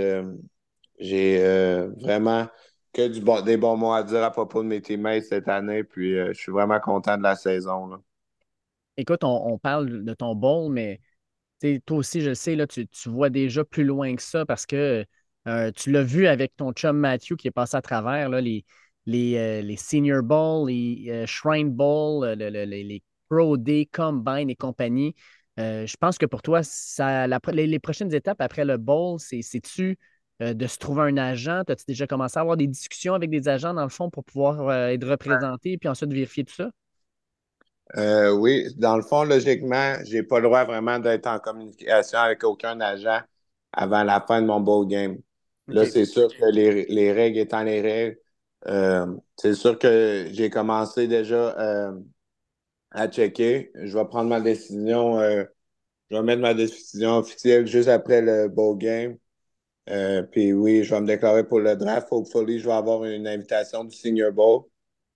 j'ai vraiment que du des bons mots à dire à propos de mes teammates cette année. Puis je suis vraiment content de la saison. Là. Écoute, on, parle de ton bowl, mais toi aussi, je sais, là, tu, vois déjà plus loin que ça parce que euh, tu l'as vu avec ton chum Matthew qui est passé à travers là, les, les, euh, Senior Bowl, les euh, Shrine Bowl, les, Pro Day, Combine et compagnie. je pense que pour toi, ça, les, prochaines étapes après le Bowl, c'est-tu de se trouver un agent? As-tu déjà commencé à avoir des discussions avec des agents dans le fond pour pouvoir être représenté puis ensuite vérifier tout ça? Euh, oui, dans le fond, logiquement, j'ai pas le droit vraiment d'être en communication avec aucun agent avant la fin de mon bowl game. Là, c'est sûr que les, règles étant les règles, euh, c'est sûr que j'ai commencé déjà euh, à checker. Je vais prendre ma décision, je vais mettre ma décision officielle juste après le bowl game. puis oui, je vais me déclarer pour le draft. Hopefully, je vais avoir une invitation du Senior Bowl.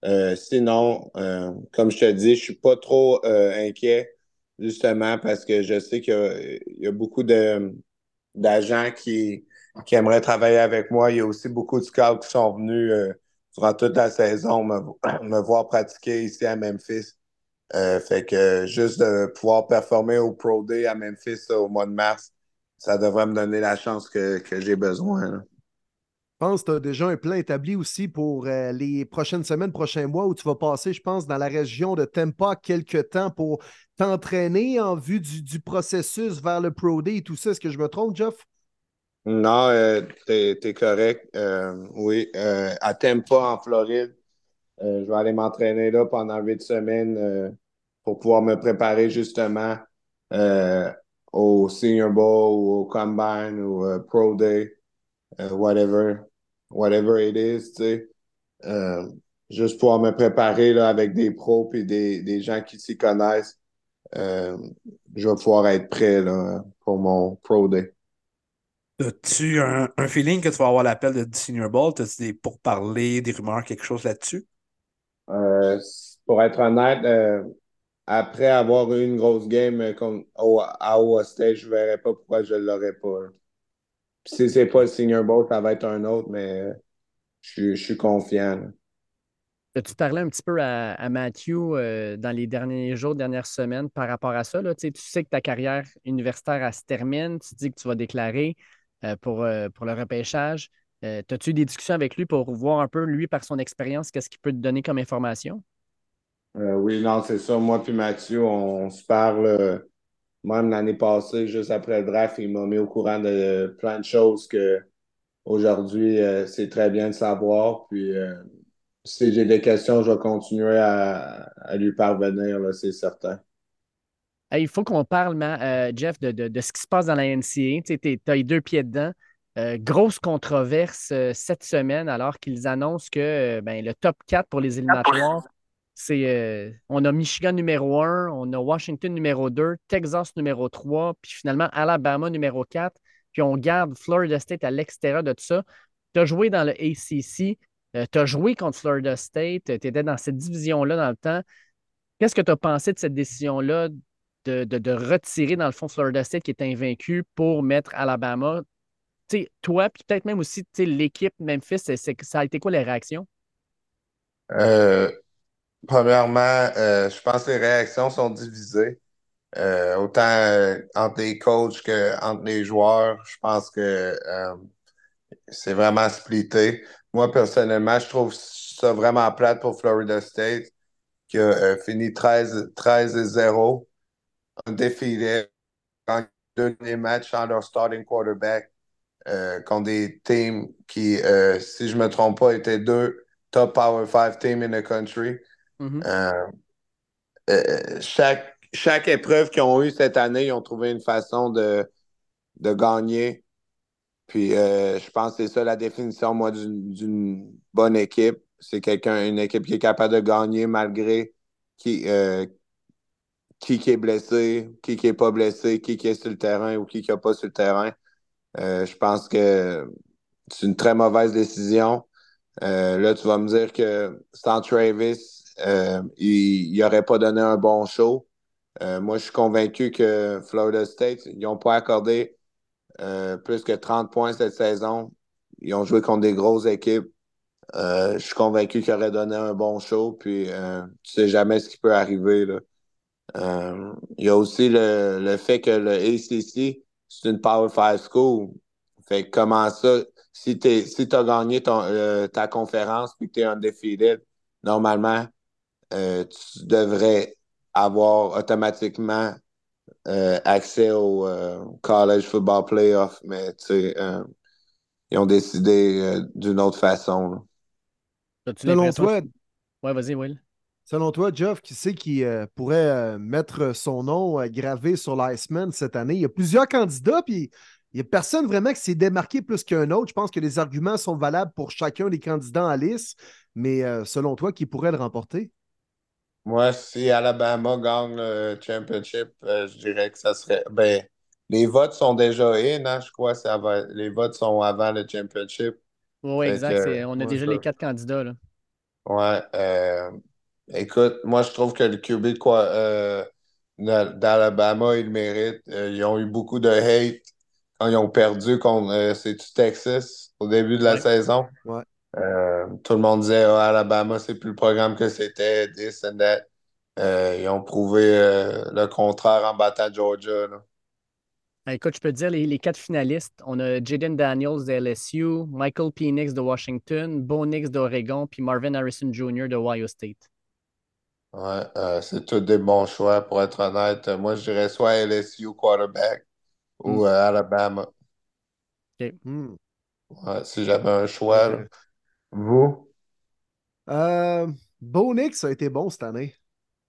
Euh, sinon, euh, comme je te dis, je suis pas trop euh, inquiet, justement, parce que je sais qu'il y, a beaucoup d'agents qui, qui aimeraient travailler avec moi. Il y a aussi beaucoup de scouts qui sont venus durant toute la saison me, voir pratiquer ici à Memphis. fait que juste de pouvoir performer au Pro Day à Memphis au mois de mars, ça devrait me donner la chance que, j'ai besoin. Je pense que tu as déjà un plan établi aussi pour euh, les prochaines semaines, prochains mois où tu vas passer, je pense, dans la région de Tampa quelques temps pour t'entraîner en vue du, processus vers le Pro Day et tout ça. Est-ce que je me trompe, Jeff? Non, euh, tu es, correct. Euh, oui, à Tampa, en Floride, je vais aller m'entraîner là pendant huit semaines pour pouvoir me préparer justement au Senior Bowl ou au Combine ou Pro Day. whatever whatever it is, tu sais. Euh, juste pouvoir me préparer là, avec des pros et des, des gens qui s'y connaissent. Euh, je vais pouvoir être prêt là, pour mon Pro Day. As-tu un, un, feeling que tu vas avoir l'appel de Senior Bowl? As-tu des pourparlers, des rumeurs, quelque chose là-dessus? Euh, pour être honnête, après avoir eu une grosse game comme à Iowa State, je ne verrais pas pourquoi je ne l'aurais pas si c'est pas le Senior Bowl, ça va être un autre, mais je, suis confiant. Tu parlais un petit peu à, Matthew euh, dans les derniers jours, dernières semaines par rapport à ça. Là? Tu, sais, que ta carrière universitaire se termine, tu dis que tu vas déclarer euh, pour, euh, pour le repêchage. As-tu eu des discussions avec lui pour voir un peu, lui, par son expérience, qu'est-ce qu'il peut te donner comme information? oui, non, c'est ça. Moi puis Mathieu, on se parle même l'année passée, juste après le draft, il m'a mis au courant de plein de choses que aujourd'hui, euh, c'est très bien de savoir. Puis euh, si j'ai des questions, je vais continuer à, lui parvenir, c'est certain. Il faut qu'on parle, euh, Jeff, de, ce qui se passe dans la NCA. Tu as les deux pieds dedans. grosse controverse cette semaine alors qu'ils annoncent que ben, le top 4 pour les éliminatoires c'est, euh, on a Michigan numéro 1, on a Washington numéro 2, Texas numéro 3, puis finalement Alabama numéro 4, puis on garde Florida State à l'extérieur de tout ça. Tu as joué dans le ACC, euh, tu as joué contre Florida State, tu étais dans cette division-là dans le temps. Qu'est-ce que tu as pensé de cette décision-là? De, retirer, dans le fond, Florida State qui est invaincu pour mettre Alabama? toi, puis peut-être même aussi l'équipe Memphis, ça a été quoi les réactions? Euh, Premièrement, euh, je pense que les réactions sont divisées. Euh, autant entre les coachs qu'entre les joueurs. Je pense que c'est vraiment splitté. Moi, personnellement, je trouve ça vraiment plate pour Florida State, qui a fini 13, 13 et 0, un défilé, deux derniers matchs sans leur starting quarterback. euh, contre des teams qui, euh, si je ne me trompe pas, étaient deux top Power 5 teams in the country. Mhm. Euh, euh, chaque, chaque épreuve qu'ils ont eue cette année, ils ont trouvé une façon de, de gagner. Puis je pense que c'est ça la définition, moi, d'une d'une bonne équipe. C'est quelqu'un, une équipe qui est capable de gagner malgré qui, qui, qui est blessé, qui qui est pas blessé, qui qui est sur le terrain ou qui n'est pas sur le terrain. Euh, je pense que c'est une très mauvaise décision. Euh, là, tu vas me dire que sans Travis, euh, il n'aurait pas donné un bon show. Euh, moi, je suis convaincu que Florida State, ils n'ont pas accordé euh, plus que 30 points cette saison. Ils ont joué contre des grosses équipes. Euh, je suis convaincu qu'ils auraient donné un bon show. Puis, tu sais jamais ce qui peut arriver. Là. Euh, il y a aussi le, le fait que le ACC, c'est une Power 5 school. Fait que comment ça, si tu si as gagné ton, euh, ta conférence puis que tu es undefeated, normalement, euh, tu devrais avoir automatiquement euh, accès au euh, College Football Playoff, mais tu sais, euh, ils ont décidé euh, d'une autre façon. Selon toi, Ouais, vas-y, Will. Selon toi, Jeff, qui c'est qui euh, pourrait euh, mettre son nom euh, gravé sur l'Iceman cette année? Il y a plusieurs candidats, puis il n'y a personne vraiment qui s'est démarqué plus qu'un autre. Je pense que les arguments sont valables pour chacun des candidats en lice, mais euh, selon toi, qui pourrait le remporter? Moi, si Alabama gagne le championship, euh, je dirais que ça serait. Ben, les votes sont déjà in, hein, je crois. Ça va... Les votes sont avant le championship. Oui, exact. que, On a ouais, déjà ça. les quatre candidats. Là. Ouais. Écoute, moi, je trouve que le QB quoi, euh, d'Alabama, il le mérite. Euh, ils ont eu beaucoup de hate quand ils ont perdu contre euh, c'est-tu Texas au début de la Ouais. saison? Ouais. Euh, tout le monde disait Ah, Alabama, c'est plus le programme que c'était, this and that. Euh, ils ont prouvé euh, le contraire en battant Georgia. là. Ah, Écoute, je peux te dire les, les quatre finalistes. On a Jaden Daniels de LSU, Michael Penix de Washington, Bo Nix d'Oregon, puis Marvin Harrison Jr. de Ohio State. Ouais, euh, c'est tous des bons choix, pour être honnête. Euh, Moi, je dirais soit LSU quarterback ou Mm. euh, Alabama. Hmm. Ouais, si j'avais un choix. Vous? Euh, Bo Nix a été bon cette année,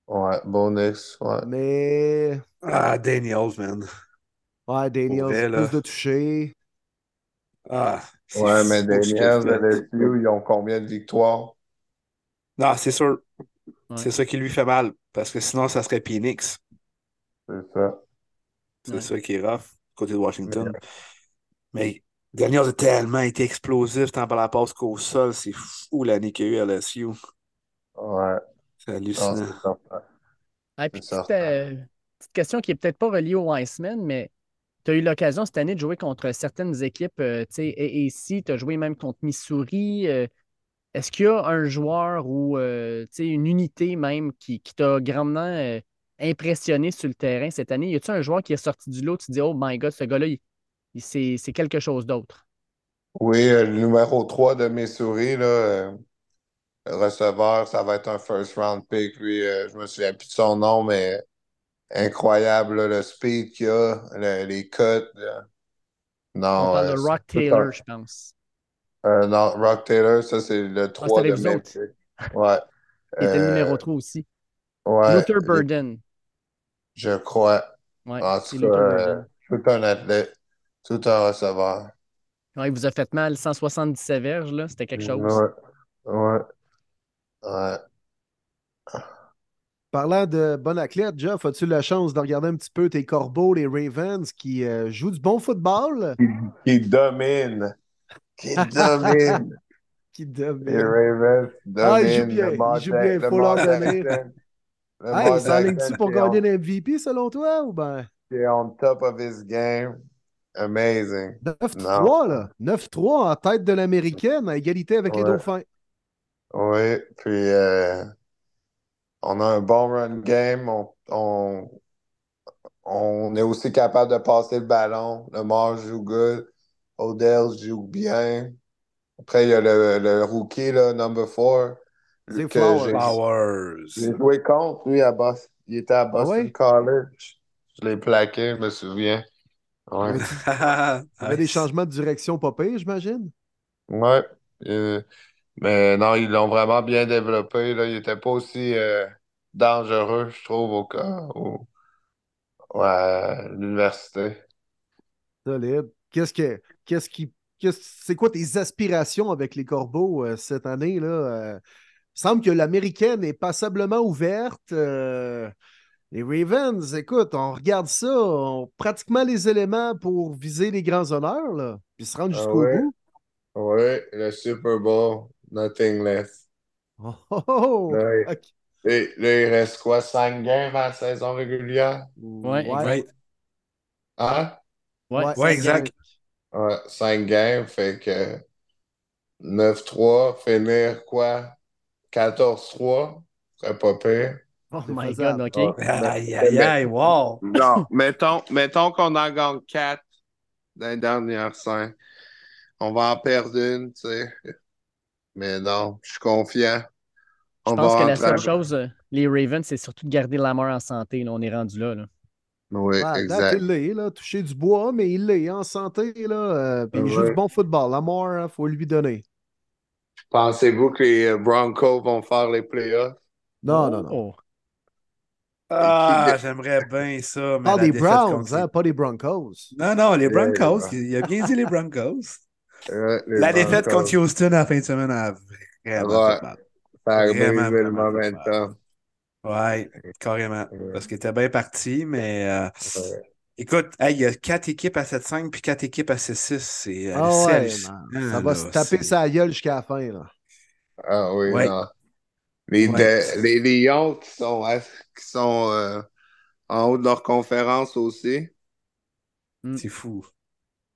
Ouais, Bonix, ouais. mais Ah, Daniels, man. ouais, Daniels, vrai, plus de toucher. Ah, c'est Ouais, mais Daniels. LSU, ils ont combien de victoires? Non, c'est sûr. Ouais. C'est ça qui lui fait mal. Parce que sinon, ça serait Phoenix. C'est ça. C'est Ouais. ça qui est rough, côté de Washington. Mais Daniels a tellement été explosif tant par la passe qu'au sol. C'est fou l'année qu'il y a eu à LSU. Ouais. C'est Non, hallucinant. Ah, puis petite, euh, petite question qui n'est peut-être pas reliée au Iceman, mais tu as eu l'occasion cette année de jouer contre certaines équipes, euh, tu sais, AAC, tu as joué même contre Missouri. euh, Est-ce qu'il y a un joueur ou euh, une unité même qui, qui t'a grandement euh, impressionné sur le terrain cette année? Y a-t-il un joueur qui est sorti du lot, tu te dis, oh my God, ce gars-là, il- il- c'est c'est quelque chose d'autre? Oui, euh, le numéro 3 de Missouri, là, receveur, ça va être un first round pick. Lui, je me souviens plus de son nom, mais incroyable, là, le speed qu'il a, le- les cuts. là. On Non, parle euh, de c'est Rock un- Taylor, je pense. Euh, non, Rock Taylor, ça, c'est le 3 avec de Memphis. Ouais. Il était le Euh, numéro 3 aussi. ouais, Luther Burden. je crois. Ouais, En c'est tout cas, Luther euh, Burden. tout un athlète, tout un receveur. Ouais, il vous a fait mal, 177 verges, là, c'était quelque chose. Ouais, ouais, ouais. Parlant de bon athlète, Jeff, as-tu la chance de regarder un petit peu tes corbeaux, les Ravens, qui euh, jouent du bon football? Qui domine, qui domine. Qui Les dominent. Ravens Ah, dominent. bien, Le ils Mont jouent bien, Jack- le faut leur donner. Mont il s'enligne-tu pour gagner est on- le MVP selon toi ou ben? Qui est on top of his game. Amazing. 9-3 là? 9-3 en tête de l'américaine à égalité avec les Ouais. Dauphins. Oui, puis euh, on a un bon run game. On, on, on est aussi capable de passer le ballon. Le Lamar joue good. Odell joue bien. Après, il y a le, le rookie, là, number 4. Zay que Flowers. j'ai- joué contre lui à Boston. Il était à Boston ouais? College. Je l'ai plaqué, je me souviens. Ouais. Il y avait des changements de direction pas pire, j'imagine? Ouais. Euh, mais non, ils l'ont vraiment bien développé. Là. Il n'était pas aussi euh, dangereux, je trouve, au cas ouais, à l'université. Solide. Qu'est-ce que qu'est-ce qui qu'est-ce- c'est quoi tes aspirations avec les Corbeaux euh, cette année là? Euh, Il semble que l'américaine est passablement ouverte. euh, les Ravens, écoute, on regarde ça, on a pratiquement les éléments pour viser les grands honneurs là, puis se rendre Ah jusqu'au ouais? bout. Oui, le Super Bowl, nothing less. Oh, oh, oh! Ouais. Ok. Et là, il reste quoi, 5 games à la saison régulière? Ouais, Ouais, Hein? Ouais, Ouais, exact. Ouais, 5 games, fait que 9-3, finir quoi? 14-3, serait pas pire. Oh my. God, OK. Aïe, aïe, aïe, wow. Non, mettons, mettons qu'on en gagne 4 dans les dernières 5. On va en perdre une, tu sais. Mais non, je suis confiant. Je pense va que la seule chose, euh, les Ravens, c'est surtout de garder Lamar en santé. Là, on est rendu là. là. Oui, Ouais, exact. il l'est, là, touché du bois, mais il l'est en santé, là. euh, puis il joue du bon football. Lamar, il faut lui donner. Pensez-vous que les euh, Broncos vont faire les playoffs? Non, non, non. Oh. Ah, j'aimerais bien ça, mais Ah, des Browns, hein, les- pas des Broncos. Non, non, les les Broncos. Il a bien dit les Broncos. La défaite Broncos. contre Houston à la fin de semaine a vraiment Ouais. fait mal. Ça a le momentum. Ouais, carrément. Ouais. Parce qu'il était bien parti, mais euh, Ouais. écoute, hey, il y a quatre équipes à 7-5 puis quatre équipes à 6-6. C'est Ah c'est ouais, ça va là, se taper sa gueule jusqu'à la fin. Là. Ah oui, Ouais. non. Les, Ouais. de- les Lions qui sont, à- qui sont euh, en haut de leur conférence aussi. C'est fou.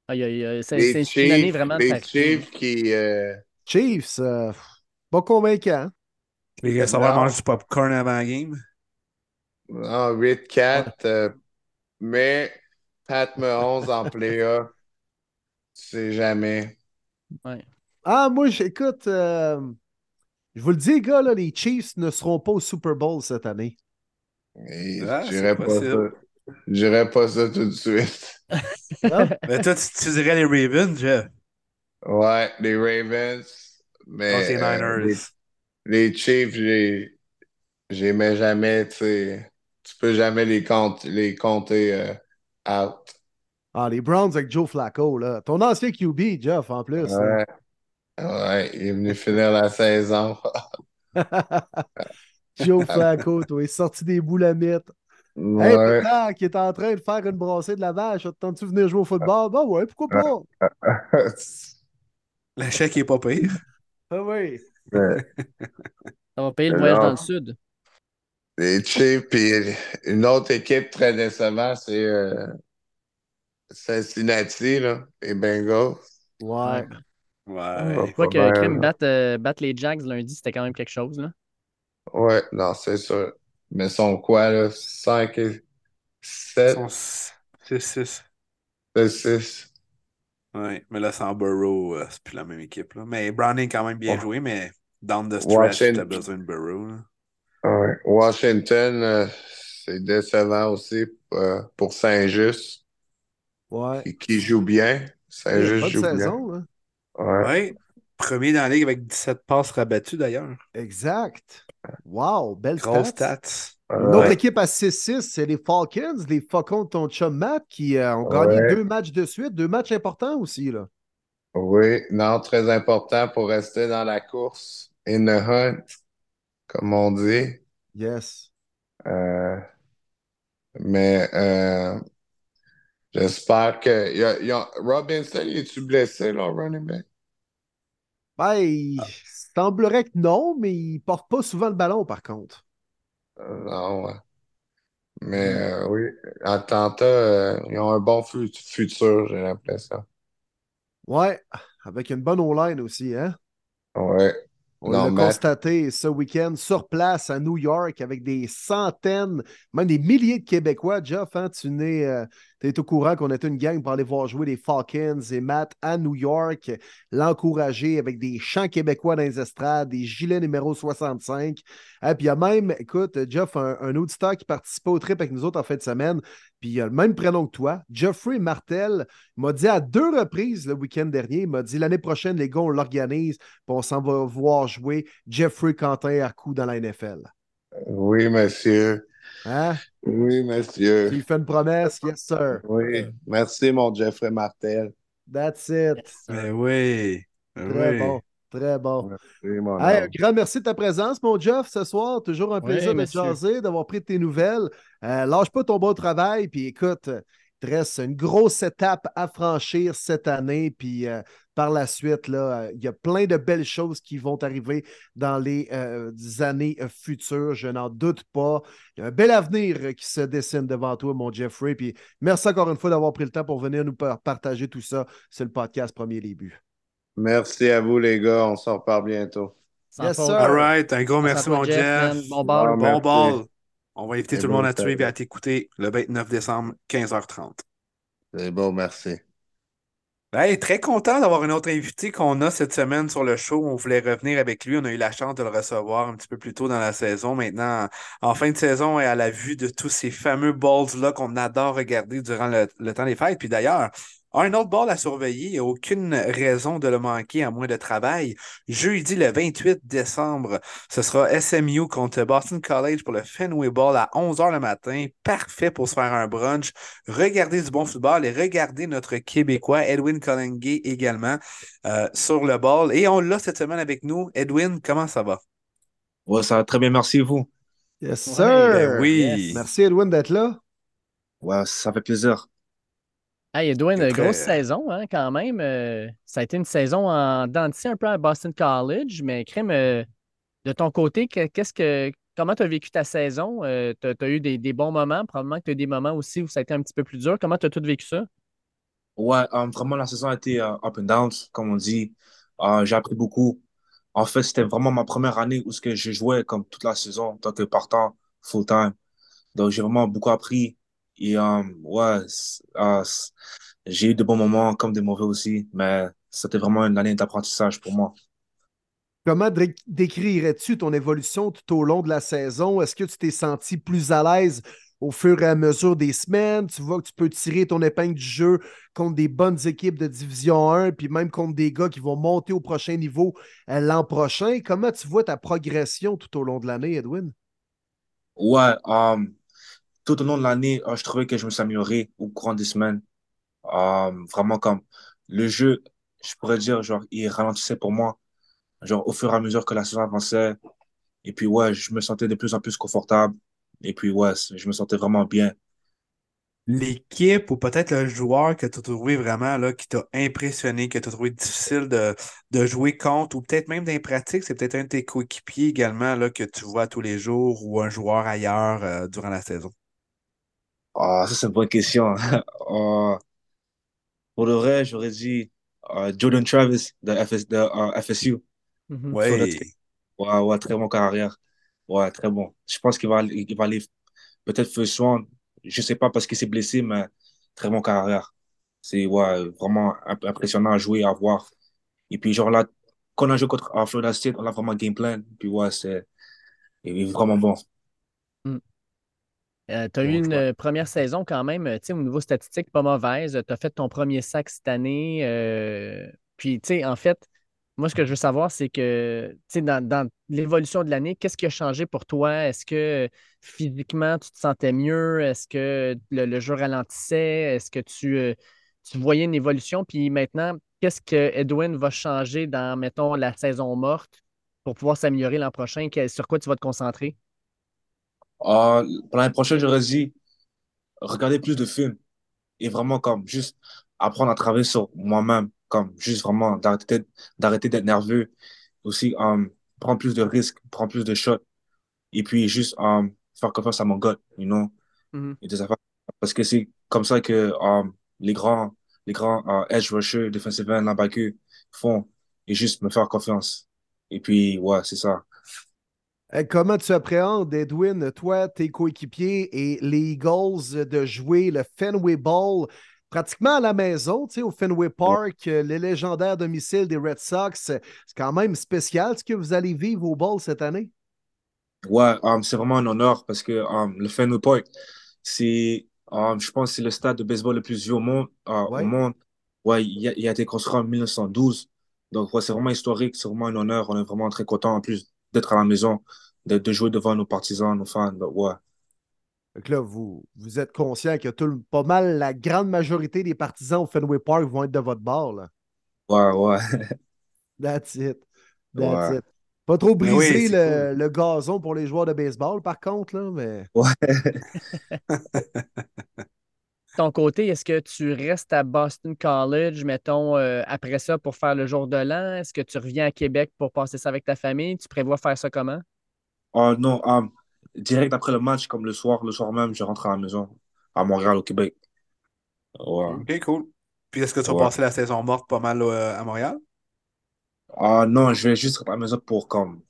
Aïe, aïe, aïe. C'est une année Chiefs, vraiment de les. Chiefs qui. euh, Chiefs, euh, pas convaincant. Les gars, ça va Non. manger du popcorn avant la game? non, 8-4. euh, mais Pat Mahomes en playoff, tu sais jamais. Ouais. Ah, moi, j'écoute, euh, je vous le dis, les gars, là, les Chiefs ne seront pas au Super Bowl cette année. Et Ah, je dirais pas possible. ça. Je dirais pas ça tout de suite. Mais toi, tu, tu dirais les Ravens, Jeff, Ouais, les Ravens. Mais euh, Niners. les, les Chiefs, j'ai j'aimais jamais, tu sais. Tu peux jamais les, compte, les compter euh, out. Ah, les Browns avec Joe Flacco, là. Ton ancien QB, Jeff, en plus. hein. Ouais. Ouais, il est venu finir la saison. Joe Flacco, toi, il est sorti des boulamites. Hey, Ouais. pourtant, qui est en train de faire une brassée de la vache, tentes-tu venir jouer au football? Ben ouais, pourquoi pas? Le chèque est pas pire. Ah oui. Ça va payer le Alors. voyage dans le sud. Les Chiefs, puis une autre équipe très décevante, c'est euh, Cincinnati, là, les Bengals. Ouais. Ouais. Quoi pas que. Crème batte, euh, batte les Jags lundi, c'était quand même quelque chose. Là? Ouais, non, c'est sûr. Mais sont quoi, là? 5 et Ils 7, sont 6-6. 6. Ouais, mais là, sans Burrow, euh, c'est plus la même équipe. Là. Mais Browning, quand même bien Ouais. joué, mais down the stretch, Washington. t'as besoin de Burrow. là. Ouais. Washington, euh, c'est décevant aussi euh, pour Saint-Just, Ouais. qui, qui joue bien. Saint-Just joue bien. saison, là. Ouais. Ouais. Premier dans la ligue avec 17 passes rabattues d'ailleurs. Exact. Wow, belle Grosse stats. stats. Une Ouais. autre équipe à 6-6, c'est les Falcons, les Falcons de ton chum Matt, qui euh, ont gagné Ouais. deux matchs de suite, deux matchs importants aussi. Là. Oui, non, très important pour rester dans la course. In the hunt, comme on dit. Yes. Euh, mais euh, j'espère que. y a- y a- Robinson, il est-tu blessé, là, running back? Ben, il semblerait que non, mais il porte pas souvent le ballon, par contre. Euh, non, ouais. Mais euh, oui, Atlanta, ils ont un bon fu- futur, j'ai l'impression. Ouais, avec une bonne O-line aussi, hein? Ouais. On l'a constaté ce week-end sur place à New York avec des centaines, même des milliers de Québécois. Jeff, hein, tu n'es, euh, Tu es au courant qu'on était une gang pour aller voir jouer les Falcons et Matt à New York, l'encourager avec des chants québécois dans les estrades, des gilets numéro 65. Et puis il y a même, écoute, Jeff, un, un auditeur qui participait au trip avec nous autres en fin de semaine, puis il a le même prénom que toi, Jeffrey Martel, m'a dit à deux reprises le week-end dernier, il m'a dit l'année prochaine, les gars, on l'organise, puis on s'en va voir jouer Jeffrey Quentin Arcou dans la NFL. Oui, monsieur. Hein? Oui, monsieur. Tu lui fais une promesse, yes, sir. Oui. Merci, mon Jeffrey Martel. That's it. Ben oui. Ben Très oui. bon. Très bon. Merci, mon Hey, un grand merci de ta présence, mon Jeff, ce soir. Toujours un Oui, plaisir de te monsieur. jaser, d'avoir pris de tes nouvelles. Euh, lâche pas ton bon travail. Puis écoute, il te reste une grosse étape à franchir cette année. Puis euh, par la suite, là, euh, il y a plein de belles choses qui vont arriver dans les euh, années euh, futures. Je n'en doute pas. Il y a un bel avenir qui se dessine devant toi, mon Jeffrey. Puis merci encore une fois d'avoir pris le temps pour venir nous par- partager tout ça sur le podcast Premier Début. Merci à vous, les gars. On s'en reparle bientôt. Yes, sir. All right. Un gros merci, mon Jeff. Bon ball. Ah, Bon ball. On va inviter tout le monde bon, à suivre et à t'écouter le 29 décembre, 15h30. C'est beau, merci. Hey, très content d'avoir un autre invité qu'on a cette semaine sur le show. On voulait revenir avec lui. On a eu la chance de le recevoir un petit peu plus tôt dans la saison. Maintenant, en fin de saison et à la vue de tous ces fameux balls-là qu'on adore regarder durant le, le temps des fêtes. Puis d'ailleurs, un autre ball à surveiller. Il n'y a aucune raison de le manquer à moins de travail. Jeudi le 28 décembre, ce sera SMU contre Boston College pour le Fenway Ball à 11h le matin. Parfait pour se faire un brunch regardez du bon football et regardez notre Québécois, Edwin Collinguet également, euh, sur le ball. Et on l'a cette semaine avec nous. Edwin, comment ça va? Ouais, ça va très bien, merci vous. Yes, Ouais, sir. ben oui. Yes. Merci, Edwin, d'être là. Ouais, ça fait plaisir. Hey, Edwin, C'est très- grosse saison, hein, quand même. Euh, ça a été une saison en dents de scie un peu à Boston College, mais crème, euh, de ton côté, que- qu'est-ce que, comment tu as vécu ta saison? tu as, eu des, des bons moments, probablement que tu as eu des moments aussi où ça a été un petit peu plus dur. Comment tu as tout vécu ça? Ouais, euh, vraiment, la saison a été euh, up and down, comme on dit. Euh, j'ai appris beaucoup. En fait, c'était vraiment ma première année où ce que je jouais comme toute la saison en tant que partant full-time. Donc, j'ai vraiment beaucoup appris. Et euh, ouais, euh, c- j'ai eu de bons moments comme des mauvais aussi, mais c'était vraiment une année d'apprentissage pour moi. Comment dé- décrirais-tu ton évolution tout au long de la saison? Est-ce que tu t'es senti plus à l'aise au fur et à mesure des semaines? Tu vois que tu peux tirer ton épingle du jeu contre des bonnes équipes de Division 1, puis même contre des gars qui vont monter au prochain niveau euh, l'an prochain. Comment tu vois ta progression tout au long de l'année, Edwin? Ouais, euh, tout au long de l'année, euh, je trouvais que je me suis amélioré au courant des semaines. Euh, vraiment comme le jeu, je pourrais dire, genre, il ralentissait pour moi, genre, au fur et à mesure que la saison avançait. Et puis, ouais, je me sentais de plus en plus confortable. Et puis, ouais, je me sentais vraiment bien. L'équipe ou peut-être le joueur que tu as trouvé vraiment là, qui t'a impressionné, que tu as trouvé difficile de, de jouer contre, ou peut-être même dans pratique, c'est peut-être un de tes coéquipiers également là, que tu vois tous les jours ou un joueur ailleurs euh, durant la saison? Ah, ça, c'est une bonne question. Euh, pour le vrai, j'aurais dit euh, Jordan Travis de, FS, de euh, FSU. Mhm. Ouais, ouais, très bon carrière. Ouais, très bon. Je pense qu'il va, aller- il va aller peut-être first round. Je sais pas parce qu'il s'est blessé, mais très bon carrière. C'est ouais, vraiment imp- impressionnant à jouer, à voir. Et puis, genre là, quand on a joué contre euh, Florida State, on a vraiment game plan. Puis ouais, c'est il est vraiment bon. Tu as eu Bon une euh, première saison quand même, euh, tu sais, au niveau statistique, pas mauvaise. Tu as fait ton premier sac cette année. euh, puis, tu sais, en fait, moi, ce que je veux savoir, c'est que, tu sais, dans, dans l'évolution de l'année, qu'est-ce qui a changé pour toi? Est-ce que euh, physiquement, tu te sentais mieux? Est-ce que le, le jeu ralentissait? Est-ce que tu, euh, tu voyais une évolution? Puis maintenant, qu'est-ce que Edwin va changer dans, mettons, la saison morte pour pouvoir s'améliorer l'an prochain? Sur quoi tu vas te concentrer? Euh, pour l'année prochaine, j'aurais dit regarder plus de films et vraiment comme juste apprendre à travailler sur moi-même, comme juste vraiment d'arrêter d'arrêter d'être nerveux, aussi euh, prendre plus de risques, prendre plus de shots et puis juste euh, faire confiance à mon gars, you know, Mhm. et des affaires. Parce que c'est comme ça que euh, les grands les grands euh, edge rushers, defensive end, linebackers font et juste me faire confiance. Et puis ouais, c'est ça. Euh, Comment tu appréhendes, Edwin, toi, tes coéquipiers et les Eagles de jouer le Fenway Ball pratiquement à la maison, tu sais, au Fenway Park, euh, le légendaire domicile des Red Sox. C'est quand même spécial ce que vous allez vivre au ball cette année? Ouais, um, c'est vraiment un honneur parce que um, le Fenway Park, c'est, um, je pense, que c'est le stade de baseball le plus vieux au monde. euh, Ouais. au monde. Ouais, il a, il a été construit en 1912. Donc, ouais, c'est vraiment historique, c'est vraiment un honneur. On est vraiment très content en plus d'être à la maison, de, de jouer devant nos partisans, nos fans. Donc, ouais. Donc là, vous, vous êtes conscient que tout, pas mal la grande majorité des partisans au Fenway Park vont être de votre bord. Là. Ouais, ouais. That's it. That's Ouais. it. Pas trop oui, briser le, le gazon pour les joueurs de baseball, par contre, là, mais. Ouais. De ton côté, est-ce que tu restes à Boston College, mettons, euh, après ça pour faire le jour de l'an? Est-ce que tu reviens à Québec pour passer ça avec ta famille? Tu prévois faire ça comment? Oh non, um, direct après le match, comme le soir, le soir même, je rentre à la maison, à Montréal, au Québec. Ouais. Ok, cool. Puis est-ce que tu vas Ouais. passer la saison morte pas mal euh, à Montréal? Ah non, je vais juste à la maison pour comme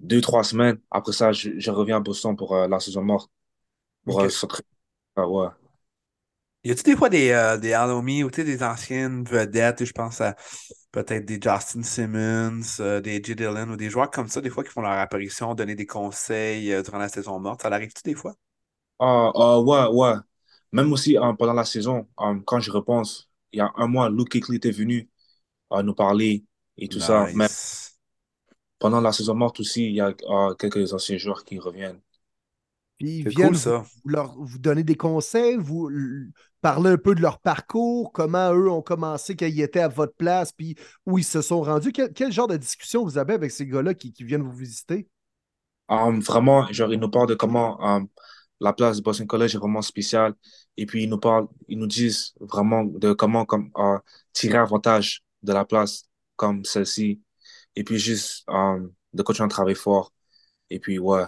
deux, trois semaines. Après ça, je, je reviens à Boston pour euh, la saison morte. Pour euh. Ah, ouais. Y a-tu des fois des, euh, des ou des anciennes vedettes, je pense à peut-être des Justin Simmons, euh, des J. Dillon ou des joueurs comme ça, des fois qui font leur apparition, donner des conseils euh, durant la saison morte? Ça l'arrive-tu des fois? Ah, ah, ouais, ouais. Même aussi pendant la saison, quand je repense, il y a un mois, Luke Kuechly était venu euh, nous parler et tout ça. Mais pendant la saison morte aussi, il y a quelques anciens joueurs qui reviennent. Puis ils viennent cool vous, ça. vous leur, vous donner des conseils, vous parler un peu de leur parcours, comment eux ont commencé quand ils étaient à votre place, puis où ils se sont rendus. Quel, quel genre de discussion vous avez avec ces gars-là qui, qui viennent vous visiter? Um, vraiment, genre, il nous parle de comment um, la place de Boston College est vraiment spéciale. Et puis, ils nous parlent, ils nous disent vraiment de comment comme, tirer avantage de la place comme celle-ci. Et puis, juste um, de continuer à travailler fort. Et puis, ouais.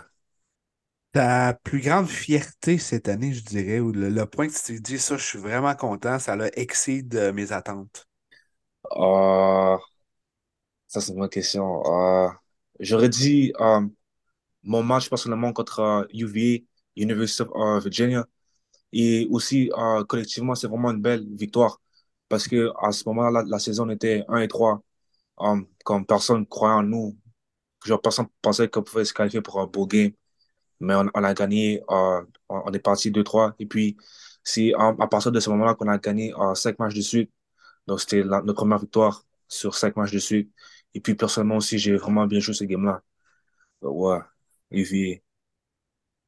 Ta plus grande fierté cette année, je dirais, ou le, point que tu t'es dit, ça, je suis vraiment content, ça l'a excédé euh, mes attentes. Euh, ça, c'est une bonne question. Euh, j'aurais dit um, mon match personnellement contre euh, UVA, University of euh, Virginia. Et aussi, euh, collectivement, c'est vraiment une belle victoire. Parce que à ce moment-là, la, saison était 1 et 3. Um, comme personne croyait en nous. Genre, personne pensait qu'on pouvait se qualifier pour un beau game. Mais on, on a gagné, euh, on, on est parti 2-3. Et puis, c'est à partir de ce moment-là qu'on a gagné euh, 5 matchs de suite. Donc, c'était la- notre première victoire sur 5 matchs de suite. Et puis, personnellement aussi, j'ai vraiment bien joué ce game-là. Donc, ouais.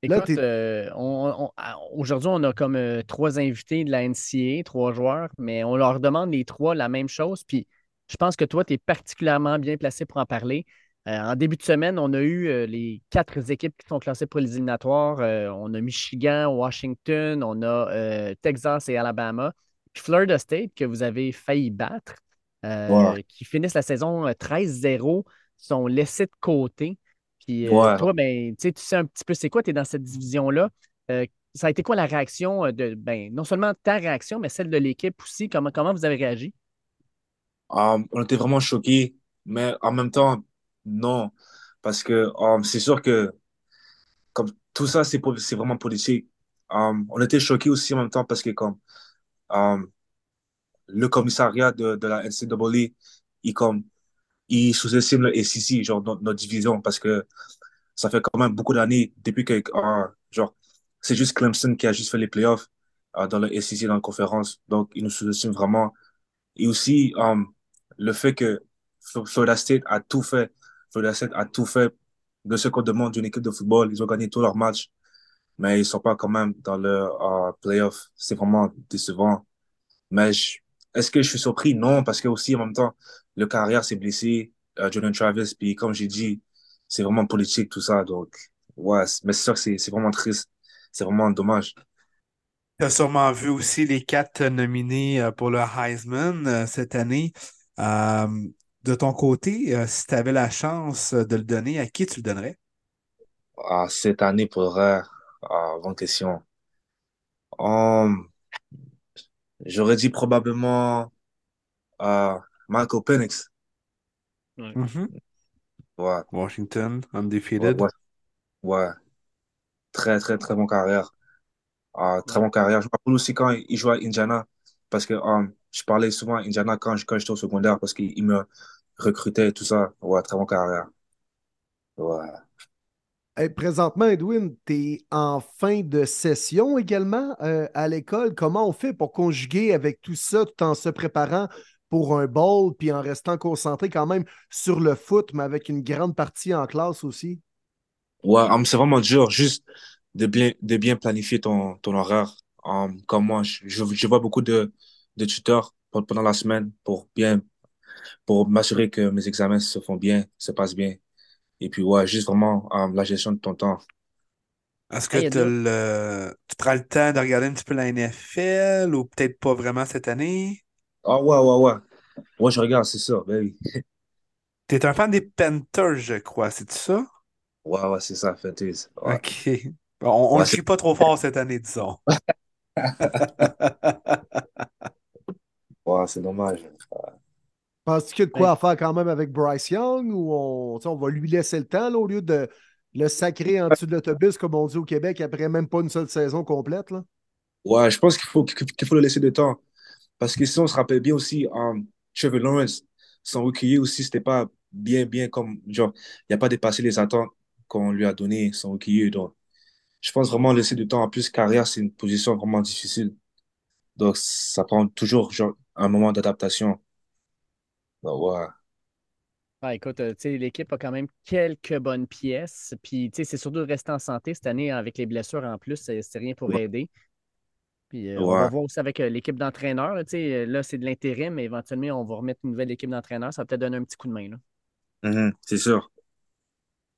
Là, Écoute, t'es- euh, on- on- à- aujourd'hui, on a comme euh, trois invités de la NCA, trois joueurs, mais on leur demande les trois la même chose. Puis je pense que toi, tu es particulièrement bien placé pour en parler. Euh, en début de semaine, on a eu euh, les quatre équipes qui sont classées pour les éliminatoires. Euh, on a Michigan, Washington, on a Texas et Alabama. Puis Florida State, que vous avez failli battre, Ouais. qui finissent la saison euh, 13-0, sont laissés de côté. Puis Ouais. toi, ben, tu sais, un petit peu c'est quoi, tu es dans cette division-là? Ça a été quoi la réaction de, ben, non seulement ta réaction, mais celle de l'équipe aussi? Comment, comment vous avez réagi? Um, on était vraiment choqués, mais en même temps, non. Parce que um, c'est sûr que comme tout ça, c'est c'est vraiment politique. Um, on était choqués aussi en même temps parce que comme um, le commissariat de, de la NCAA, il, comme, il sous-estime le SEC, genre notre, division, parce que ça fait quand même beaucoup d'années depuis que euh, genre, c'est juste Clemson qui a juste fait les playoffs euh, dans le SEC, dans la conférence. Donc, il nous sous-estime vraiment. Et aussi, um, le fait que Fl- Florida State a tout fait. State a tout fait de ce qu'on demande d'une équipe de football. Ils ont gagné tous leurs matchs, mais ils sont pas quand même dans le euh, playoff. C'est vraiment décevant. Mais est-ce que je suis surpris? Non, parce que aussi, en même temps, le carrière s'est blessé, euh, Jordan Travis, puis comme j'ai dit, c'est vraiment politique tout ça. Donc, ouais, mais c'est sûr que c'est c'est vraiment triste. C'est vraiment dommage. Tu as sûrement vu aussi les quatre nominés euh, pour le Heisman euh, cette année. Euh, de ton côté, euh, si tu avais la chance euh, de le donner, à qui tu le donnerais? Ah, cette année, pour vrai, ah, bonne question. Um, j'aurais dit probablement euh, Michael Penix. Mhm. Ouais, Washington, undefeated. ouais. ouais. Très, très, très bon carrière. Ah, très bon carrière. Je me rappelle aussi quand il jouait à Indiana, parce que um, je parlais souvent à Indiana quand, je- quand j'étais au secondaire, parce qu'il il me recrutait et tout ça. Ouais, très bon carrière. Ouais. Hey, présentement, Edwin, tu es en fin de session également euh, à l'école. Comment on fait pour conjuguer avec tout ça tout en se préparant pour un bowl puis en restant concentré quand même sur le foot, mais avec une grande partie en classe aussi? Ouais, um, c'est vraiment dur, juste de bien, de bien planifier ton, ton horaire. Um, comme moi, je, je, je vois beaucoup de, de tuteurs pe- pendant la semaine pour bien, pour m'assurer que mes examens se font bien, se passent bien. Et puis, ouais, juste vraiment um, la gestion de ton temps. Est-ce que Hey, Edouard. le... tu prends le temps de regarder un petit peu la NFL ou peut-être pas vraiment cette année? Ah, ouais, ouais, ouais. Ouais, je regarde, c'est ça, ben oui. T'es un fan des Panthers, je crois, c'est ça? Ouais, ouais, c'est ça. Ouais, OK. On, on ouais, pas trop fort cette année, disons. ouais, c'est dommage. Penses-tu qu'il y a de quoi à faire quand même avec Bryce Young ou on, va lui laisser le temps là, au lieu de le sacrer en dessous de l'autobus, comme on dit au Québec, après même pas une seule saison complète? Là? Ouais, je pense qu'il faut, qu'il faut le laisser de temps. Parce que si on se rappelle bien aussi, um, Trevor Lawrence, son rookie aussi, c'était pas bien, bien comme, genre, il n'a pas dépassé les attentes qu'on lui a donné, son rookie Donc, je pense vraiment laisser du temps. En plus, carrière, c'est une position vraiment difficile. Donc, ça prend toujours, genre, un moment d'adaptation. Donc, ouais. Ah, écoute, euh, tu sais, l'équipe a quand même quelques bonnes pièces. Puis, tu sais, c'est surtout de rester en santé cette année avec les blessures en plus. C'est rien pour Ouais. aider. Puis, euh, on va voir aussi avec euh, l'équipe d'entraîneurs. là, Tu sais, là, c'est de l'intérim, mais éventuellement, on va remettre une nouvelle équipe d'entraîneurs. Ça va peut-être donner un petit coup de main. Là. Mhm, c'est sûr.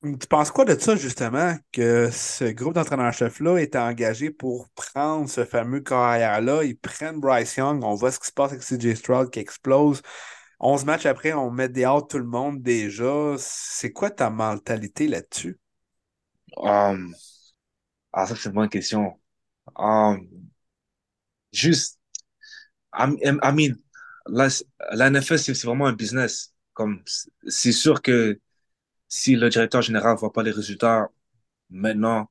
Tu penses quoi de ça, justement, que ce groupe d'entraîneurs-chefs-là est engagé pour prendre ce fameux carrière-là? Ils prennent Bryce Young, on voit ce qui se passe avec CJ Stroud qui explose. 11 matchs après, on met des out tout le monde déjà. C'est quoi ta mentalité là-dessus? Um, ah, ça, c'est une bonne question. Um, juste, I, mean, la, la c'est c'est vraiment un business. Comme, c'est sûr que si le directeur général ne voit pas les résultats maintenant,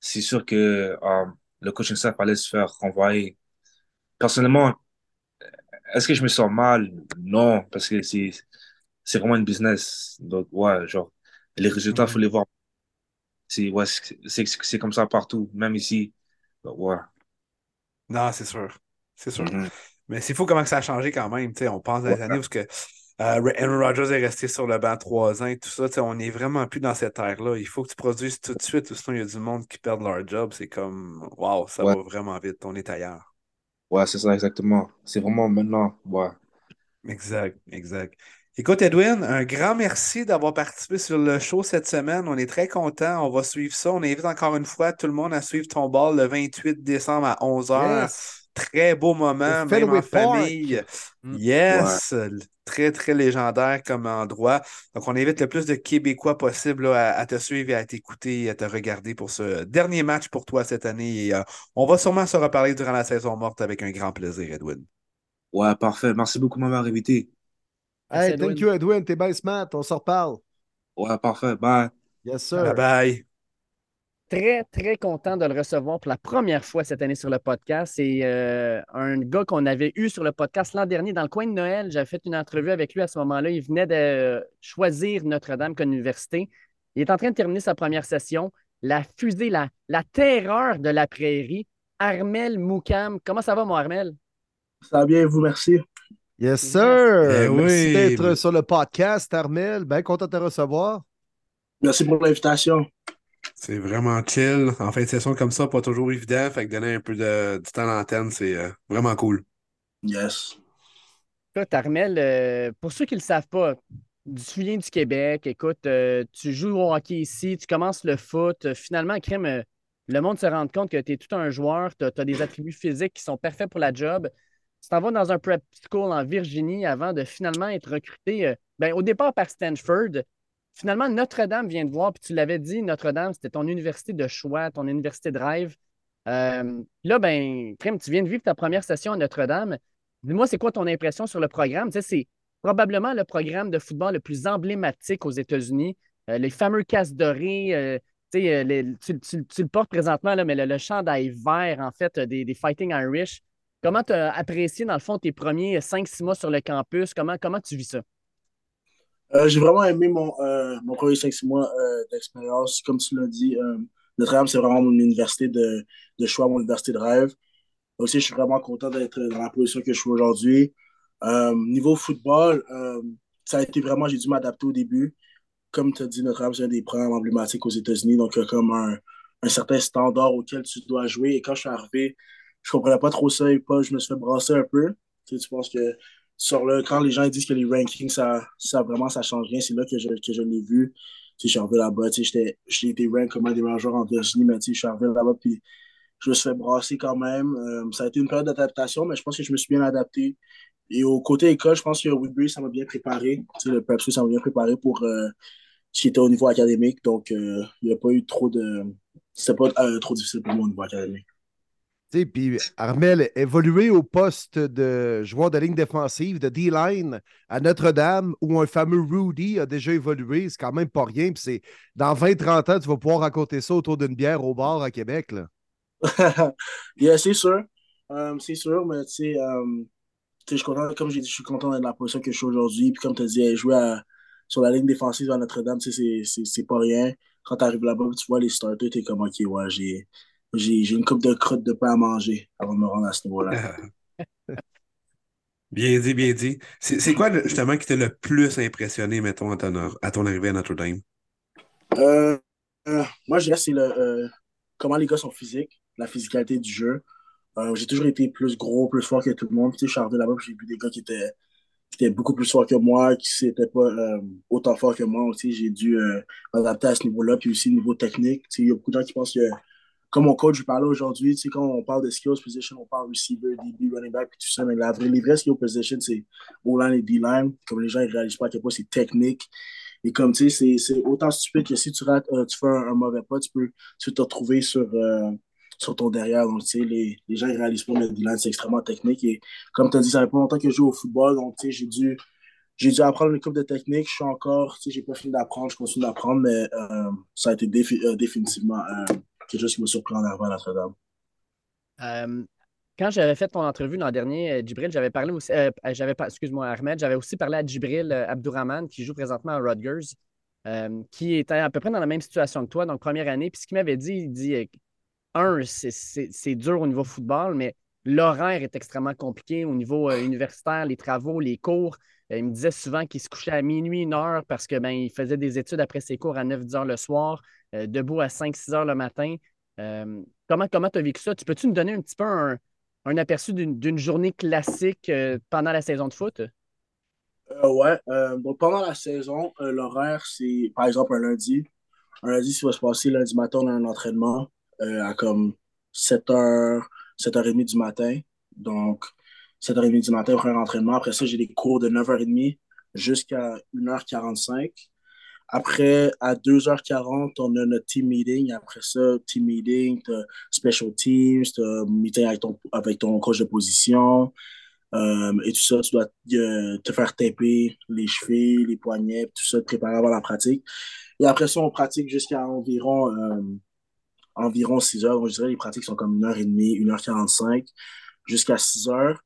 c'est sûr que um, le coaching staff allait se faire renvoyer. Personnellement, est-ce que je me sens mal? Non, parce que c'est c'est vraiment un business. Donc, ouais, genre, les résultats, il faut les voir. C'est ouais, c'est c'est- comme ça partout, même ici. Donc, ouais. Non, c'est sûr. C'est sûr. Mhm. Mais c'est fou comment ça a changé quand même. on pense dans Ouais. les années où ce que, euh, Aaron Rodgers est resté sur le banc trois ans et tout ça. On n'est vraiment plus dans cette ère-là. Il faut que tu produises tout de suite, ou sinon il y a du monde qui perd leur job. C'est comme, waouh, ça Ouais, va vraiment vite. On est ailleurs. ouais, c'est ça, exactement. C'est vraiment maintenant, ouais. Exact, exact. Écoute, Edwin, un grand merci d'avoir participé sur le show cette semaine. On est très contents. On va suivre ça. On invite encore une fois tout le monde à suivre ton ball le 28 décembre à 11h. Yes! Très beau Au moment, même en Park. famille. Mm. Ouais, Yes, très, très légendaire comme endroit. Donc, on invite le plus de Québécois possible là, à, à te suivre et à t'écouter et à te regarder pour ce dernier match pour toi cette année. Et, euh, on va sûrement se reparler durant la saison morte avec un grand plaisir, Edwin. Ouais, parfait. Merci beaucoup de m'avoir invité. Merci, Hey, thank Edwin. you, Edwin. T'es bien smart. On s'en reparle. Ouais, parfait. Bye. Yes, Bye sir. bye. Très, très content de le recevoir pour la première fois cette année sur le podcast. C'est euh, un gars qu'on avait eu sur le podcast l'an dernier dans le coin de Noël. J'avais fait une entrevue avec lui à ce moment-là. Il venait de choisir Notre-Dame comme université. Il est en train de terminer sa première session. La fusée, la, la terreur de la prairie. Armel Moukam. Comment ça va, mon Armel? Ça va bien, vous, merci. Yes, sir. Eh Merci oui. d'être sur le podcast, Armel. Bien content de te recevoir. Merci pour l'invitation. C'est vraiment chill. En fin de session comme ça, pas toujours évident. Fait que donner un peu de, du temps à l'antenne, c'est euh, vraiment cool. Yes. Écoute, Armel, euh, pour ceux qui ne le savent pas, tu viens du Québec, écoute, euh, tu joues au hockey ici, tu commences le foot. euh, finalement, crème, euh, le monde se rend compte que tu es tout un joueur, tu as, des attributs physiques qui sont parfaits pour la job. Tu t'en vas dans un prep school en Virginie avant de finalement être recruté, euh, ben, au départ par Stanford. Finalement, Notre-Dame vient te voir, puis tu l'avais dit, Notre-Dame, c'était ton université de choix, ton université de rêve. Euh, là, ben, crème, tu viens de vivre ta première session à Notre-Dame. Dis-moi, c'est quoi ton impression sur le programme? Tu sais, c'est probablement le programme de football le plus emblématique aux États-Unis. Euh, les fameux casses dorées, tu, tu, le portes présentement, là, mais le, le chandail vert, en fait, des, des Fighting Irish. Comment tu as apprécié, dans le fond, tes premiers 5-6 mois sur le campus? Comment, comment tu vis ça? Euh, j'ai vraiment aimé mon, euh, mon premier 5-6 mois euh, d'expérience. Comme tu l'as dit, Notre-Dame, c'est vraiment mon université de, de, choix, mon université de rêve. Aussi, je suis vraiment content d'être dans la position que je suis aujourd'hui. niveau football, ça a été vraiment, j'ai dû m'adapter au début. Comme tu as dit, Notre-Dame, c'est un des programmes emblématiques aux États-Unis, donc comme un, un, certain standard auquel tu dois jouer. Et quand je suis arrivé, je comprenais pas trop ça et pas, je me suis fait brasser un peu. Tu, sais, tu penses que sur le, quand les gens disent que les rankings, ça, ça vraiment, ça change rien, c'est là que je, que je l'ai vu. Tu sais, je suis arrivé là-bas, tu sais, j'ai été rank comme un des meilleurs joueurs en Virginie, mais tu sais, je suis arrivé là-bas, puis je me suis fait brasser quand même. Euh, ça a été une période d'adaptation, mais je pense que je me suis bien adapté. Et au côté école, je pense que Woodbury, ça m'a bien préparé. Tu sais, le Prep ça m'a bien préparé pour euh, ce qui était au niveau académique. Donc, euh, il n'y a pas eu trop de. C'était pas euh, trop difficile pour moi au niveau académique. Puis Armel, évoluer au poste de joueur de ligne défensive, de D-line à Notre-Dame, où un fameux Rudy a déjà évolué, c'est quand même pas rien. Puis c'est dans 20-30 ans, tu vas pouvoir raconter ça autour d'une bière au bar à Québec. Là. yeah, c'est sûr. Um, c'est sûr, mais tu sais, je suis content, comme j'ai dit, je suis content d'être dans la position que je suis aujourd'hui. Puis comme tu as dit, jouer sur la ligne défensive à Notre-Dame, c'est pas rien. Quand tu arrives là-bas, tu vois les starters, tu es comme, OK, ouais, j'ai j'ai une coupe de crottes de pain à manger avant de me rendre à ce niveau-là. bien dit, bien dit. C'est quoi justement qui t'a le plus impressionné, mettons, à ton, à ton arrivée à Notre-Dame? Euh, euh, moi, je dirais c'est le euh, comment les gars sont physiques, la physicalité du jeu. J'ai toujours été plus gros, plus fort que tout le monde. Tu sais, je suis arrivé là-bas, j'ai vu des gars qui étaient, qui étaient beaucoup plus forts que moi, qui n'étaient pas euh, autant forts que moi. Tu sais, j'ai dû m'adapter à ce niveau-là, puis aussi niveau technique. Tu sais, il y a beaucoup de gens qui pensent que comme mon coach, je parlais aujourd'hui, tu sais, quand on parle de skills position, on parle receiver, DB, running back, tout ça, mais la vraie, les vrais skills position, c'est O-line et D-line. Comme les gens ne réalisent pas à quel point c'est technique. Et comme tu sais, c'est autant stupide que si tu rates, euh, tu fais un, mauvais pas, tu peux, tu te retrouver sur, euh, sur ton derrière. Donc, tu sais, les, les gens ne réalisent pas, mais D-line, c'est extrêmement technique. Et comme tu as dit, ça fait pas longtemps que je joue au football, donc tu sais, j'ai dû j'ai dû apprendre une couple de techniques. Je suis encore, tu sais, j'ai pas fini d'apprendre, je continue d'apprendre, mais euh, ça a été défi définitivement quelque chose qui à Notre-Dame. Euh, quand j'avais fait ton entrevue l'an dernier, Djibril, j'avais parlé aussi, euh, excuse-moi, Ahmed, j'avais aussi parlé à Djibril Abdourahman, qui joue présentement à Rutgers, qui était à peu près dans la même situation que toi, donc première année. Puis ce qu'il m'avait dit, il dit un, c'est dur au niveau football, mais l'horaire est extrêmement compliqué au niveau universitaire, les travaux, les cours. Il me disait souvent qu'il se couchait à minuit, une heure, parce que ben, il faisait des études après ses cours à 9-10 heures le soir. Euh, debout à 5-6 heures le matin. Euh, comment tu as vécu ça? Tu peux-tu nous donner un petit peu un, aperçu d'une journée classique euh, pendant la saison de foot? ouais. pendant la saison, l'horaire, c'est par exemple un lundi. Un lundi, ça va se passer lundi matin, on a un entraînement à comme 7h, 7h30 du matin. Donc, 7h30 du matin, prend un entraînement. Après ça, j'ai des cours de 9h30 jusqu'à 1h45. Après, à 2h40, on a notre team meeting. Après ça, team meeting, special teams, meeting avec ton, avec ton coach de position. Euh, et tout ça, tu dois euh, te faire taper les chevilles, les poignets, tout ça, te préparer avant la pratique. Et après ça, on pratique jusqu'à environ, euh, environ 6 heures. Je dirais les pratiques sont comme 1h30, 1h45, jusqu'à 6 heures.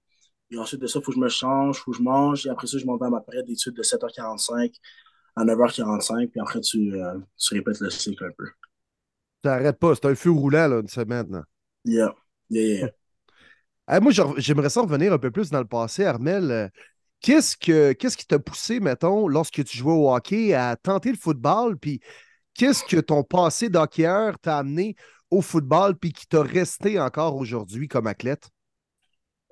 Et ensuite de ça, il faut que je me change, il faut que je mange. Et après ça, je m'en vais à ma période d'études de 7h45 à 9h45, puis après, tu, euh, tu répètes le cycle un peu. Tu n'arrêtes pas, c'est un feu roulant, là, une semaine. Là. Yeah, yeah, yeah. moi, j'aimerais ça revenir un peu plus dans le passé, Armel. Qu'est-ce, que, qu'est-ce qui t'a poussé, mettons, lorsque tu jouais au hockey, à tenter le football? Puis qu'est-ce que ton passé d'hockeyeur t'a amené au football, puis qui t'a resté encore aujourd'hui comme athlète?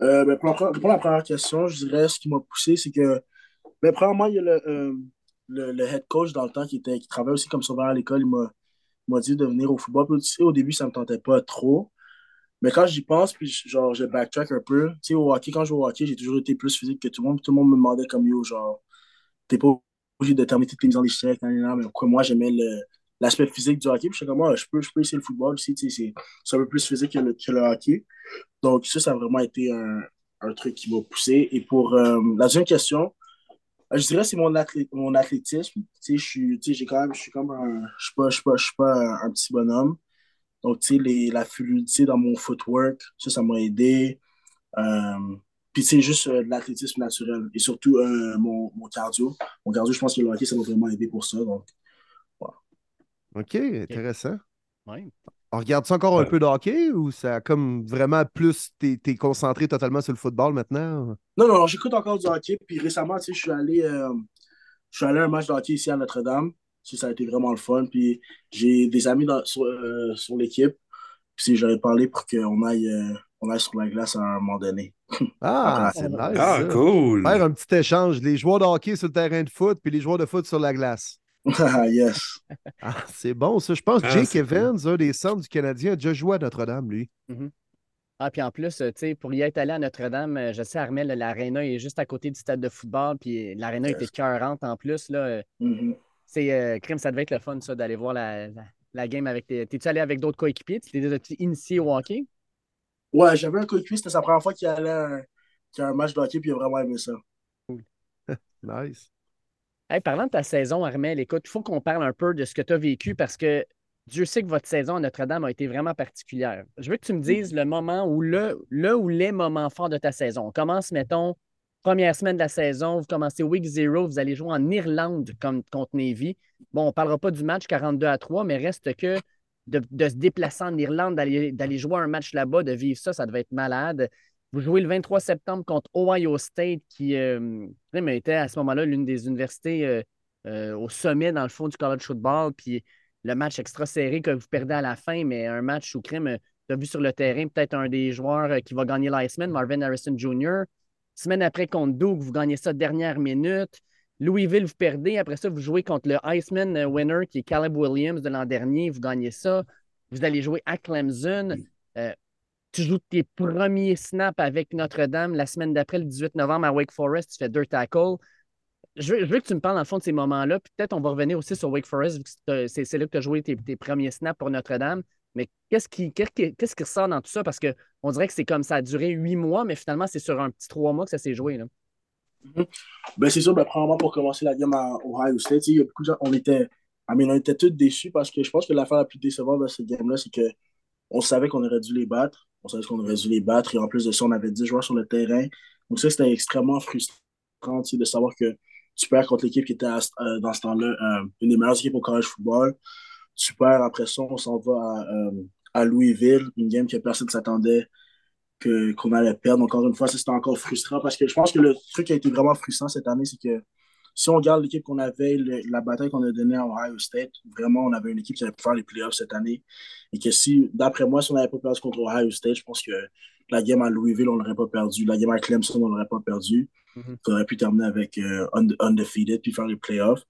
Euh, ben, pour, la, la, première question, je dirais ce qui m'a poussé, c'est que, ben, premièrement, il y a le, euh, le, le, head coach dans le temps qui, était, qui travaillait aussi comme sauveur à l'école, il m'a dit de venir au football. Puis, tu sais, au début, ça ne me tentait pas trop. Mais quand j'y pense, puis genre, je backtrack un peu. Tu sais, au hockey, quand je joue au hockey, j'ai toujours été plus physique que tout le monde. Tout le monde me demandait comme yo, genre, t'es pas obligé de terminer tes mises en échec, mais moi, j'aimais l'aspect physique du hockey. Puis suis comme, moi, je peux, je peux essayer le football aussi. C'est un peu plus physique que le, que le, hockey. Donc, ça, ça a vraiment été un, un truc qui m'a poussé. Et pour euh, la deuxième question, Je dirais que c'est mon, mon athlétisme. Je suis, j'ai quand même, je suis comme un, je suis pas, je suis pas, je suis pas un, petit bonhomme. Donc, tu sais, la fluidité dans mon footwork, ça, ça m'a aidé. Euh, puis, c'est juste euh, l'athlétisme naturel. Et surtout, euh, mon, mon cardio. Mon cardio, je pense que le hockey, ça m'a vraiment aidé pour ça. OK, intéressant. Ouais. On regarde ça encore un Ouais. peu de hockey ou ça a comme vraiment plus. T'es t'es concentré totalement sur le football maintenant? Non, non, non, j'écoute encore du hockey. Puis récemment, tu sais, je suis allé, euh, je suis allé à un match de hockey ici à Notre-Dame. Tu sais, ça a été vraiment le fun. Puis j'ai des amis dans- sur, euh, sur l'équipe. Puis j'aurais parlé pour qu'on aille, euh, on aille sur la glace à un moment donné. Ah, Ah, c'est nice. Ah, ça. cool. Faire un petit échange. Les joueurs de hockey sur le terrain de foot, puis les joueurs de foot sur la glace. Yes. Ah, c'est bon, ça. Je pense que Ah, Jake cool. Evans, un des centres du Canadien, a déjà joué à Notre-Dame, lui. Ah, puis en plus, euh, tu sais, pour y être allé à Notre-Dame, euh, je sais, Armel, l'aréna est juste à côté du stade de football, puis l'aréna était cœurante en plus. Là, Mhm. c'est euh, crime, ça devait être le fun, ça, d'aller voir la, la, la game avec tes. T'es-tu allé avec d'autres coéquipiers? Tu t'es déjà initié au hockey? Ouais, j'avais un coéquipier, c'était sa première fois qu'il allait à un, qu'il y a un match de hockey, puis il a vraiment aimé ça. Nice. Parlant de ta saison, Armel, écoute, il faut qu'on parle un peu de ce que tu as vécu parce que Dieu sait que votre saison à Notre-Dame a été vraiment particulière. Je veux que tu me dises le moment où le, ou les moments forts de ta saison. On commence, mettons, première semaine de la saison, vous commencez week zero, vous allez jouer en Irlande comme, contre Navy. Bon, on ne parlera pas du match 42 à 3, mais reste que de, de se déplacer en Irlande, d'aller jouer un match là-bas, de vivre ça, ça devait être malade. Vous jouez le 23 septembre contre Ohio State, qui euh, était à ce moment-là l'une des universités euh, euh, au sommet, dans le fond, du college football. Puis le match extra serré que vous perdez à la fin, mais un match où crime, tu as vu sur le terrain peut-être un des joueurs qui va gagner l'Iceman, Marvin Harrison Jr. Semaine après contre Duke, vous gagnez ça dernière minute. Louisville, vous perdez. Après ça, vous jouez contre le Iceman winner qui est Caleb Williams de l'an dernier. Vous gagnez ça. Vous allez jouer à Clemson. Euh, tu joues tes premiers snaps avec Notre-Dame la semaine d'après, le 18 novembre à Wake Forest. Tu fais deux tackles. Je veux, je veux que tu me parles le fond de ces moments-là. Peut-être on va revenir aussi sur Wake Forest, vu que c'est- c'est là que tu as joué tes, premiers snaps pour Notre-Dame. Mais qu'est-ce qui, qu'est-ce qui, ressort dans tout ça? Parce qu'on dirait que c'est comme ça a duré huit mois, mais finalement, c'est sur un petit trois mois que ça s'est joué. Là. Ben, c'est sûr, ben, premièrement, pour commencer la game à Ohio State, il y a beaucoup de gens, on était, on était tous déçus parce que je pense que l'affaire la plus décevante de cette game-là, c'est que on savait qu'on aurait dû les battre. On savait qu'on aurait dû les battre. Et en plus de ça, on avait 10 joueurs sur le terrain. Donc, ça, c'était extrêmement frustrant de savoir que tu perds contre l'équipe qui était euh, dans ce temps-là euh, une des meilleures équipes au college football. Tu perds après ça, on s'en va à, euh, Louisville, une game que personne ne s'attendait qu'on allait perdre. Encore une fois, c'était encore frustrant parce que je pense que le truc qui a été vraiment frustrant cette année, c'est que si on regarde l'équipe qu'on avait, le- la bataille qu'on a donnée à Ohio State, vraiment, on avait une équipe qui avait pu faire les playoffs cette année. Et que si, d'après moi, si on n'avait pas perdu contre Ohio State, je pense que la game à Louisville, on l'aurait pas perdu. La game à Clemson, on l'aurait pas perdu. Mhm. On aurait pu terminer avec euh, unde- undefeated puis faire les playoffs.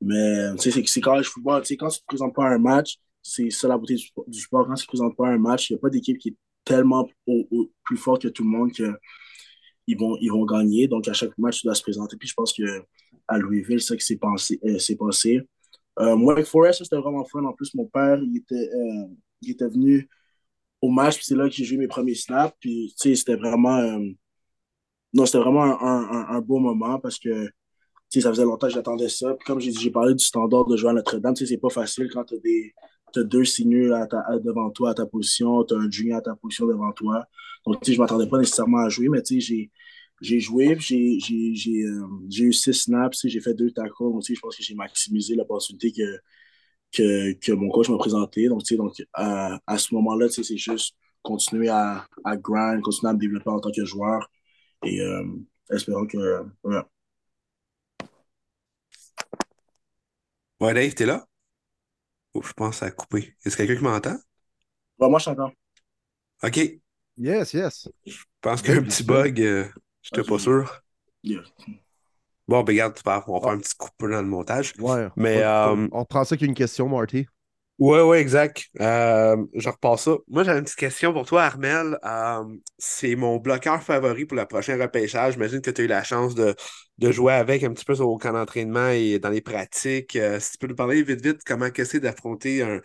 Mais c'est, college football. Tu sais, quand tu ne te présentes pas à un match, c'est ça la beauté du, spo- du sport. Quand tu ne te présentes pas à un match, il n'y a pas d'équipe qui est tellement au- au- plus forte que tout le monde que ils vont, ils vont gagner. Donc, à chaque match, tu dois se présenter. Puis je pense que à Louisville, ça qui s'est passé. euh, passé. Euh, Wake Forest, ça, c'était vraiment fun. En plus, mon père, il était, euh, il était venu au match. Puis c'est là que j'ai joué mes premiers snaps. Puis, tu sais, c'était vraiment... non, c'était vraiment un, beau moment parce que tu sais, ça faisait longtemps que j'attendais ça. Puis comme j'ai parlé du standard de jouer à Notre-Dame. C'est pas facile quand tu as, t'as deux signeux à ta- devant toi à ta position, tu as un junior à ta position devant toi. Donc, je m'attendais pas nécessairement à jouer, mais j'ai, j'ai joué, puis j'ai, j'ai, j'ai, euh, j'ai eu six snaps, j'ai fait deux tackles. Donc, je pense que j'ai maximisé l'opportunité que, que, que mon coach m'a présenté. Donc, tu sais, donc, à, à ce moment-là, c'est juste continuer à, à grind, continuer à me développer en tant que joueur. Et euh, espérons que. ouais. Ouais, Dave, t'es là? Oh, je pense à couper. Est-ce quelqu'un qui m'entend? Ouais, moi, je t'entends. OK. Je Yes, yes. pense qu'il y a un petit bug. euh, J'étais Ok. pas sûr. Yeah. Bon, ben regarde, on va faire un petit coupeur dans le montage. Ouais. Mais, on, euh, on prend ça qu'une question, Marty. Ouais, ouais, exact. Euh, je repasse ça. Moi, j'avais une petite question pour toi, Armel. Euh, c'est mon bloqueur favori pour le prochain repêchage. J'imagine que tu as eu la chance de, de jouer avec un petit peu au camp d'entraînement et dans les pratiques. Euh, si tu peux nous parler vite, vite, comment c'est d'affronter un,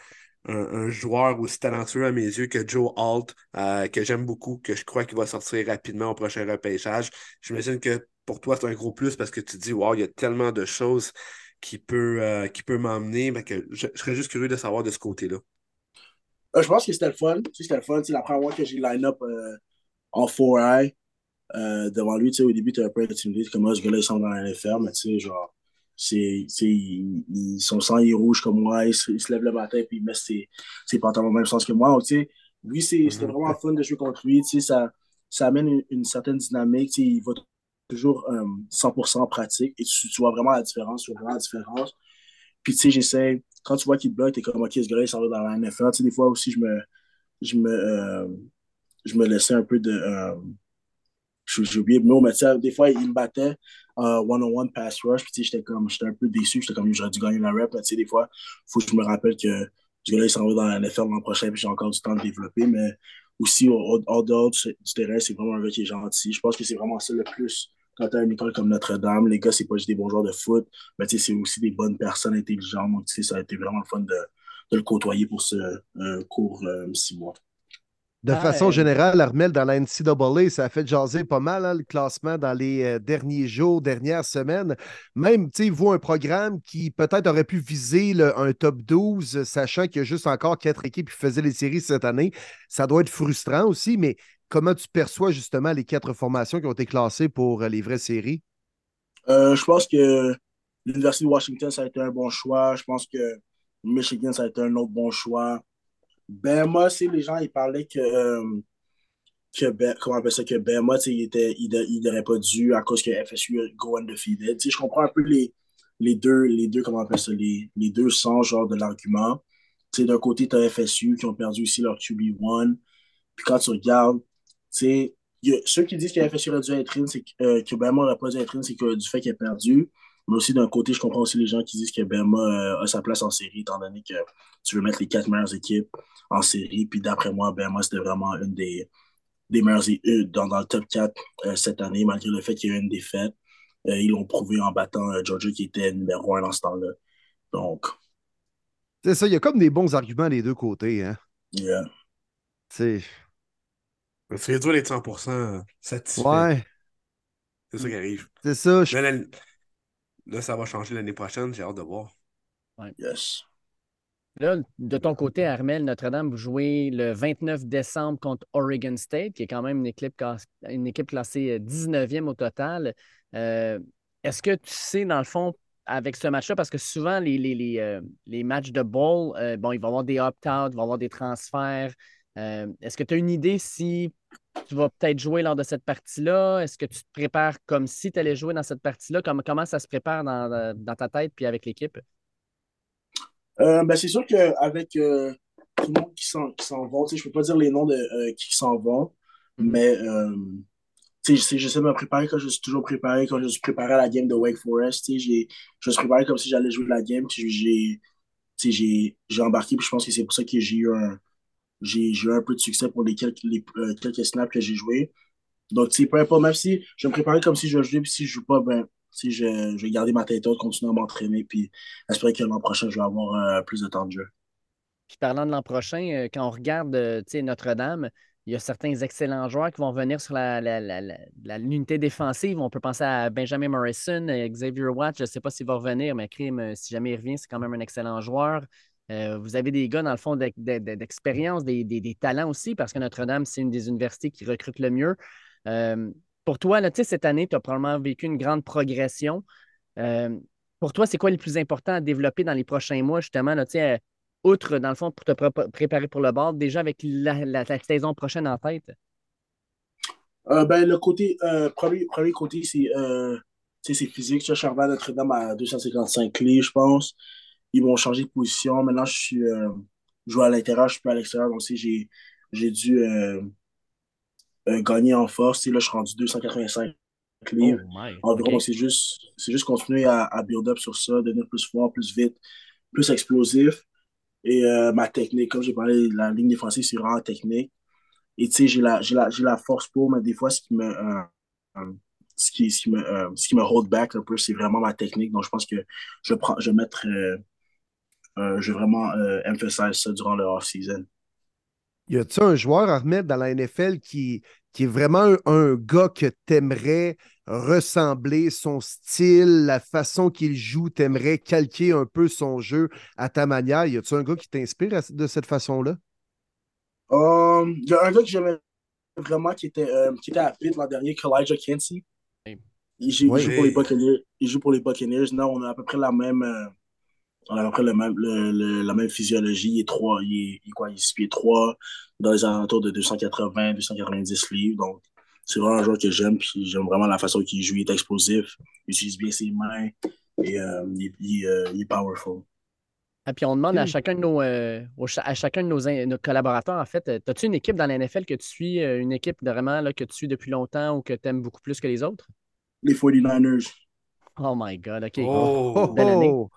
un, joueur aussi talentueux à mes yeux que Joe Alt, euh, que j'aime beaucoup, que je crois qu'il va sortir rapidement au prochain repêchage. J'imagine que pour toi, c'est un gros plus parce que tu dis, wow, il y a tellement de choses qui peut, euh, peut m'emmener, mais que je, serais juste curieux de savoir de ce côté-là. Euh, je pense que c'était le fun. C'était le fun. la première fois que j'ai line-up en 4-eye devant lui, au début, tu es un peu intimidé, comme moi, ce gars-là, il semble dans la NFL, mais tu sais, genre, c'est, ils, son sang est rouge comme moi, il se, lève le matin puis il met ses, ses pantalons au même sens que moi. lui, c'était mhm. vraiment fun de jouer contre lui. Ça, ça amène une, certaine dynamique. Il va toujours 100% en pratique et tu, vois vraiment la différence. Tu vois vraiment la différence. Puis, tu sais, j'essaie, quand tu vois qu'il bloque, t'es comme, OK, ce gars-là, il s'en va dans la NFL. des fois aussi, je me, je me, euh, je me laissais un peu de. Euh, j'ai oublié le mot, mais des fois, il me battait one-on-one pass rush. Puis, j'étais comme, j'étais un peu déçu. J'étais comme, j'aurais dû gagner la rep. sais, des fois, faut que je me rappelle que ce gars-là, il s'en va dans la NFL l'an prochain. Puis, j'ai encore du temps de développer. Mais aussi, au, dehors du, terrain, c'est vraiment un gars qui est gentil. Je pense que c'est vraiment ça le plus. Quand tu as une école comme Notre-Dame, les gars, c'est pas juste des bons joueurs de foot, mais c'est aussi des bonnes personnes intelligentes. Donc, ça a été vraiment le fun de, de le côtoyer pour ce euh, court euh, six mois. De façon générale, Armel, dans la NCAA, ça a fait jaser pas mal hein, le classement dans les euh, derniers jours, dernières semaines. Même, tu sais, vous, un programme qui peut-être aurait pu viser un top 12, sachant qu'il y a juste encore quatre équipes qui faisaient les séries cette année. Ça doit être frustrant aussi, mais comment tu perçois justement les quatre formations qui ont été classées pour euh, les vraies séries? Euh, je pense que l'Université de Washington, ça a été un bon choix. Je pense que Michigan, ça a été un autre bon choix. Ben, moi, c'est les gens, ils parlaient que, euh, que ben, comment on appelle ça, que ben, il était, il, n'aurait pas dû à cause que FSU go undefeated. je comprends un peu les, les deux, les deux, comment on appelle ça, les, les deux sens, genre, de l'argument. d'un côté, tu as FSU qui ont perdu aussi leur QB1. Puis quand tu regardes, tu ceux qui disent que FSU aurait dû être in, c'est euh, n'aurait pas dû être in, c'est que du fait qu'il a perdu. Mais aussi, d'un côté, je comprends aussi les gens qui disent que Bama euh, a sa place en série, étant donné que tu veux mettre les quatre meilleures équipes en série. Puis d'après moi, Bama, c'était vraiment une des, des meilleures équipes dans, dans, le top 4 euh, cette année, malgré le fait qu'il y a eu une défaite. Euh, ils l'ont prouvé en battant Georgia, qui était numéro un dans ce temps-là. Donc. C'est ça, il y a comme des bons arguments des deux côtés. Hein? Yeah. C'est. C'est réduire les 100% satisfait. Ouais. C'est ça qui arrive. C'est ça. Là, ça va changer l'année prochaine. J'ai hâte de voir. Yes. Là, de ton côté, Armel, Notre-Dame, vous jouez le 29 décembre contre Oregon State, qui est quand même une équipe, une équipe classée 19e euh, au total. Euh, est-ce que tu sais, dans le fond, avec ce match-là, parce que souvent, les, les, euh, matchs de bowl, bon, il va y avoir des opt-out, il va y avoir des transferts. Est-ce que tu as une idée si tu vas peut-être jouer lors de cette partie-là? Est-ce que tu te prépares comme si tu allais jouer dans cette partie-là? Comment, comment ça se prépare dans, ta tête puis avec l'équipe? Euh, ben, c'est sûr qu'avec euh, tout le monde qui s'en, va, je ne peux pas dire les noms de euh, qui s'en vont, mm-hmm. mais j'essaie de me préparer quand je suis toujours préparé, quand je suis préparé à la game de Wake Forest. J'ai, je me suis préparé comme si j'allais jouer la game. J'ai, j'ai, j'ai embarqué, puis je pense que c'est pour ça que j'ai eu un, j'ai eu un peu de succès pour les quelques, euh, quelques snaps que j'ai joués. Donc, tu peu importe, même si je me préparais comme si je jouais, puis si je joue pas, ben, si je, je vais garder ma tête haute, continuer à m'entraîner, puis espérer que l'an prochain, je vais avoir euh, plus de temps de jeu. Puis parlant de l'an prochain, euh, quand on regarde Notre-Dame, il y a certains excellents joueurs qui vont venir sur l'unité la, défensive. On peut penser à Benjamin Morrison, Xavier Watt. Je ne sais pas s'il va revenir, mais Crime, si jamais il revient, c'est quand même un excellent joueur. Euh, vous avez des gars, dans le fond, d'expérience, des, talents aussi, parce que Notre-Dame, c'est une des universités qui recrute le mieux. Euh, pour toi, là, cette année, tu as probablement vécu une grande progression. Euh, pour toi, c'est quoi le plus important à développer dans les prochains mois, justement, là, outre, dans le fond, pour te préparer pour le bord, déjà avec la, saison prochaine en tête? ben, le côté, premier, premier côté, c'est physique. À Notre-Dame à 255 clés, je pense ils m'ont changé de position. Maintenant, je suis euh, joue à l'intérieur, je suis plus à l'extérieur. Donc, j'ai, j'ai dû euh, euh, gagner en force. là, je suis rendu 285 livres. environ. c'est juste, c'est juste continuer à, à, build up sur ça, devenir plus fort, plus vite, plus explosif. Et ma technique, comme j'ai parlé, la ligne défensive, c'est vraiment technique. Et tu sais, j'ai la, j'ai, la, j'ai la force pour, mais des fois, ce qui me, ce qui, ce qui me, ce qui me hold back un peu, c'est vraiment ma technique. Donc, je pense que je, prends, je vais mettre euh, je vais vraiment euh, emphasiser ça durant le off-season. Y a-tu un joueur à remettre dans la NFL qui, qui est vraiment un, un gars que t'aimerais ressembler, son style, la façon qu'il joue, t'aimerais calquer un peu son jeu à ta manière? Y a-tu un gars qui t'inspire de cette façon-là? Um, Il y a un gars que j'aimais vraiment qui était, euh, qui était à Pitt l'an dernier, Kalijah. Oui. Il joue, il Oui. joue pour les Buccaneers. Il joue pour les Buccaneers. Non, on a à peu près la même, euh, on a à peu près le même, le- le- la même physiologie. Il est 3, il est, il quoi, il est 6 pieds 3, dans les alentours de 280, 290 livres. Donc, c'est vraiment un joueur que j'aime. Puis j'aime vraiment la façon qu'il joue. Il est explosif. Il utilise bien ses mains. Et euh, il, il, euh, il est powerful. Et puis on demande à chacun de nos, euh, à chacun de nos, nos collaborateurs, en fait, as-tu une équipe dans la NFL que tu suis, une équipe vraiment là, que tu suis depuis longtemps ou que tu aimes beaucoup plus que les autres? Les 49ers. Oh my God, OK. Oh, Oh, Belle année. oh.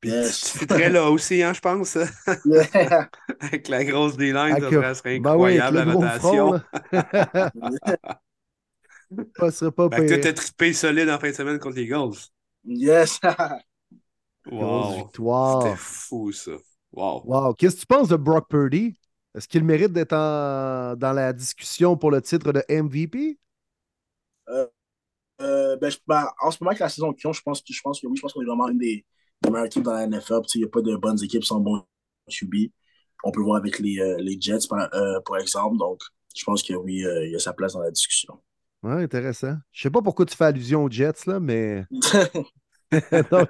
Puis Yes. tu fitterais là aussi, hein, je pense. Yeah. Avec la grosse D-line, ça Avec, serait- serait Ben oui, incroyable le la rotation. Ça serait pas pire. t'as trippé solide en fin de semaine contre les Eagles. yes. Grosse Wow. victoire. C'était fou, ça. Wow. Wow. Qu'est-ce que tu penses de Brock Purdy? Est-ce qu'il mérite d'être en- dans la discussion pour le titre de MVP? Euh, ben, je- ben, en ce moment, avec la saison qu'ils ont, je pense, que- je pense que oui, je pense qu'on est vraiment une des, meilleures équipes dans la NFL. Puis, Il n'y a pas de bonnes équipes sans bon QB. On peut voir avec les, euh, les Jets, par, euh, par exemple. Donc, je pense que oui, euh, il y a sa place dans la discussion. Ouais, intéressant. Je sais pas pourquoi tu fais allusion aux Jets, là, mais Non,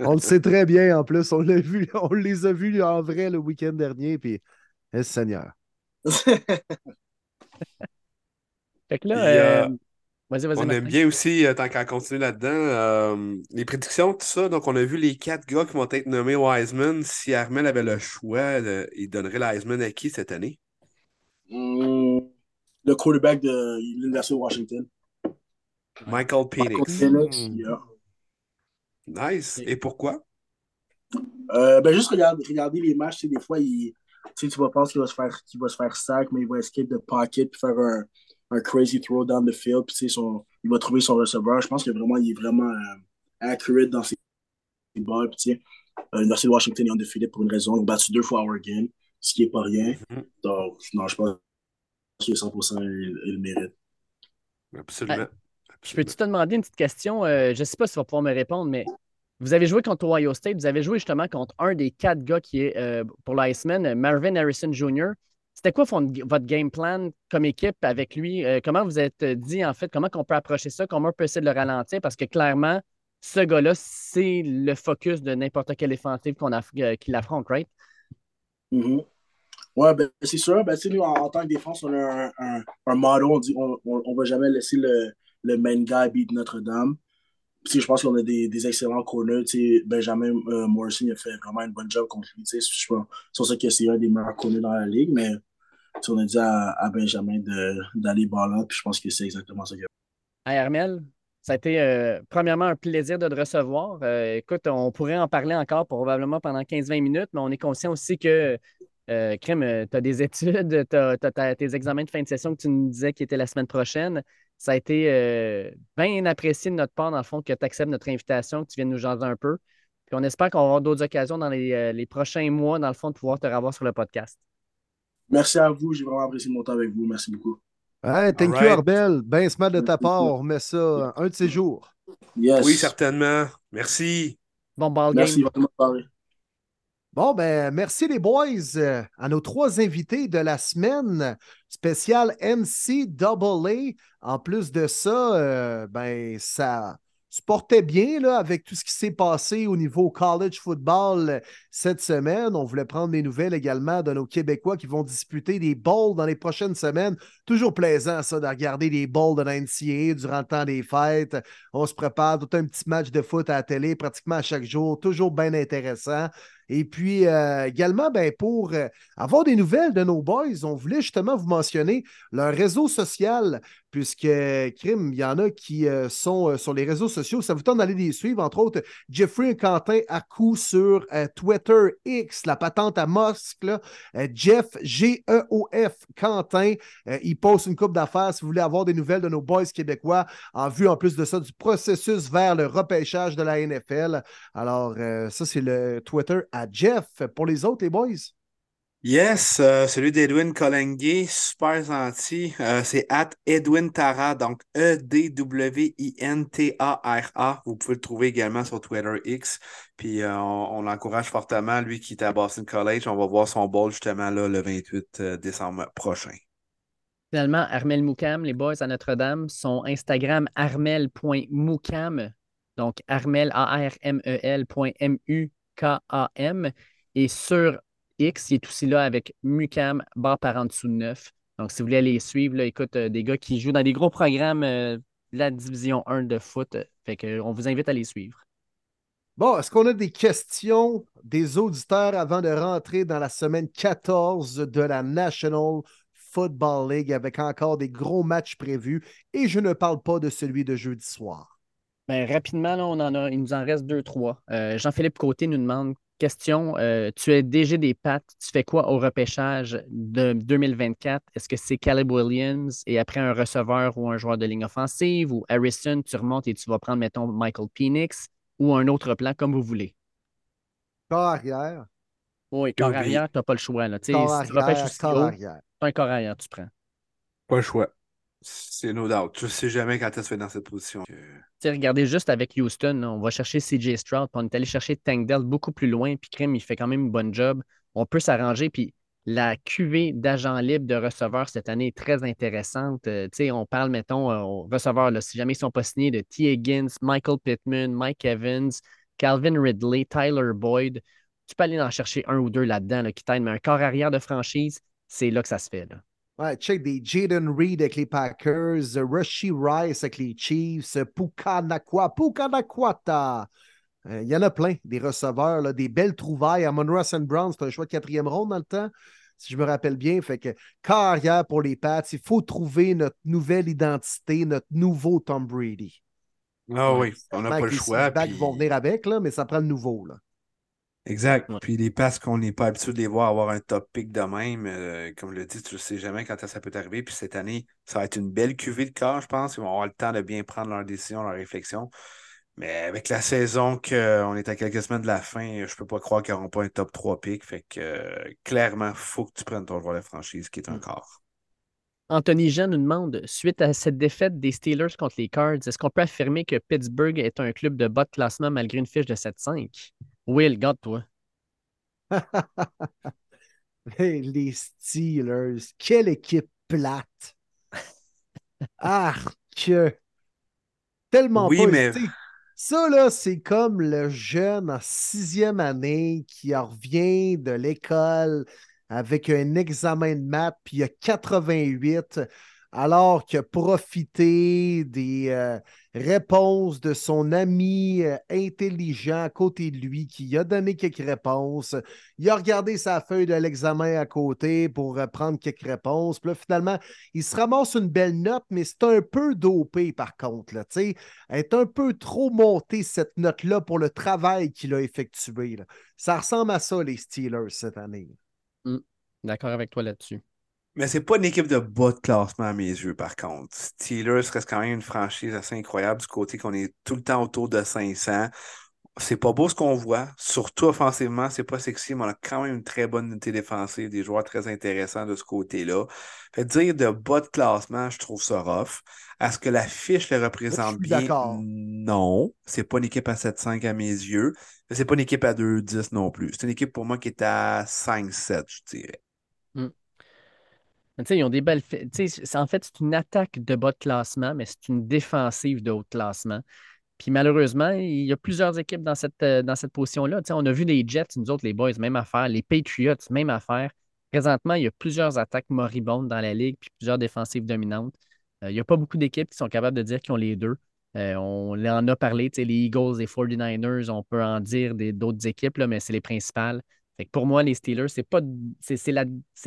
on le sait très bien en plus. On l'a vu, on les a vus en vrai le week-end dernier, puis eh, Seigneur. Fait que là, euh, vas-y, vas-y. On Martin. aime bien aussi, euh, tant qu'à continuer là-dedans, euh, les prédictions, tout ça. Donc, on a vu les quatre gars qui vont être nommés au Heisman. Si Armel avait le choix, euh, il donnerait le Heisman à qui cette année? Hum, le quarterback de l'Université de Washington. Michael Michael Penix. Hmm. yeah. Nice. Et pourquoi? Euh, ben, juste regarder, regarder les matchs, tu sais, des fois, il, tu sais, tu vas penser qu'il va se faire, qu'il va se faire sack, mais il va escape de pocket puis faire un, un crazy throw down the field, puis tu sais, son, il va trouver son receveur. Je pense que vraiment, il est vraiment euh, accurate dans ses balles, puis tu sais, euh, l'Université de Washington est undefeated pour une raison. Ils ont battu deux fois Oregon, ce qui est pas rien. Mhm. Donc, non, je pense que 100% il, il le mérite. Absolument. Je peux-tu te demander une petite question? Euh, je ne sais pas si tu vas pouvoir me répondre, mais vous avez joué contre Ohio State, vous avez joué justement contre un des quatre gars qui est euh, pour l'Iceman, Marvin Harrison Jr. C'était quoi votre game plan comme équipe avec lui? Euh, comment vous êtes dit, en fait, comment on peut approcher ça? Comment on peut essayer de le ralentir? Parce que clairement, ce gars-là, c'est le focus de n'importe quelle défensive qu'on euh, qu'il affronte, right? Mhm. Ouais, ben, c'est sûr. Ben, nous, en, en tant que défense, on a un, un, un motto. On dit on, on va jamais laisser le, le main guy beat Notre-Dame. Je pense qu'on a des, des excellents corners. Benjamin euh, Morrison a fait vraiment une bonne job contre lui. C'est ça que c'est un des meilleurs corners dans la ligue. Mais on a dit à, à Benjamin d'aller ballant. Puis je pense que c'est exactement ça qu'il a Hey, Armel, ça a été euh, premièrement un plaisir de te recevoir. Euh, écoute, on pourrait en parler encore probablement pendant 15-20 minutes, mais on est conscient aussi que, euh, Crème, tu as des études, tu as, tes examens de fin de session que tu nous disais qui étaient la semaine prochaine. Ça a été euh, bien apprécié de notre part, dans le fond, que tu acceptes notre invitation, que tu viennes nous jaser un peu. Puis on espère qu'on va avoir d'autres occasions dans les, euh, les prochains mois, dans le fond, de pouvoir te revoir sur le podcast. Merci à vous. J'ai vraiment apprécié mon temps avec vous. Merci beaucoup. Hey, thank you. Arbel. Ben smart de ta part. On remet ça un de ces jours. Yes. Oui, certainement. Merci. Bon ball Merci. game. Bonne soirée. Bon, ben, merci les boys euh, à nos trois invités de la semaine spéciale NCAA. En plus de ça, euh, ben, ça se portait bien là, avec tout ce qui s'est passé au niveau college football euh, cette semaine. On voulait prendre des nouvelles également de nos Québécois qui vont disputer des bowls dans les prochaines semaines. Toujours plaisant, ça, de regarder des bowls de la NCAA durant le temps des fêtes. On se prépare tout un petit match de foot à la télé pratiquement à chaque jour. Toujours bien intéressant. Et puis euh, également, ben, pour euh, avoir des nouvelles de nos boys, on voulait justement vous mentionner leur réseau social, puisque Crime, il y en a qui euh, sont sur les réseaux sociaux. Ça vous tente d'aller les suivre, entre autres, Jeffrey et Quentin à coup sur Twitter X, la patente à Mosque, Jeff G-E-O-F Quentin. Il poste une coupe d'affaires si vous voulez avoir des nouvelles de nos boys québécois en vue, en plus de ça, du processus vers le repêchage de la NFL. Alors, ça, c'est le Twitter à Jeff. Pour les autres, les boys? Yes, euh, celui d'Edwin Colengue, super gentil. Euh, c'est at Edwin Tara, donc E-D-W-I-N-T-A-R-A. Vous pouvez le trouver également sur Twitter X. Puis euh, on, on l'encourage fortement. Lui qui est à Boston College, on va voir son ball justement là, le 28 décembre prochain. Finalement, Armel Moukam, les boys à Notre-Dame, son Instagram armel.moukam, donc armel, A-R-M-E-L, M-U-K-A-M. Et sur X, il est aussi là avec Mucam, barre par en dessous de 9. Donc, si vous voulez aller suivre, là, écoute, euh, des gars qui jouent dans des gros programmes euh, de la division 1 de foot. Euh, fait que, on vous invite à les suivre. Bon, est-ce qu'on a des questions des auditeurs avant de rentrer dans la semaine 14 de la National Football League avec encore des gros matchs prévus? Et je ne parle pas de celui de jeudi soir. Bien, rapidement, là, on en a, il nous en reste deux, trois. Jean-Philippe Côté nous demande Question, euh, tu es DG des pattes, tu fais quoi au repêchage de 2024? Est-ce que c'est Caleb Williams et après un receveur ou un joueur de ligne offensive ou Harrison, tu remontes et tu vas prendre, mettons, Michael Penix ou un autre plan comme vous voulez? Corps arrière. Oui, corps arrière, tu n'as pas le choix. Là. Corps arrière, corps arrière. un corps arrière, tu prends. Pas le choix. C'est no doubt. Je ne sais jamais quand elle se fait dans cette position. Regardez juste avec Houston, on va chercher CJ Stroud, puis on est allé chercher Tank Dell beaucoup plus loin, puis Krim, il fait quand même une bonne job. On peut s'arranger, puis la cuvée d'agents libres de receveurs cette année est très intéressante. Euh, on parle, mettons, euh, aux receveurs, là, si jamais ils ne sont pas signés, de T. Higgins, Michael Pittman, Mike Evans, Calvin Ridley, Tyler Boyd. Tu peux aller en chercher un ou deux là-dedans qui t'aident, mais un corps arrière de franchise, c'est là que ça se fait. Là. Ouais, check des Jaden Reed avec les Packers, Rushy Rice avec les Chiefs, Pukanakwa, Pukanakwata. Euh, il y en a plein, des receveurs, là, des belles trouvailles. À Monroe and Brown, c'est un choix de quatrième ronde dans le temps, si je me rappelle bien. Fait que carrière pour les Pats, il faut trouver notre nouvelle identité, notre nouveau Tom Brady. Ah oui, on n'a pas le choix. Les puis... vont venir avec, là, mais ça prend le nouveau. Là. Exact. Puis les passes qu'on n'est pas habitué de les voir avoir un top pick de même, euh, comme je le dis, tu ne sais jamais quand ça peut arriver. Puis cette année, ça va être une belle cuvée de corps, je pense. Ils vont avoir le temps de bien prendre leurs décisions, leurs réflexions. Mais avec la saison qu'on est à quelques semaines de la fin, je ne peux pas croire qu'ils n'auront pas un top 3 pick. Fait que clairement, il faut que tu prennes ton joueur de franchise qui est un corps. Anthony Jean nous demande suite à cette défaite des Steelers contre les Cards, est-ce qu'on peut affirmer que Pittsburgh est un club de bas de classement malgré une fiche de 7-5? Will, garde-toi. les Steelers, quelle équipe plate. Ah, que. Tellement oui, Mais... Ça, là, c'est comme le jeune en sixième année qui revient de l'école avec un examen de maths, puis il a 88 alors qu'il a profité des euh, réponses de son ami euh, intelligent à côté de lui qui a donné quelques réponses. Il a regardé sa feuille de l'examen à côté pour euh, prendre quelques réponses. Puis là, finalement, il se ramasse une belle note, mais c'est un peu dopé par contre. Là, Elle est un peu trop montée, cette note-là, pour le travail qu'il a effectué. Ça ressemble à ça, les Steelers, cette année. Mmh. D'accord avec toi là-dessus. Mais c'est pas une équipe de bas de classement à mes yeux, par contre. Steelers reste quand même une franchise assez incroyable du côté qu'on est tout le temps autour de 500. C'est pas beau ce qu'on voit, surtout offensivement, c'est pas sexy, mais on a quand même une très bonne unité défensive, des joueurs très intéressants de ce côté-là. Fait dire de bas de classement, je trouve ça rough. Est-ce que la fiche le représente bien? Non. C'est pas une équipe à 7-5 à mes yeux. Mais c'est pas une équipe à 2-10 non plus. C'est une équipe pour moi qui est à 5-7, je dirais. Hmm ils ont des belles. En fait, c'est une attaque de bas de classement, mais c'est une défensive de haut de classement. Puis malheureusement, il y a plusieurs équipes dans cette, euh, dans cette position-là. On a vu les Jets, nous autres, les Boys, même affaire. Les Patriots, même affaire. Présentement, il y a plusieurs attaques moribondes dans la ligue, puis plusieurs défensives dominantes. Euh, il n'y a pas beaucoup d'équipes qui sont capables de dire qu'ils ont les deux. Euh, on en a parlé, les Eagles, les 49ers, on peut en dire d'autres équipes, là, mais c'est les principales pour moi, les Steelers, c'est pas c'est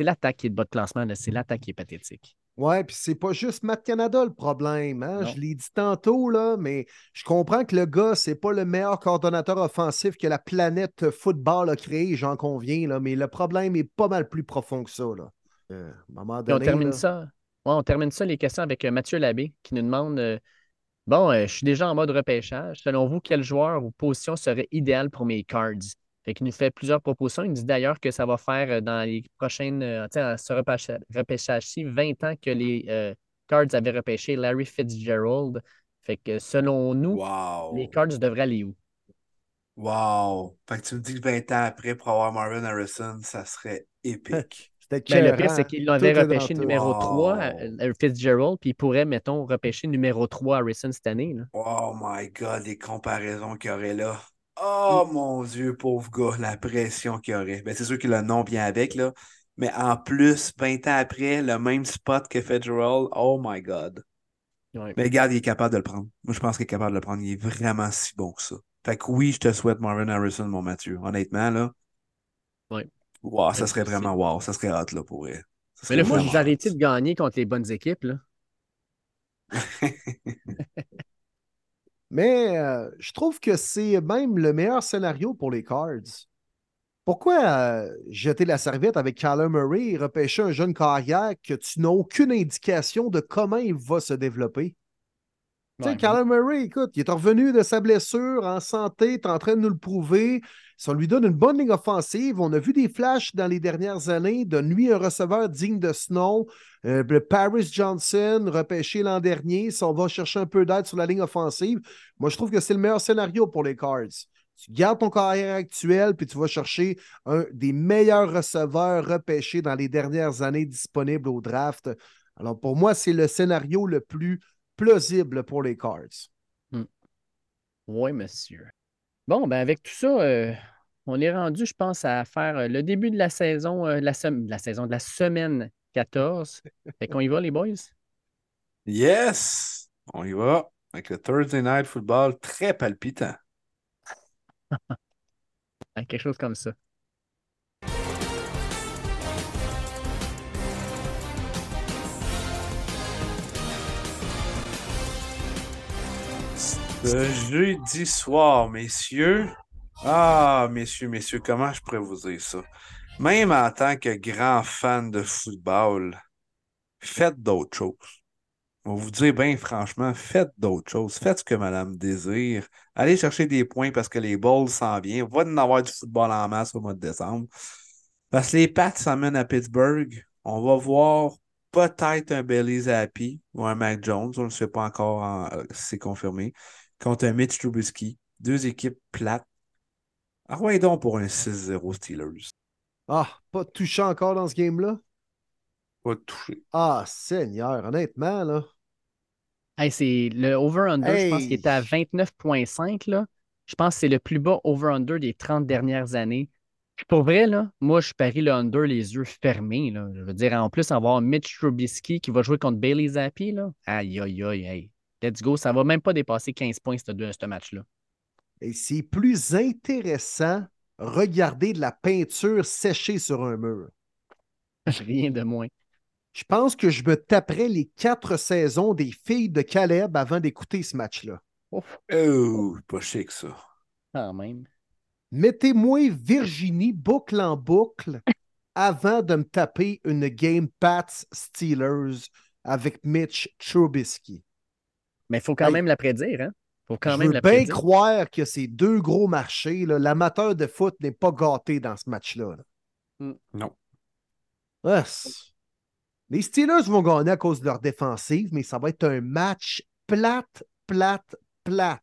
l'attaque qui est de bas de classement, c'est l'attaque qui est pathétique. Ouais, puis c'est pas juste Matt Canada le problème. Hein? Je l'ai dit tantôt, là, mais je comprends que le gars, c'est pas le meilleur coordonnateur offensif que la planète football a créé, j'en conviens, là, mais le problème est pas mal plus profond que ça. Là. Euh, on termine ça. on termine ça, les questions avec euh, Mathieu Labbé qui nous demande euh, Bon, je suis déjà en mode repêchage. Selon vous, quel joueur ou position serait idéal pour mes cards? Fait qu'il nous fait plusieurs propositions. Il dit d'ailleurs que ça va faire euh, dans les prochaines, euh, tu sais, à ce repêcha- repêchage-ci, 20 ans que les euh, Cards avaient repêché Larry Fitzgerald. Fait que selon nous, Wow. les Cards devraient aller où? Wow. Fait que tu me dis que 20 ans après, pour avoir Marvin Harrison, ça serait épique. C'était Ben, le pire, c'est l'avaient est dans repêché numéro Wow. 3, euh, Fitzgerald, puis il pourrait, mettons, repêcher numéro 3 Harrison cette année. là. Oh my God, les comparaisons qu'il y aurait là. Oh mon Dieu, pauvre gars, la pression qu'il y aurait. Ben, c'est sûr que le nom vient avec, là. Mais en plus, 20 ans après, le même spot que Fitzgerald, oh my God. Ouais. Mais regarde, il est capable de le prendre. Moi, je pense qu'il est capable de le prendre. Il est vraiment si bon que ça. Fait que oui, je te souhaite Marvin Harrison, mon Mathieu. Honnêtement, là. Ouais. Wow, ça serait vraiment wow. Ça serait hot, là, pour. Ça Mais là, que vous arrêtiez de gagner contre les bonnes équipes. Là. Mais euh, je trouve que c'est même le meilleur scénario pour les Cards. Pourquoi euh, jeter la serviette avec Kyler Murray et repêcher un jeune carrière que tu n'as aucune indication de comment il va se développer? Tu sais, Ouais. Kyler Murray, écoute, il est revenu de sa blessure en santé, tu es en train de nous le prouver. Ça lui donne une bonne ligne offensive. On a vu des flashs dans les dernières années de nuit un receveur digne de ce nom. Euh, Paris Johnson, repêché l'an dernier. Si on va chercher un peu d'aide sur la ligne offensive, moi, je trouve que c'est le meilleur scénario pour les Cards. Tu gardes ton carrière actuel, puis tu vas chercher un des meilleurs receveurs repêchés dans les dernières années disponibles au draft. Alors, pour moi, c'est le scénario le plus plausible pour les Cards. Oui, monsieur. Bon, ben avec tout ça, euh, on est rendu, je pense, à faire euh, le début de la saison, euh, la, sem- la saison de la semaine 14. Fait qu'on y va, les boys? Yes! On y va avec le Thursday Night Football très palpitant. Quelque chose comme ça. Jeudi soir, messieurs. Ah, messieurs, messieurs, comment je pourrais vous dire ça? Même en tant que grand fan de football, faites d'autres choses. On vous dire bien franchement, faites d'autres choses. Faites ce que madame désire. Allez chercher des points parce que les balls s'en viennent. Va en avoir du football en masse au mois de décembre. Parce que les Pats s'emmènent à Pittsburgh. On va voir peut-être un Bailey Zappi ou un Mac Jones. On ne sait pas encore en- euh, c'est confirmé. Contre un Mitch Trubisky. Deux équipes plates. Ah ouais, donc pour un 6-0 Steelers. Ah, pas de touchant encore dans ce game-là? Pas touché. Ah, Seigneur, honnêtement, là. Hey, c'est le over-under, je pense qu'il était à 29,5. là. Je pense que c'est le plus bas over-under des 30 dernières années. Puis pour vrai, là, moi, je parie le under les yeux fermés. Là. Je veux dire, en plus, avoir Mitch Trubisky qui va jouer contre Bailey Zappi. Là. Aïe, aïe, aïe, hey. Let's go. Ça va même pas dépasser 15 points, ce, ce match-là. Et c'est plus intéressant regarder de la peinture séchée sur un mur. Rien de moins. Je pense que je me taperais les quatre saisons des filles de Caleb avant d'écouter ce match-là. Oh, pas chic ça. quand même. Mettez-moi Virginie boucle en boucle avant de me taper une game Pats Steelers avec Mitch Trubisky. Mais il faut quand Hey. même la prédire, hein? faut quand je même veux la bien prédire. croire que ces deux gros marchés, là, l'amateur de foot n'est pas gâté dans ce match-là. là. Mm. Non. Ah, les Steelers vont gagner à cause de leur défensive, mais ça va être un match plate, plate, plate.